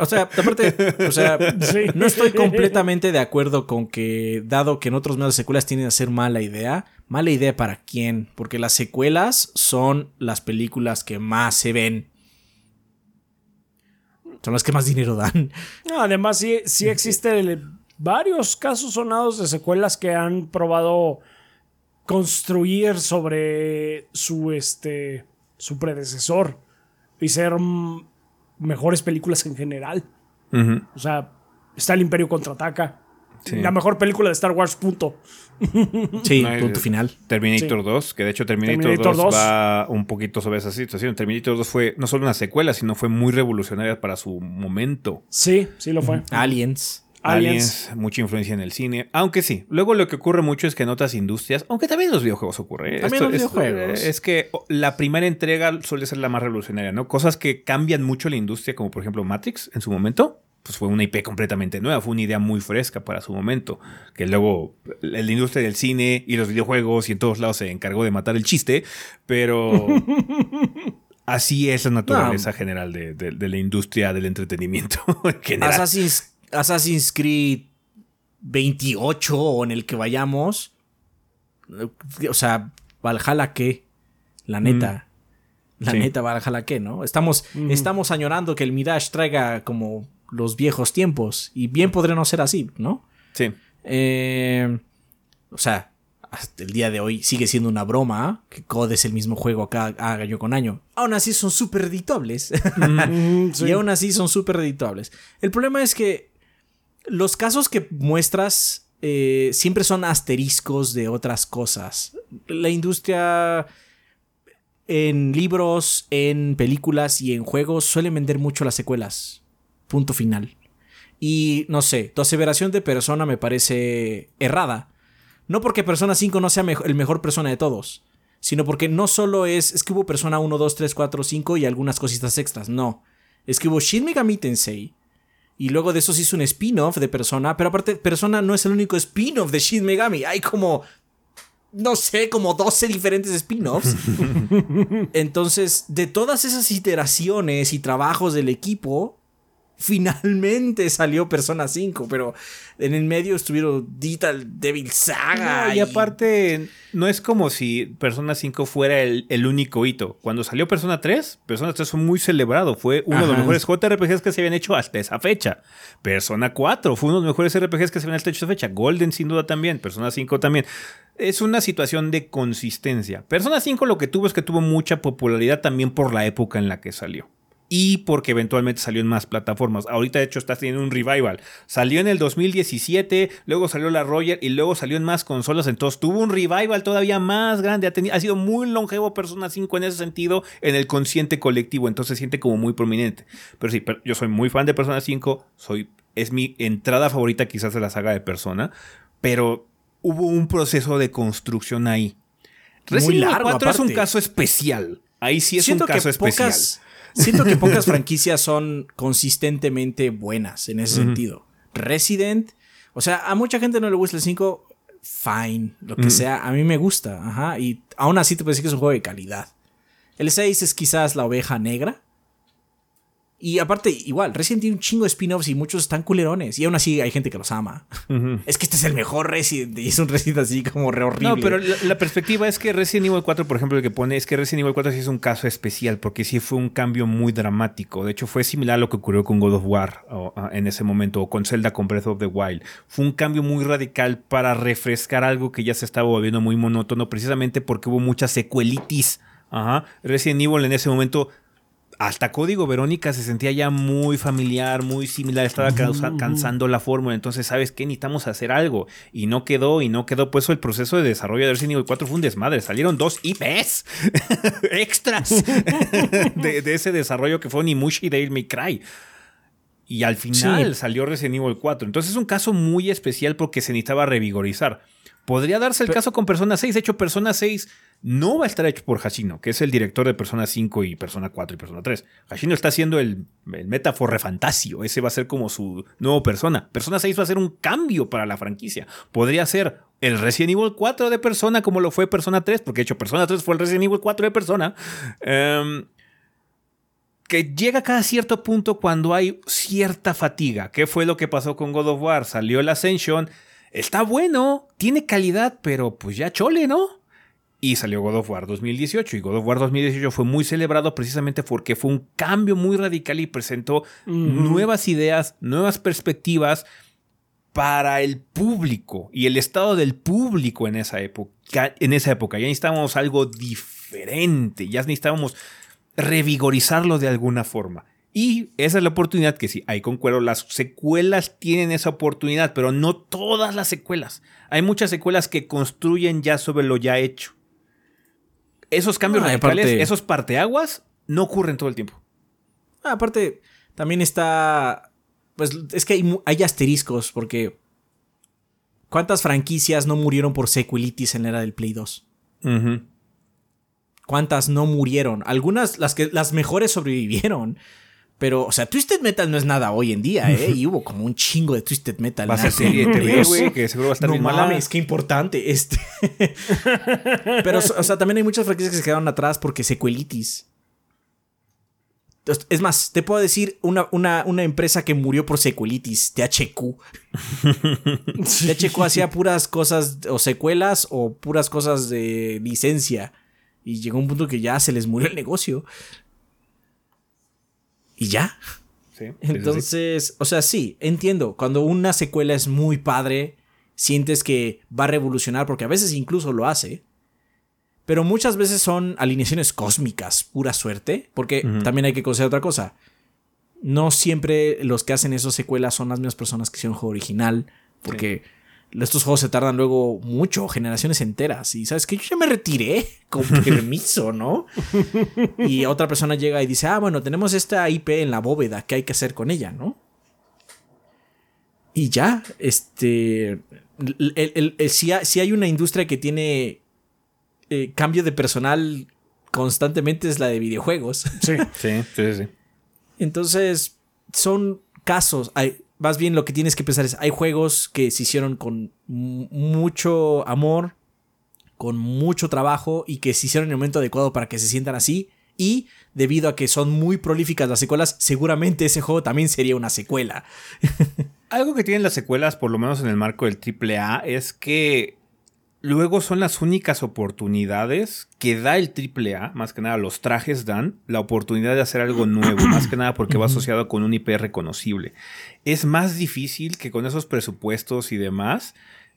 o sea, aparte, o sea, no estoy completamente de acuerdo con que, dado que en otros medios secuelas tienen a ser mala idea, mala idea para quién, porque las secuelas son las películas que más se ven. Son las que más dinero dan. además, sí, sí existen varios casos sonados de secuelas que han probado construir sobre su, este, su predecesor y ser mejores películas en general. O sea, está el Imperio contraataca. La mejor película de Star Wars, punto. Sí, punto final. Terminator 2, que de hecho Terminator, 2, va un poquito sobre esa situación. Terminator 2 fue no solo una secuela, sino fue muy revolucionaria para su momento. Sí, sí lo fue. Aliens. Aliens, mucha influencia en el cine. Aunque sí, luego lo que ocurre mucho es que en otras industrias, aunque también en los videojuegos ocurre. ¿eh? También en los videojuegos. Es, que la primera entrega suele ser la más revolucionaria, ¿no? Cosas que cambian mucho la industria, como por ejemplo Matrix en su momento, pues fue una IP completamente nueva, fue una idea muy fresca para su momento, que luego la industria del cine y los videojuegos y en todos lados se encargó de matar el chiste, pero así es la naturaleza general de, la industria del entretenimiento. En general. Assassin's Creed 28 o en el que vayamos. O sea, Valhalla qué. La neta. La neta, Valhalla qué, ¿no? Estamos, estamos añorando que el Mirage traiga como los viejos tiempos. Y bien podría no ser así, ¿no? Sí. Eh, o sea, hasta el día de hoy sigue siendo una broma que COD es el mismo juego cada año con año. Aún así son súper editables. Y aún así son súper editables. El problema es que los casos que muestras eh, siempre son asteriscos de otras cosas. La industria en libros, en películas y en juegos suele vender mucho las secuelas. Punto final. Y no sé, tu aseveración de persona me parece errada. No porque Persona 5 no sea el mejor persona de todos, sino porque no solo es, es que hubo Persona 1, 2, 3, 4, 5 y algunas cositas extras, no. Es que hubo Shin Megami Tensei, y luego de eso se hizo un spin-off de Persona. Pero aparte, Persona no es el único spin-off de Shin Megami. Hay como. No sé, como 12 diferentes spin-offs. Entonces, de todas esas iteraciones y trabajos del equipo, finalmente salió Persona 5, pero en el medio estuvieron Digital Devil Saga. y, aparte, no es como si Persona 5 fuera el, único hito. Cuando salió Persona 3, Persona 3 fue muy celebrado. Fue uno de los mejores JRPGs que se habían hecho hasta esa fecha. Persona 4 fue uno de los mejores RPGs que se habían hecho hasta esa fecha. Golden, sin duda, también. Persona 5 también. Es una situación de consistencia. Persona 5 lo que tuvo es que tuvo mucha popularidad también por la época en la que salió y porque eventualmente salió en más plataformas. Ahorita de hecho está teniendo un revival. Salió en el 2017, luego salió la Roger y luego salió en más consolas. Entonces tuvo un revival todavía más grande. Ha, sido muy longevo Persona 5 en ese sentido en el consciente colectivo. Entonces se siente como muy prominente. Pero sí, yo soy muy fan de Persona 5. Soy, es mi entrada favorita quizás de la saga de Persona. Pero hubo un proceso de construcción ahí. Resident Evil 4 es un caso especial. Ahí sí es un caso especial. Siento que pocas franquicias son consistentemente buenas en ese sentido. Resident, o sea, a mucha gente no le gusta el 5, fine, lo que sea, a mí me gusta, ajá, y aún así te puedo decir que es un juego de calidad. El 6 es quizás la oveja negra, y aparte, igual, Resident tiene un chingo de spin-offs y muchos están culerones. Y aún así hay gente que los ama. Es que este es el mejor Resident y es un Resident así como re horrible. No, pero la, perspectiva es que Resident Evil 4, por ejemplo, lo que pone es que Resident Evil 4 sí es un caso especial porque sí fue un cambio muy dramático. De hecho, fue similar a lo que ocurrió con God of War en ese momento o con Zelda con Breath of the Wild. Fue un cambio muy radical para refrescar algo que ya se estaba volviendo muy monótono precisamente porque hubo mucha secuelitis Ajá. Resident Evil en ese momento hasta Código Verónica se sentía ya muy familiar, muy similar, estaba cansando la fórmula, entonces, ¿sabes qué? Necesitamos hacer algo. Y no quedó, y no quedó, pues el proceso de desarrollo de Resident Evil 4 fue un desmadre, salieron dos IPs extras de, ese desarrollo que fue Nimushi y Devil May Cry. Y al final salió Resident Evil 4. Entonces es un caso muy especial porque se necesitaba revigorizar. Podría darse el caso con Persona 6. De hecho, Persona 6 no va a estar hecho por Hashino, que es el director de Persona 5 y Persona 4 y Persona 3. Hashino está haciendo el, el Metafor Fantasio. Ese va a ser como su nuevo Persona. Persona 6 va a ser un cambio para la franquicia. Podría ser el Resident Evil 4 de Persona como lo fue Persona 3, porque de hecho Persona 3 fue el Resident Evil 4 de Persona. Em, que llega a cada cierto punto cuando hay cierta fatiga. ¿Qué fue lo que pasó con God of War? Salió el Ascension está bueno, tiene calidad, pero pues ya chole, ¿no? Y salió God of War 2018 y God of War 2018 fue muy celebrado precisamente porque fue un cambio muy radical y presentó nuevas ideas, nuevas perspectivas para el público y el estado del público en esa época. En esa época ya necesitábamos algo diferente, ya necesitábamos revigorizarlo de alguna forma. Y esa es la oportunidad que sí, hay con cuero. Las secuelas tienen esa oportunidad, pero no todas las secuelas. Hay muchas secuelas que construyen ya sobre lo ya hecho. Esos cambios radicales, esos parteaguas, no ocurren todo el tiempo. Ah, aparte, también está. Pues es que hay, asteriscos, porque. ¿Cuántas franquicias no murieron por sequelitis en la era del Play 2? ¿Cuántas no murieron? Algunas, las, que, las mejores sobrevivieron. Pero, o sea, Twisted Metal no es nada hoy en día, ¿eh? Y hubo como un chingo de Twisted Metal. Va a ser serie TV, güey, que seguro va a estar no mames, qué importante. Este. Pero, o sea, también hay muchas franquicias que se quedaron atrás porque secuelitis. Es más, te puedo decir una, una, una empresa que murió por secuelitis, THQ. THQ hacía puras cosas o secuelas o puras cosas de licencia. Y llegó un punto que ya se les murió el negocio y ya. Entonces, o sea, sí, entiendo. Cuando una secuela es muy padre, sientes que va a revolucionar, porque a veces incluso lo hace. Pero muchas veces son alineaciones cósmicas, pura suerte, porque también hay que considerar otra cosa. No siempre los que hacen esas secuelas son las mismas personas que hicieron el juego original, porque estos juegos se tardan luego mucho, generaciones enteras. Y sabes que yo ya me retiré con permiso, ¿no? y otra persona llega y dice, ah, bueno, tenemos esta IP en la bóveda, ¿qué hay que hacer con ella, no? Y ya, este. si, hay una industria que tiene eh, cambio de personal constantemente es la de videojuegos. Sí, sí, sí, sí. Entonces, son casos. Hay, más bien lo que tienes que pensar es, hay juegos que se hicieron con mucho amor, con mucho trabajo y que se hicieron en el momento adecuado para que se sientan así. Y debido a que son muy prolíficas las secuelas, seguramente ese juego también sería una secuela. Algo que tienen las secuelas, por lo menos en el marco del AAA, es que Luego son las únicas oportunidades que da el AAA, más que nada los trajes dan la oportunidad de hacer algo nuevo, más que nada porque va asociado con un IP reconocible. Es más difícil que con esos presupuestos y demás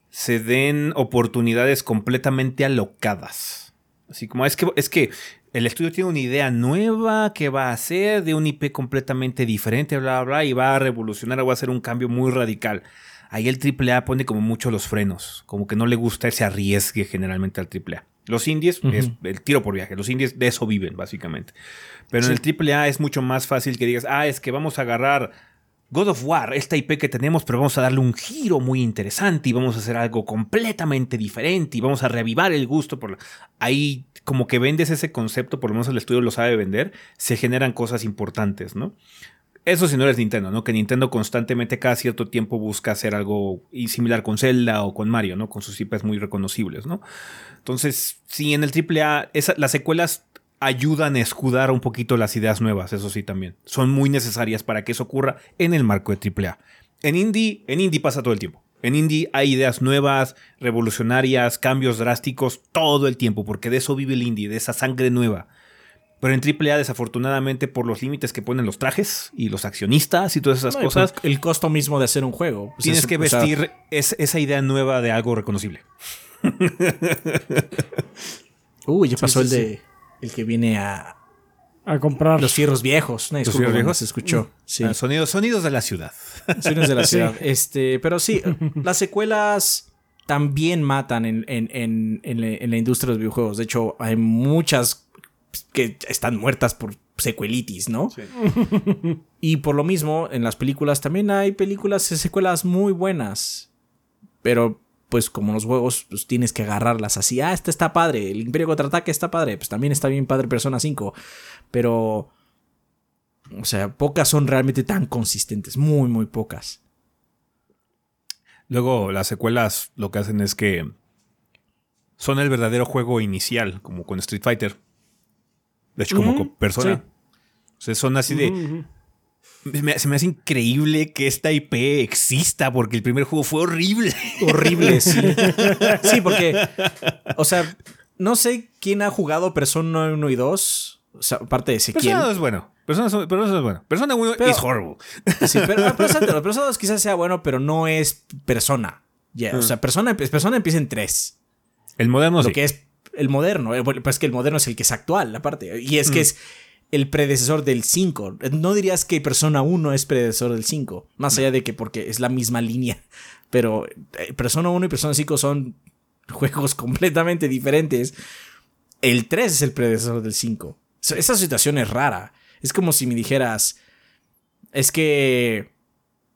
se den oportunidades completamente alocadas. Así como es que, es que el estudio tiene una idea nueva que va a hacer de un IP completamente diferente, bla, bla, y va a revolucionar o va a hacer un cambio muy radical ahí el AAA pone como mucho los frenos, como que no le gusta ese arriesgue generalmente al AAA. Los indies es el tiro por viaje, los indies de eso viven básicamente. Pero en el AAA es mucho más fácil que digas, ah, es que vamos a agarrar God of War, esta IP que tenemos, pero vamos a darle un giro muy interesante y vamos a hacer algo completamente diferente y vamos a reavivar el gusto por... Ahí como que vendes ese concepto, por lo menos el estudio lo sabe vender, se generan cosas importantes, ¿no? Eso si no eres Nintendo, ¿no? Que Nintendo constantemente cada cierto tiempo busca hacer algo similar con Zelda o con Mario, ¿no? Con sus IPs muy reconocibles, ¿no? Entonces, sí, en el AAA, las secuelas ayudan a escudar un poquito las ideas nuevas, eso sí también. Son muy necesarias para que eso ocurra en el marco de AAA. En indie, en indie pasa todo el tiempo. En indie hay ideas nuevas, revolucionarias, cambios drásticos todo el tiempo, porque de eso vive el indie, de esa sangre nueva. Pero en AAA, desafortunadamente, por los límites que ponen los trajes y los accionistas y todas esas cosas. El costo mismo de hacer un juego. Pues tienes que vestir esa idea nueva de algo reconocible. Uy, ya pasó el de. El que viene a A comprar. los fierros viejos. Una disculpa, fierros cuando viejos? se escuchó. Sí. Ah, sonidos, sonidos de la ciudad. Sonidos de la ciudad. Este, pero sí, las secuelas también matan en, en- en- en la, en la industria de los videojuegos. De hecho, hay muchas que están muertas por secuelitis, ¿no? Y por lo mismo, en las películas también hay películas, secuelas muy buenas. Pero, pues, como los juegos, pues tienes que agarrarlas así. Ah, esta está padre. El Imperio Contraataque está padre. Pues también está bien padre Persona 5. Pero. O sea, pocas son realmente tan consistentes. Muy, muy pocas. Luego, las secuelas lo que hacen es que son el verdadero juego inicial, como con Street Fighter. De hecho, como con Persona. sí. O sea, son así de. Me- se me hace increíble que esta IP exista, porque el primer juego fue horrible. Horrible, sí. Sí, porque. O sea, no sé quién ha jugado Persona 1 y 2. O sea, aparte de Ezequiel. Persona 2 es bueno. Persona, son- Persona es bueno. Persona 1 Pero- es horrible. Sí, pero ah, Persona, pero Persona 2 quizás sea bueno, pero no es Persona. Ya, O sea, Persona, persona empieza en 3. El moderno lo sí. que es el moderno. eh, Pues es que el moderno es el que es actual, aparte. Y es que es el predecesor del 5. No dirías que Persona 1 es predecesor del 5. Más allá de que porque es la misma línea. Pero eh, Persona 1 y Persona 5 son juegos completamente diferentes. El 3 es el predecesor del 5. So, Esa situación es rara. Es como si me dijeras. Es que.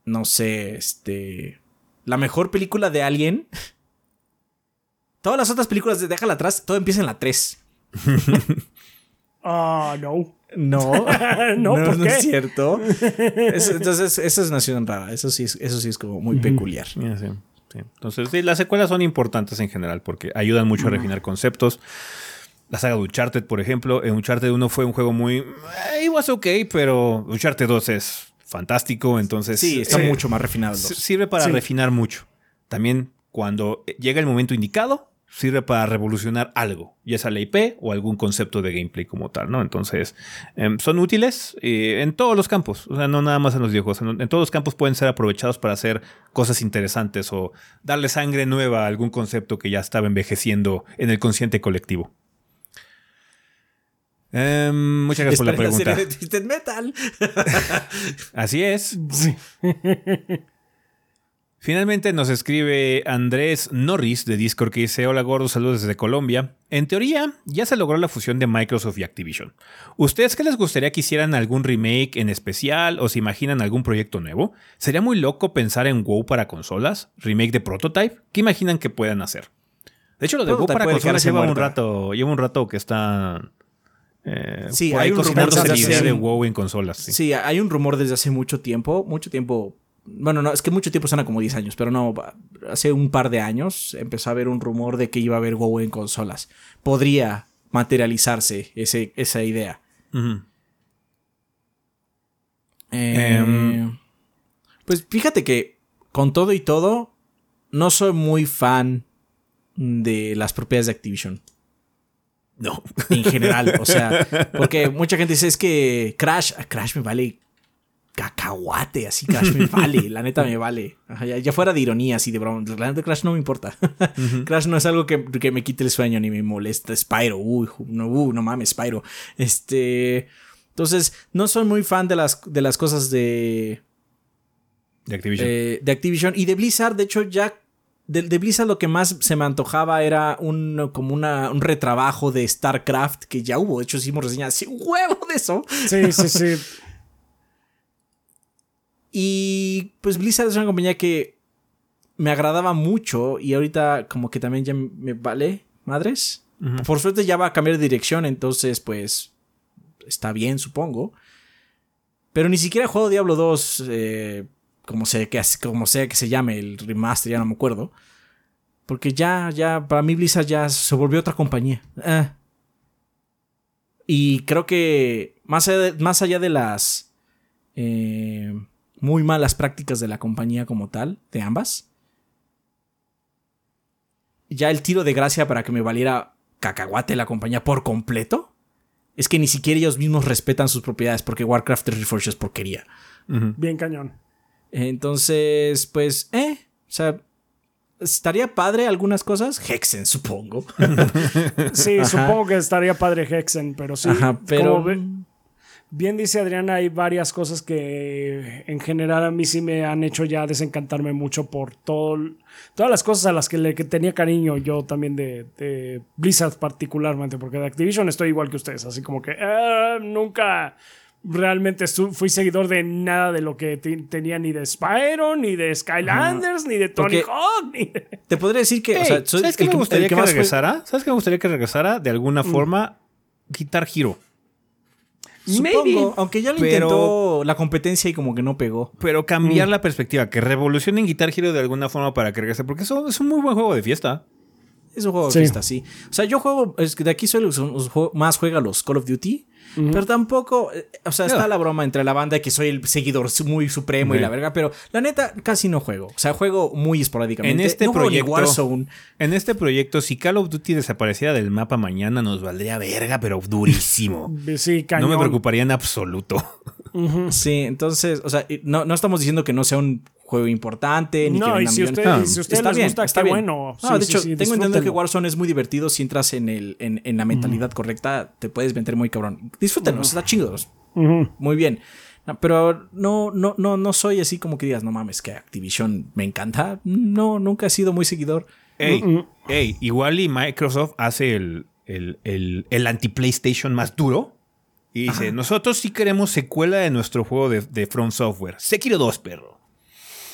No sé, este. La mejor película de Alien. Todas las otras películas de Déjala atrás, todo empieza en la 3. Ah, no. No, No, ¿por no qué? es cierto. Es- entonces, esa es una nación rara. Eso sí, es, eso sí es como muy peculiar. Sí. Entonces, sí, las secuelas son importantes en general porque ayudan mucho a refinar conceptos. La saga de Uncharted, por ejemplo, en Uncharted 1 fue un juego muy. eh, It was okay, pero Uncharted 2 es fantástico, entonces. Sí, está eh, mucho más refinado. Sirve para refinar mucho. También, cuando llega el momento indicado, sirve para revolucionar algo, ya sea la IP o algún concepto de gameplay como tal, ¿no? Entonces, em, son útiles eh, en todos los campos, o sea, no nada más en los videojuegos, en, en todos los campos pueden ser aprovechados para hacer cosas interesantes o darle sangre nueva a algún concepto que ya estaba envejeciendo en el consciente colectivo. Em, muchas gracias por la pregunta. serie de Twisted Metal. Así es. Sí. Finalmente nos escribe Andrés Norris de Discord que dice, hola gordo, saludos desde Colombia. En teoría, ya se logró la fusión de Microsoft y Activision. ¿Ustedes qué les gustaría que hicieran algún remake en especial o se imaginan algún proyecto nuevo? ¿Sería muy loco pensar en WoW para consolas? ¿Remake de Prototype? ¿Qué imaginan que puedan hacer? De hecho, lo de WoW para consolas lleva un rato, lleva un rato que está... eh, Sí, hay un rumor desde hace- de WoW en consolas. sí. Sí, hay un rumor desde hace mucho tiempo. Mucho tiempo. Bueno, no, es que mucho tiempo suena como 10 años, pero no. Hace un par de años empezó a haber un rumor de que iba a haber WoW en consolas. Podría materializarse ese, esa idea. Eh, Em. pues fíjate que con todo y todo, no soy muy fan de las propiedades de Activision. No. En general, o sea, porque mucha gente dice es que Crash, a Crash me vale cacahuate, así Crash me vale, la neta me vale. Ajá, ya, ya fuera de ironía, así de broma, la neta Crash no me importa. Crash no es algo que, que me quite el sueño ni me molesta. Spyro, uy, no, uh, no mames, Spyro. Este, entonces, no soy muy fan de las, de las cosas de, De Activision. eh, de Activision y de Blizzard. De hecho, ya de, de Blizzard lo que más se me antojaba era un como una, un retrabajo de StarCraft que ya hubo. De hecho, hicimos reseñas así, un huevo de eso. Sí, sí, sí. Y pues Blizzard es una compañía que me agradaba mucho y ahorita como que también ya me vale madres. Por suerte ya va a cambiar de dirección, entonces pues está bien, supongo. Pero ni siquiera he jugado Diablo 2, eh, como, sea que, como sea que se llame, el remaster, ya no me acuerdo. Porque ya, ya, para mí Blizzard ya se volvió otra compañía. Ah. Y creo que más allá de, más allá de las eh, muy malas prácticas de la compañía como tal, de ambas, ya el tiro de gracia para que me valiera cacahuate la compañía por completo es que ni siquiera ellos mismos respetan sus propiedades porque Warcraft 3 Reforged es porquería. Bien cañón. Entonces, pues, eh, o sea, estaría padre algunas cosas. Hexen, supongo. Sí, Ajá. supongo que estaría padre Hexen, pero sí. Ajá, pero- como bien dice Adriana, hay varias cosas que en general a mí sí me han hecho ya desencantarme mucho por todo, todas las cosas a las que le que tenía cariño yo también de, de Blizzard particularmente, porque de Activision estoy igual que ustedes, así como que ah, nunca realmente fui seguidor de nada de lo que te- tenía ni de Spyro, ni de Skylanders, ni de Tony Hawk, ni de... Te podría decir que. o sea, ¿Sabes qué me gustaría que, regresara? ¿Sabes qué me gustaría que regresara? De alguna forma, Guitar Hero. Supongo, Maybe. aunque ya lo Pero- intentó la competencia y como que no pegó. Pero cambiar la perspectiva, que revolucionen Guitar Hero de alguna forma para que regrese, porque eso es un muy buen juego de fiesta. Es un juego de Sí. fiesta, sí. O sea, yo juego, es que de aquí soy los, los juego- más juega los Call of Duty, pero tampoco, eh, o sea, está la broma entre la banda que soy el seguidor muy supremo y la verga, pero la neta casi no juego. O sea, juego muy esporádicamente. En este no juego ni proyecto- Warzone. En este proyecto, si Call of Duty desapareciera del mapa mañana, nos valdría verga, pero durísimo. Sí, no cañón. me preocuparía en absoluto. Sí, entonces, o sea, no, no estamos diciendo que no sea un juego importante, ni que No, y si, millones. usted, Ah, y si a ustedes Está les bien, gusta, está qué bien. bueno. No, de Sí, hecho, sí, sí, tengo entendido que. Warzone es muy divertido si entras en, el, en, en la mentalidad correcta, te puedes meter muy cabrón. Disfrútenlo, está chido. Ujú. Muy bien. No, pero no, no, no, no soy así como que digas, no mames, que Activision me encanta. No, nunca he sido muy seguidor. Ey, ey, igual y Microsoft hace el, el, el, el anti-PlayStation más duro. Y dice, nosotros sí queremos secuela de nuestro juego de, de From Software. Sekiro 2, perro.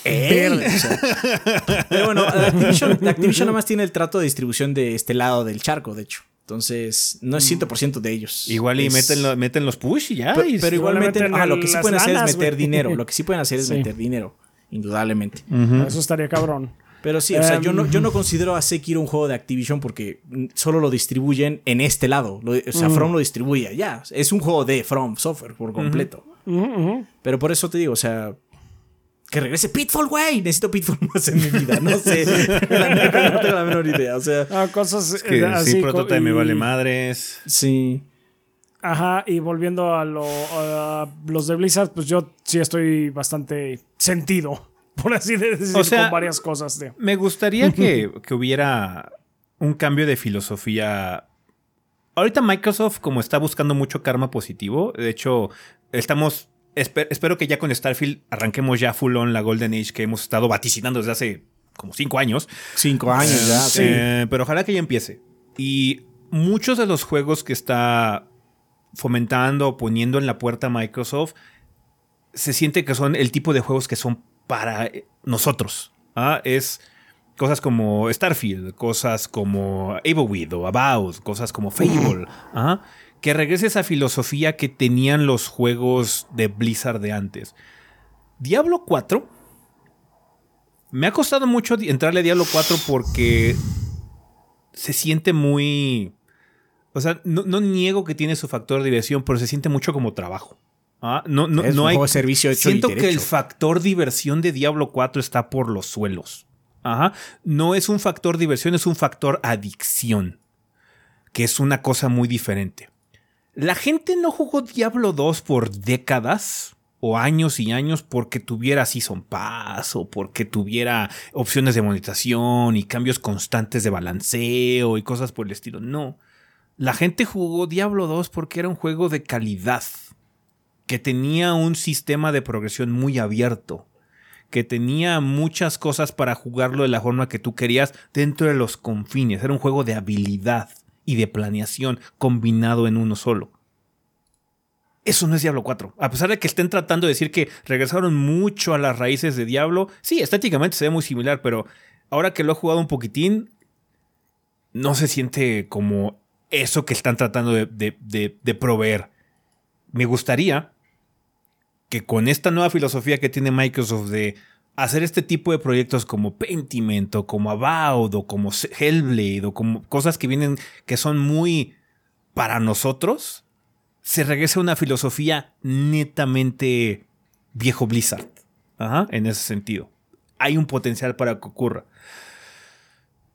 Verde, o sea. Pero bueno, Activision, Activision nada más tiene el trato de distribución de este lado del charco, de hecho. Entonces, no es 100% de ellos. Igual y Es- meten, lo- meten los push y ya. Pero, y- pero ah, lo que sí pueden hacer lanas, es meter dinero. Lo que sí pueden hacer es Sí. meter dinero, indudablemente. Eso estaría cabrón. Pero sí, o sea, yo, no, Em. yo no considero a Sekiro un juego de Activision porque mm, solo lo distribuyen en este lado. Lo- o sea, From lo distribuye ya. Es un juego de From Software por completo. Pero por eso te digo, o sea, que regrese Pitfall, güey. Necesito Pitfall más en mi vida. No sé. La neta, no tengo la menor idea. O sea, Ah, cosas Es que eh, así. sí, prototype me vale madres. sí. Ajá, y volviendo a, lo, a los de Blizzard, pues yo sí estoy bastante sentido, por así decir, O sea, con varias cosas. De, Me gustaría que, que hubiera un cambio de filosofía. Ahorita Microsoft, como está buscando mucho karma positivo, de hecho, estamos. Espe- espero que ya con Starfield arranquemos ya full on la Golden Age que hemos estado vaticinando desde hace como cinco años. Cinco años ya. Sí. Eh, pero ojalá que ya empiece. Y muchos de los juegos que está fomentando o poniendo en la puerta Microsoft se siente que son el tipo de juegos que son para eh, nosotros. ¿ah? Es cosas como Starfield, cosas como Ableweed o About, cosas como Fable. ¿ah? Que regrese esa filosofía que tenían los juegos de Blizzard de antes. Diablo 4 me ha costado mucho entrarle a Diablo 4 porque se siente muy... O sea, no, no niego que tiene su factor de diversión, pero se siente mucho como trabajo. Ah, no, no, Es no un hay... juego servicio hecho y Siento que el factor diversión de Diablo 4 está por los suelos. Ajá. No es un factor diversión, es un factor adicción. Que es una cosa muy diferente. La gente no jugó Diablo 2 por décadas o años y años porque tuviera Season Pass o porque tuviera opciones de monetización y cambios constantes de balanceo y cosas por el estilo. No. La gente jugó Diablo 2 porque era un juego de calidad, que tenía un sistema de progresión muy abierto, que tenía muchas cosas para jugarlo de la forma que tú querías dentro de los confines. Era un juego de habilidad y de planeación combinado en uno solo. Eso no es Diablo 4. A pesar de que estén tratando de decir que regresaron mucho a las raíces de Diablo, sí, estéticamente se ve muy similar, pero ahora que lo he jugado un poquitín, no se siente como eso que están tratando de, de- proveer. Me gustaría que con esta nueva filosofía que tiene Microsoft de hacer este tipo de proyectos como Pentiment o como Avowed o como Hellblade o como cosas que vienen que son muy para nosotros, se regrese a una filosofía netamente viejo Blizzard. Ajá, en ese sentido. Hay un potencial para que ocurra.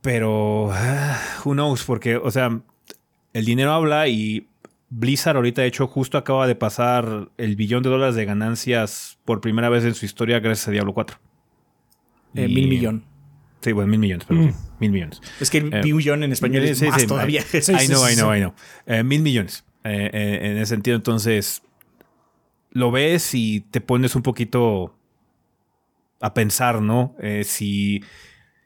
Pero, ah, who knows, porque, o sea, el dinero habla y Blizzard ahorita, de hecho, justo acaba de pasar el billón de dólares de ganancias por primera vez en su historia gracias a Diablo 4. Eh, Y- mil millón. Sí, bueno, mil millones, perdón. Mm. Mil millones. Es que el billón en español es Sí, más sí, todavía. I know, I know. I know. Eh, mil millones. Eh, eh, en ese sentido, entonces, lo ves y te pones un poquito a pensar, ¿no? Eh, si,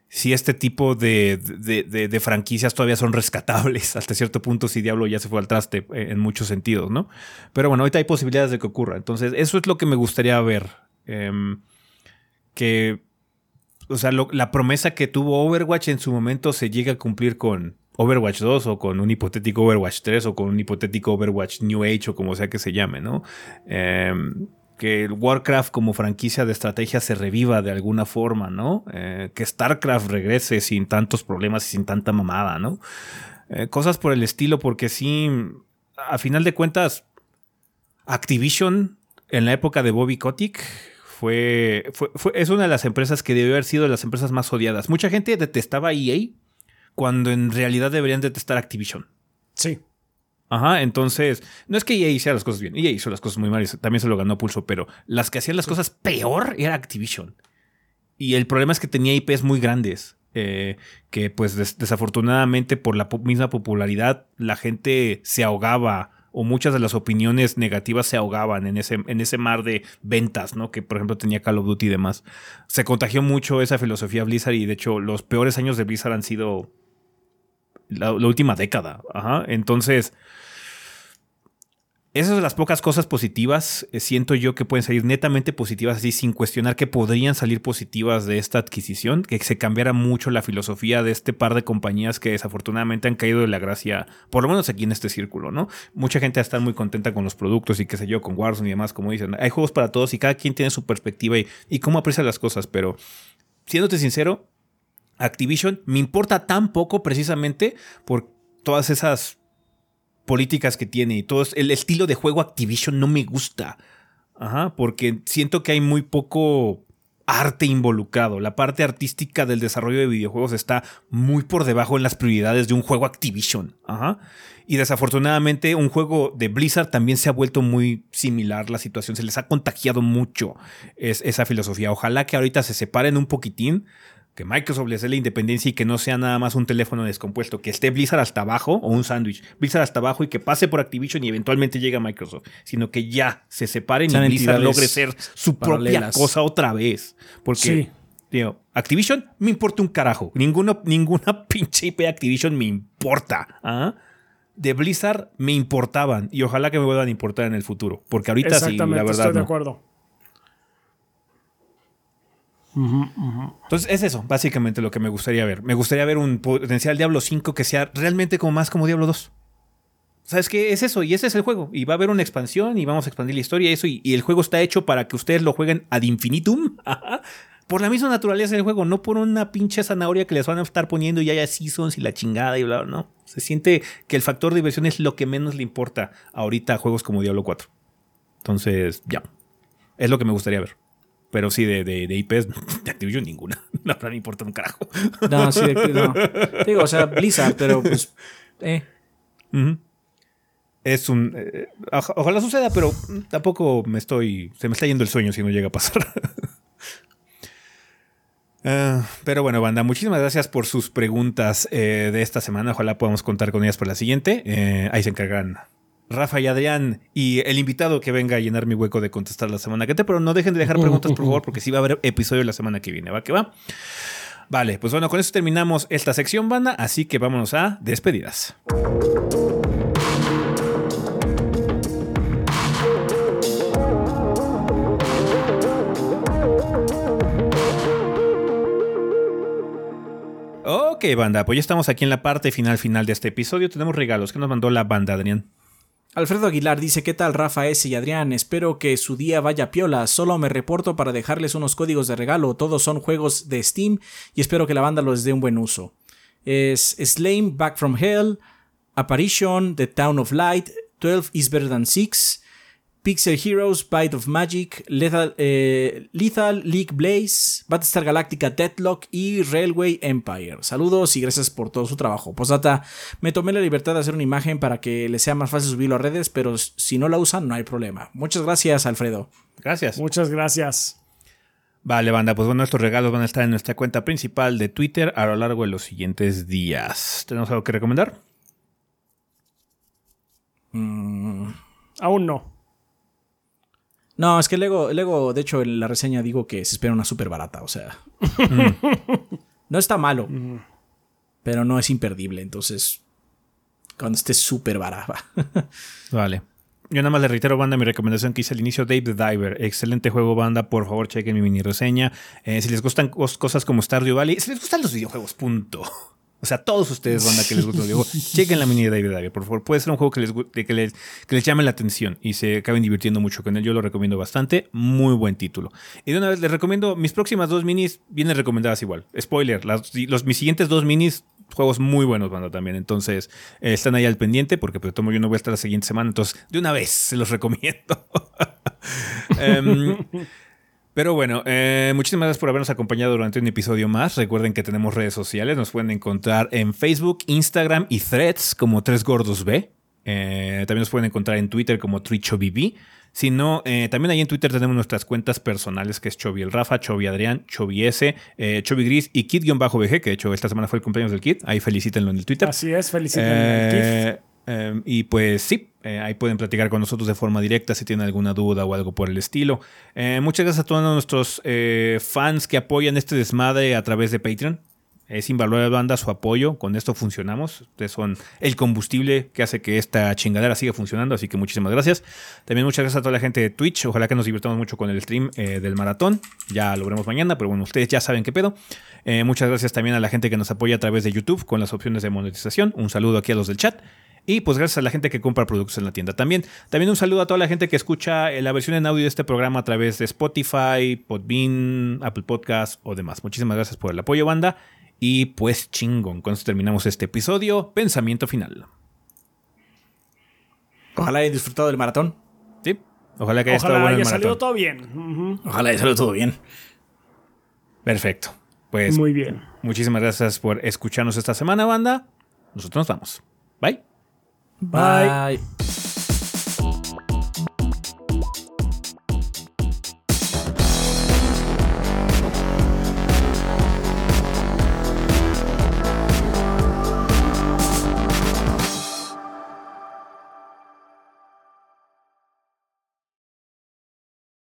si este tipo de, de- de- de franquicias todavía son rescatables hasta cierto punto, si Diablo ya se fue al traste eh, en muchos sentidos, ¿no? Pero bueno, ahorita hay posibilidades de que ocurra. Entonces, eso es lo que me gustaría ver. Em, que, o sea, la promesa que tuvo Overwatch en su momento se llega a cumplir con Overwatch 2 o con un hipotético Overwatch 3 o con un hipotético Overwatch New Age o como sea que se llame, ¿no? Em, que Warcraft como franquicia de estrategia se reviva de alguna forma, ¿no? Eh, que StarCraft regrese sin tantos problemas y sin tanta mamada, ¿no? Eh, cosas por el estilo, porque sí, a final de cuentas, Activision en la época de Bobby Kotick fue, fue, fue- es una de las empresas que debió haber sido de las empresas más odiadas. Mucha gente detestaba EA cuando en realidad deberían detestar Activision. Sí. Ajá, entonces, no es que EA hiciera las cosas bien, EA hizo las cosas muy mal y también se lo ganó pulso, pero las que hacían las cosas peor era Activision. Y el problema es que tenía IPs muy grandes, eh, que pues des- desafortunadamente por la po- misma popularidad la gente se ahogaba o muchas de las opiniones negativas se ahogaban en ese, en ese mar de ventas, ¿no? Que por ejemplo tenía Call of Duty y demás. Se contagió mucho esa filosofía Blizzard y de hecho los peores años de Blizzard han sido la, la última década. Ajá. Entonces, esas son las pocas cosas positivas, eh, siento yo que pueden salir netamente positivas, así sin cuestionar que podrían salir positivas de esta adquisición, que se cambiara mucho la filosofía de este par de compañías que desafortunadamente han caído de la gracia, por lo menos aquí en este círculo, ¿no? Mucha gente está muy contenta con los productos y qué sé yo, con Warzone y demás, como dicen. Hay juegos para todos y cada quien tiene su perspectiva y, y cómo aprecia las cosas, pero siéndote sincero, Activision me importa tan poco precisamente por todas esas políticas que tiene y todo el estilo de juego Activision no me gusta. Ajá, porque siento que hay muy poco arte involucrado. La parte artística del desarrollo de videojuegos está muy por debajo en las prioridades de un juego Activision. Y desafortunadamente un juego de Blizzard también se ha vuelto muy similar la situación. Se les ha contagiado mucho es- esa filosofía. Ojalá que ahorita se separen un poquitín que Microsoft les dé la independencia y que no sea nada más un teléfono descompuesto, que esté Blizzard hasta abajo o un sándwich, Blizzard hasta abajo y que pase por Activision y eventualmente llegue a Microsoft, sino que ya se separen Sean y Blizzard logre ser su propia cosa otra vez. Porque, Sí. digo, Activision me importa un carajo, ninguna, ninguna pinche IP de Activision me importa. ¿ah? De Blizzard me importaban y ojalá que me vuelvan a importar en el futuro, porque ahorita sí, la verdad estoy de no. acuerdo. Entonces es eso, básicamente lo que me gustaría ver. Me gustaría ver un potencial Diablo 5 que sea realmente como más como Diablo 2. ¿Sabes qué? Es eso, y ese es el juego. Y va a haber una expansión y vamos a expandir la historia y eso. Y, el juego está hecho para que ustedes lo jueguen ad infinitum. Por la misma naturaleza del juego, no por una pinche zanahoria que les van a estar poniendo y haya seasons y la chingada y bla, bla, no. Se siente que el factor diversión es lo que menos le importa ahorita a juegos como Diablo 4. Entonces, ya. Es lo que me gustaría ver. Pero sí, de, de, de IPs, de Activision ninguna. La verdad me importa un carajo. No, sí, de- no. Digo, o sea, Blizzard, pero pues. Eh. Es un. eh, oja- ojalá suceda, pero tampoco me estoy. Se me está yendo el sueño si no llega a pasar. Ah, pero bueno, banda, muchísimas gracias por sus preguntas eh, de esta semana. Ojalá podamos contar con ellas para la siguiente. Eh, ahí se encargan Rafa y Adrián y el invitado que venga a llenar mi hueco de contestar la semana que te. Pero no dejen de dejar preguntas, por favor, porque sí va a haber episodio la semana que viene. ¿Va que va? Vale, pues bueno, con eso terminamos esta sección, banda. Así que vámonos a despedidas. Ok, banda, pues ya estamos aquí en la parte final final de este episodio. Tenemos regalos que nos mandó la banda, Adrián. Alfredo Aguilar dice: ¿Qué tal, Rafa S. y Adrián? Espero que su día vaya piola. Solo me reporto para dejarles unos códigos de regalo. Todos son juegos de Steam y espero que la banda los dé un buen uso. Es Slame Back from Hell, Apparition, The Town of Light, 12 is Better Than 6, Pixel Heroes, Bite of Magic, Lethal, eh, Lethal League Blaze, Battlestar Galactica Deadlock y Railway Empire. Saludos y gracias por todo su trabajo. Posdata, me tomé la libertad de hacer una imagen para que les sea más fácil subirlo a redes, pero si no la usan no hay problema. Muchas gracias, Alfredo. Gracias. Muchas gracias. Vale, banda, pues bueno, estos regalos van a estar en nuestra cuenta principal de Twitter a lo largo de los siguientes días. ¿Tenemos algo que recomendar? Mm. Aún no. No, es que luego, luego, de hecho, en la reseña digo que se espera una súper barata, o sea. no está malo, pero no es imperdible, entonces. Cuando esté súper barata. vale. Yo nada más le reitero, banda, mi recomendación que hice al inicio, Dave the Diver. Excelente juego, banda. Por favor, chequen mi mini reseña. Eh, si les gustan cosas como Stardew Valley, si les gustan los videojuegos, punto. O sea, todos ustedes, banda, que les gusta los videojuegos, chequen la mini de David Diver, por favor. Puede ser un juego que les, que, les, que les llame la atención y se acaben divirtiendo mucho con él. Yo lo recomiendo bastante. Muy buen título. Y de una vez les recomiendo, mis próximas dos minis vienen recomendadas igual. Spoiler, los, mis siguientes dos minis juegos muy buenos, banda, también. Entonces, eh, están ahí al pendiente porque pues, tomo yo no voy a estar la siguiente semana. Entonces, de una vez se los recomiendo. um, pero bueno, eh, muchísimas gracias por habernos acompañado durante un episodio más. Recuerden que tenemos redes sociales. Nos pueden encontrar en Facebook, Instagram y Threads como Tres Gordos B. Eh, también nos pueden encontrar en Twitter como TrichoBB. Si no, eh, también ahí en Twitter tenemos nuestras cuentas personales, que es Chovy el Rafa, Chovy Adrián, Chovy S, eh, Chovy Gris y Kid-BG, que de hecho esta semana fue el cumpleaños del Kid. Ahí felicítenlo en el Twitter. Así es, felicítenlo en el Kid. Eh, y pues sí, ahí pueden platicar con nosotros de forma directa si tienen alguna duda o algo por el estilo. muchas gracias a todos nuestros fans que apoyan este desmadre a través de Patreon. Es invaluable banda su apoyo. Con esto funcionamos. Ustedes son el combustible que hace que esta chingadera siga funcionando. Así que muchísimas gracias. También muchas gracias a toda la gente de Twitch. Ojalá que nos divirtamos mucho con el stream eh, del maratón. Ya lo veremos mañana, pero bueno, ustedes ya saben qué pedo. Eh, muchas gracias también a la gente que nos apoya a través de YouTube con las opciones de monetización. Un saludo aquí a los del chat. Y pues gracias a la gente que compra productos en la tienda también. También un saludo a toda la gente que escucha eh, la versión en audio de este programa a través de Spotify, Podbean, Apple Podcasts o demás. Muchísimas gracias por el apoyo, banda. Y pues chingón, con esto terminamos este episodio. Pensamiento final. Ojalá hayan disfrutado del maratón. Sí. Ojalá que haya, estado bueno haya salido todo bien. Ojalá haya salido todo bien. Perfecto. Pues muy bien. Muchísimas gracias por escucharnos esta semana, banda. Nosotros nos vamos. Bye. Bye. Bye.